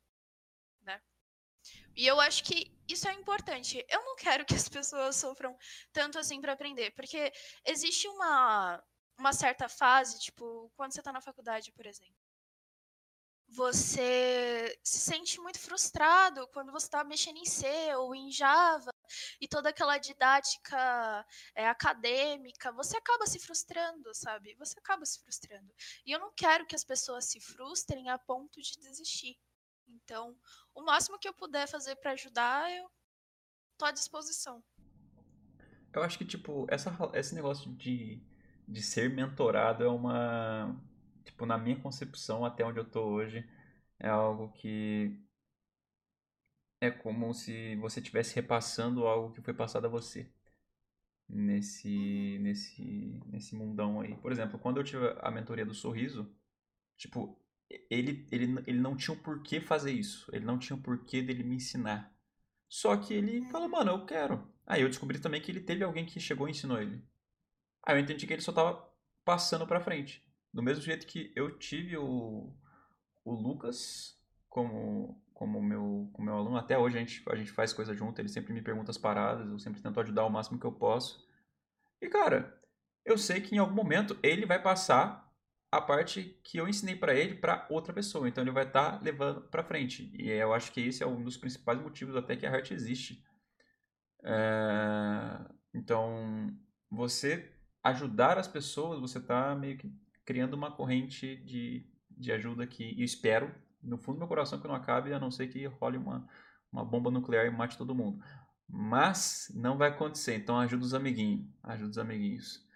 E eu acho que isso é importante. Eu não quero que as pessoas sofram tanto assim para aprender, porque existe uma, uma certa fase, tipo, quando você está na faculdade, por exemplo. Você se sente muito frustrado quando você está mexendo em C ou em Java e toda aquela didática é, acadêmica, você acaba se frustrando, sabe? Você acaba se frustrando. E eu não quero que as pessoas se frustrem a ponto de desistir. Então, o máximo que eu puder fazer para ajudar, eu tô à disposição. Eu acho que, tipo, essa, esse negócio de, de ser mentorado é uma. Tipo, na minha concepção, até onde eu tô hoje, é algo que. É como se você estivesse repassando algo que foi passado a você. Nesse, nesse, nesse mundão aí. Por exemplo, quando eu tive a mentoria do sorriso, tipo, ele, ele, ele não tinha o porquê fazer isso. Ele não tinha o porquê dele me ensinar. Só que ele falou, mano, eu quero. Aí eu descobri também que ele teve alguém que chegou e ensinou ele. Aí eu entendi que ele só tava passando pra frente. Do mesmo jeito que eu tive o, o Lucas como, como meu, como meu aluno. Até hoje a gente, a gente faz coisa junto, ele sempre me pergunta as paradas, eu sempre tento ajudar o máximo que eu posso. E cara, eu sei que em algum momento ele vai passar a parte que eu ensinei para ele para outra pessoa. Então ele vai estar tá levando para frente. E eu acho que esse é um dos principais motivos até que a Heart existe. É... Então, você ajudar as pessoas, você está meio que criando uma corrente de, de ajuda que eu espero, no fundo do meu coração, que não acabe, a não ser que role uma, uma bomba nuclear e mate todo mundo. Mas não vai acontecer, então ajuda os amiguinhos. Ajuda os amiguinhos.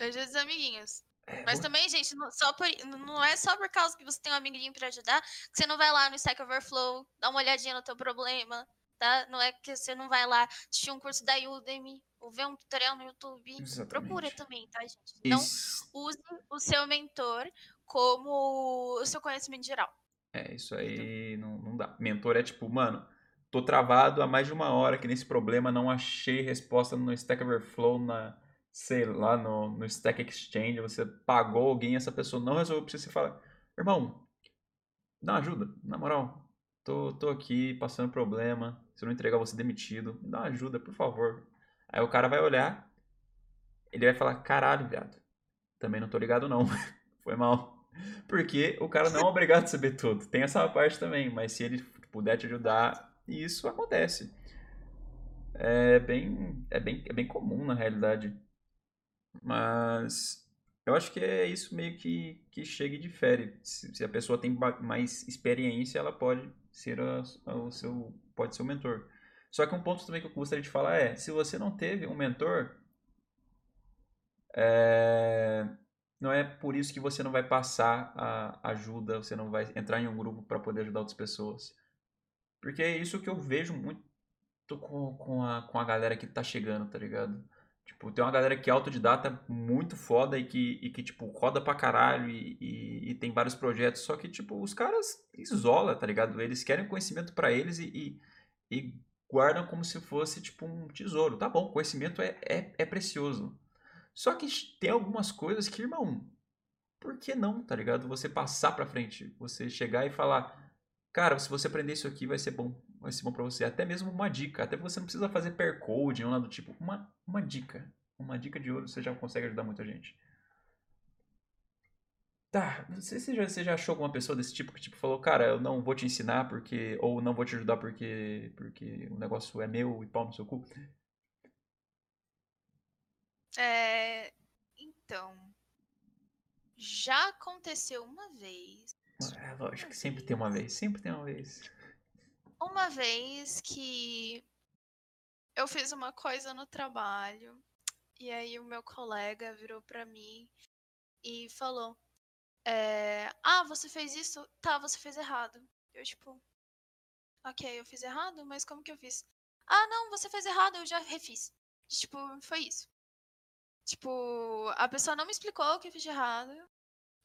Ajuda os amiguinhos. Mas também, gente, não, só por, não é só por causa que você tem um amiguinho para ajudar que você não vai lá no Stack Overflow, dar uma olhadinha no teu problema, tá? Não é que você não vai lá assistir um curso da Udemy ou ver um tutorial no YouTube. Exatamente. Procura também, tá, gente? Não use o seu mentor como o seu conhecimento geral. É, isso aí não, não dá. Mentor é tipo, mano, tô travado há mais de uma hora aqui nesse problema, não achei resposta no Stack Overflow, na sei lá, no, no Stack Exchange, você pagou alguém, essa pessoa não resolveu pra você, você fala, irmão, dá uma ajuda, na moral, tô, tô aqui passando problema, se eu não entregar, você demitido, me dá uma ajuda, por favor. Aí o cara vai olhar, ele vai falar, caralho, viado, também não tô ligado não, foi mal. Porque o cara não é obrigado a saber tudo, tem essa parte também, mas se ele puder te ajudar, isso acontece. É bem, é bem, é bem comum na realidade. Mas eu acho que é isso meio que, que chega e difere. Se, se a pessoa tem mais experiência, ela pode ser a, a, o seu pode ser o mentor. Só que um ponto também que eu gostaria de falar é, se você não teve um mentor, é, não é por isso que você não vai passar a ajuda, você não vai entrar em um grupo para poder ajudar outras pessoas. Porque é isso que eu vejo muito com, com, a, com a galera que tá chegando, tá ligado? Tipo, tem uma galera que é autodidata muito foda e que, e que tipo, roda pra caralho e, e, e tem vários projetos. Só que, tipo, os caras isolam, tá ligado? Eles querem conhecimento para eles e, e, e, guardam como se fosse, tipo, um tesouro. Tá bom, conhecimento é, é, é precioso. Só que tem algumas coisas que, irmão, por que não, tá ligado? Você passar pra frente. Você chegar e falar, cara, se você aprender isso aqui vai ser bom vai ser bom para você. Até mesmo uma dica. Até você não precisa fazer per code nada do tipo. Uma, uma dica. Uma dica de ouro você já consegue ajudar muita gente. Tá, você, você, já, você já achou alguma pessoa desse tipo que tipo falou, cara, eu não vou te ensinar porque. ou não vou te ajudar porque. porque o negócio é meu e pau no seu cu? É. Então. Já aconteceu uma vez. É lógico que sempre tem uma vez, sempre tem uma vez uma vez que eu fiz uma coisa no trabalho e aí o meu colega virou para mim e falou: é, Ah, você fez isso? Tá, você fez errado. Eu, tipo, ok, eu fiz errado, mas como que eu fiz? Ah, não, você fez errado, eu já refiz. Tipo, foi isso. Tipo, a pessoa não me explicou o que eu fiz de errado.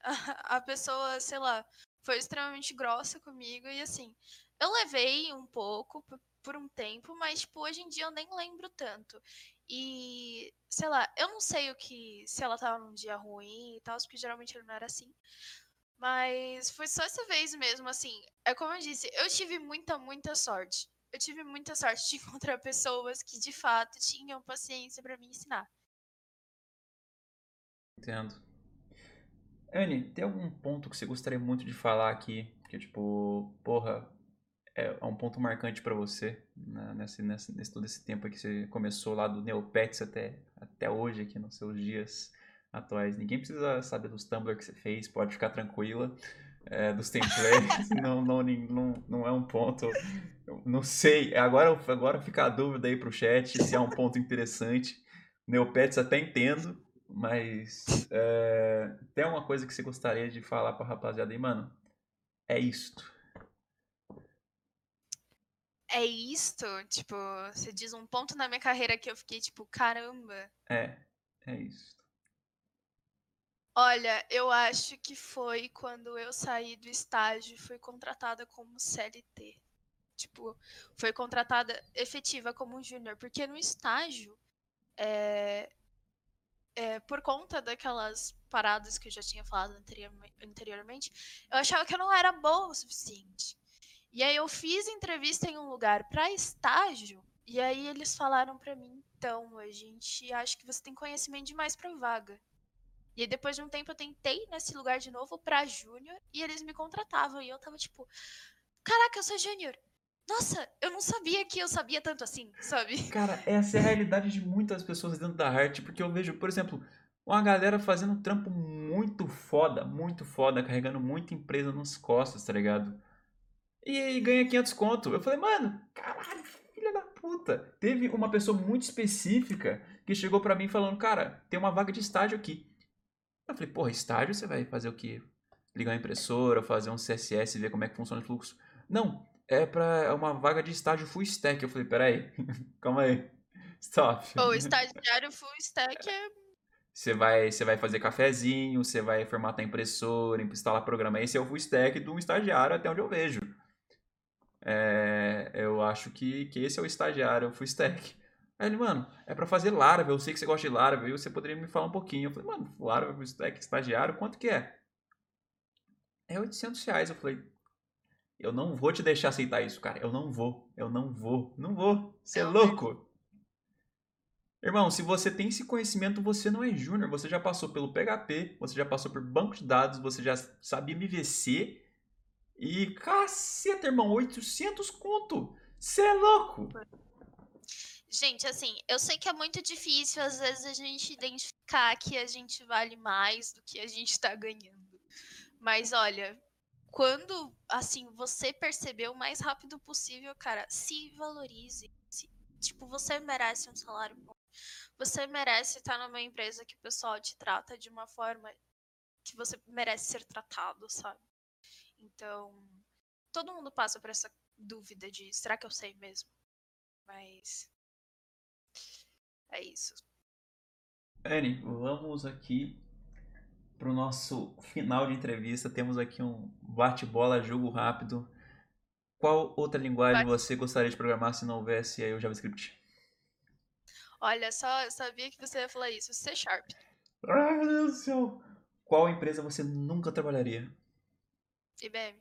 A, pessoa, sei lá, foi extremamente grossa comigo e assim, eu levei um pouco por um tempo, mas tipo, hoje em dia eu nem lembro tanto. E, sei lá, eu não sei o que. Se ela tava num dia ruim e tal, porque geralmente ele não era assim. Mas foi só essa vez mesmo, assim. É como eu disse, eu tive muita, muita sorte. Eu tive muita sorte de encontrar pessoas que de fato tinham paciência para me ensinar. Entendo. Anne, tem algum ponto que você gostaria muito de falar aqui? Que, tipo, porra, é, é um ponto marcante para você né, nesse, nesse, nesse, todo esse tempo que você começou lá do Neopets até, até hoje aqui nos seus dias atuais. Ninguém precisa saber dos Tumblr que você fez, pode ficar tranquila. É, dos templates, não, não, não, não é um ponto. Não sei, agora, agora fica a dúvida aí pro chat se é um ponto interessante. Neopets até entendo, mas é, tem alguma coisa que você gostaria de falar pra rapaziada aí, mano? É isto é isto? Tipo, você diz um ponto na minha carreira que eu fiquei tipo, caramba. É, é isso. Olha, eu acho que foi quando eu saí do estágio e fui contratada como CLT. Tipo, foi contratada efetiva como júnior, porque no estágio, é, é, por conta daquelas paradas que eu já tinha falado anteriormente, eu achava que eu não era boa o suficiente. E aí eu fiz entrevista em um lugar para estágio, e aí eles falaram para mim, então, a gente acha que você tem conhecimento demais para vaga. E aí, depois de um tempo eu tentei nesse lugar de novo para júnior e eles me contratavam e eu tava tipo, caraca, eu sou júnior. Nossa, eu não sabia que eu sabia tanto assim, sabe? Cara, essa é a realidade de muitas pessoas dentro da arte, porque eu vejo, por exemplo, uma galera fazendo trampo muito foda, muito foda, carregando muita empresa nas costas, tá ligado? E ganha 500 conto. Eu falei, mano, caralho, filha da puta. Teve uma pessoa muito específica que chegou para mim falando, cara, tem uma vaga de estágio aqui. Eu falei, porra, estágio você vai fazer o quê? Ligar uma impressora, fazer um CSS, ver como é que funciona o fluxo. Não, é para é uma vaga de estágio full stack. Eu falei, peraí, calma aí. Stop. O estagiário full stack é. Você vai, você vai fazer cafezinho, você vai formatar impressora, instalar programa. Esse é o full stack do estagiário, até onde eu vejo. É, eu acho que, que esse é o estagiário, o full stack. Aí ele, mano, é para fazer Laravel, eu sei que você gosta de Laravel, e você poderia me falar um pouquinho. Eu falei, mano, Laravel stack, estagiário, quanto que é? É 800 reais. Eu falei, eu não vou te deixar aceitar isso, cara. Eu não vou. Eu não vou. Não vou. Você é louco. Irmão, se você tem esse conhecimento, você não é júnior. Você já passou pelo PHP, você já passou por banco de dados, você já sabe MVC. E caceta, irmão, 800 conto. Você é louco. Gente, assim, eu sei que é muito difícil às vezes a gente identificar que a gente vale mais do que a gente tá ganhando. Mas olha, quando, assim, você perceber o mais rápido possível, cara, se valorize. Se, tipo, você merece um salário bom. Você merece estar numa empresa que o pessoal te trata de uma forma que você merece ser tratado, sabe? Então, todo mundo passa por essa dúvida de será que eu sei mesmo? Mas é isso. Anne, vamos aqui para o nosso final de entrevista. Temos aqui um bate-bola, jogo rápido. Qual outra linguagem bate... você gostaria de programar se não houvesse aí o JavaScript? Olha, só eu sabia que você ia falar isso. C Sharp. Ai, meu Deus do céu. Qual empresa você nunca trabalharia? IBM.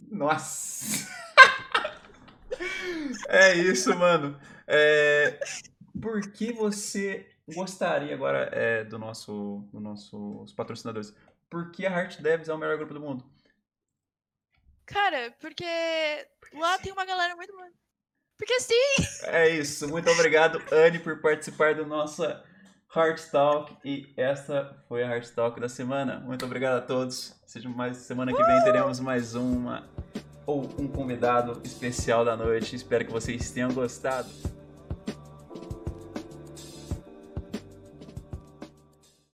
Nossa! é isso, mano. É... Por que você gostaria agora é, do nosso, do nossos patrocinadores. Por que a Heart Devs é o melhor grupo do mundo? Cara, porque, porque lá sim. tem uma galera muito boa. Porque sim! É isso. Muito obrigado, Anne, por participar do nosso Heart Talk. E essa foi a Heart Talk da semana. Muito obrigado a todos. Seja mais semana que vem uh! teremos mais uma ou um convidado especial da noite. Espero que vocês tenham gostado.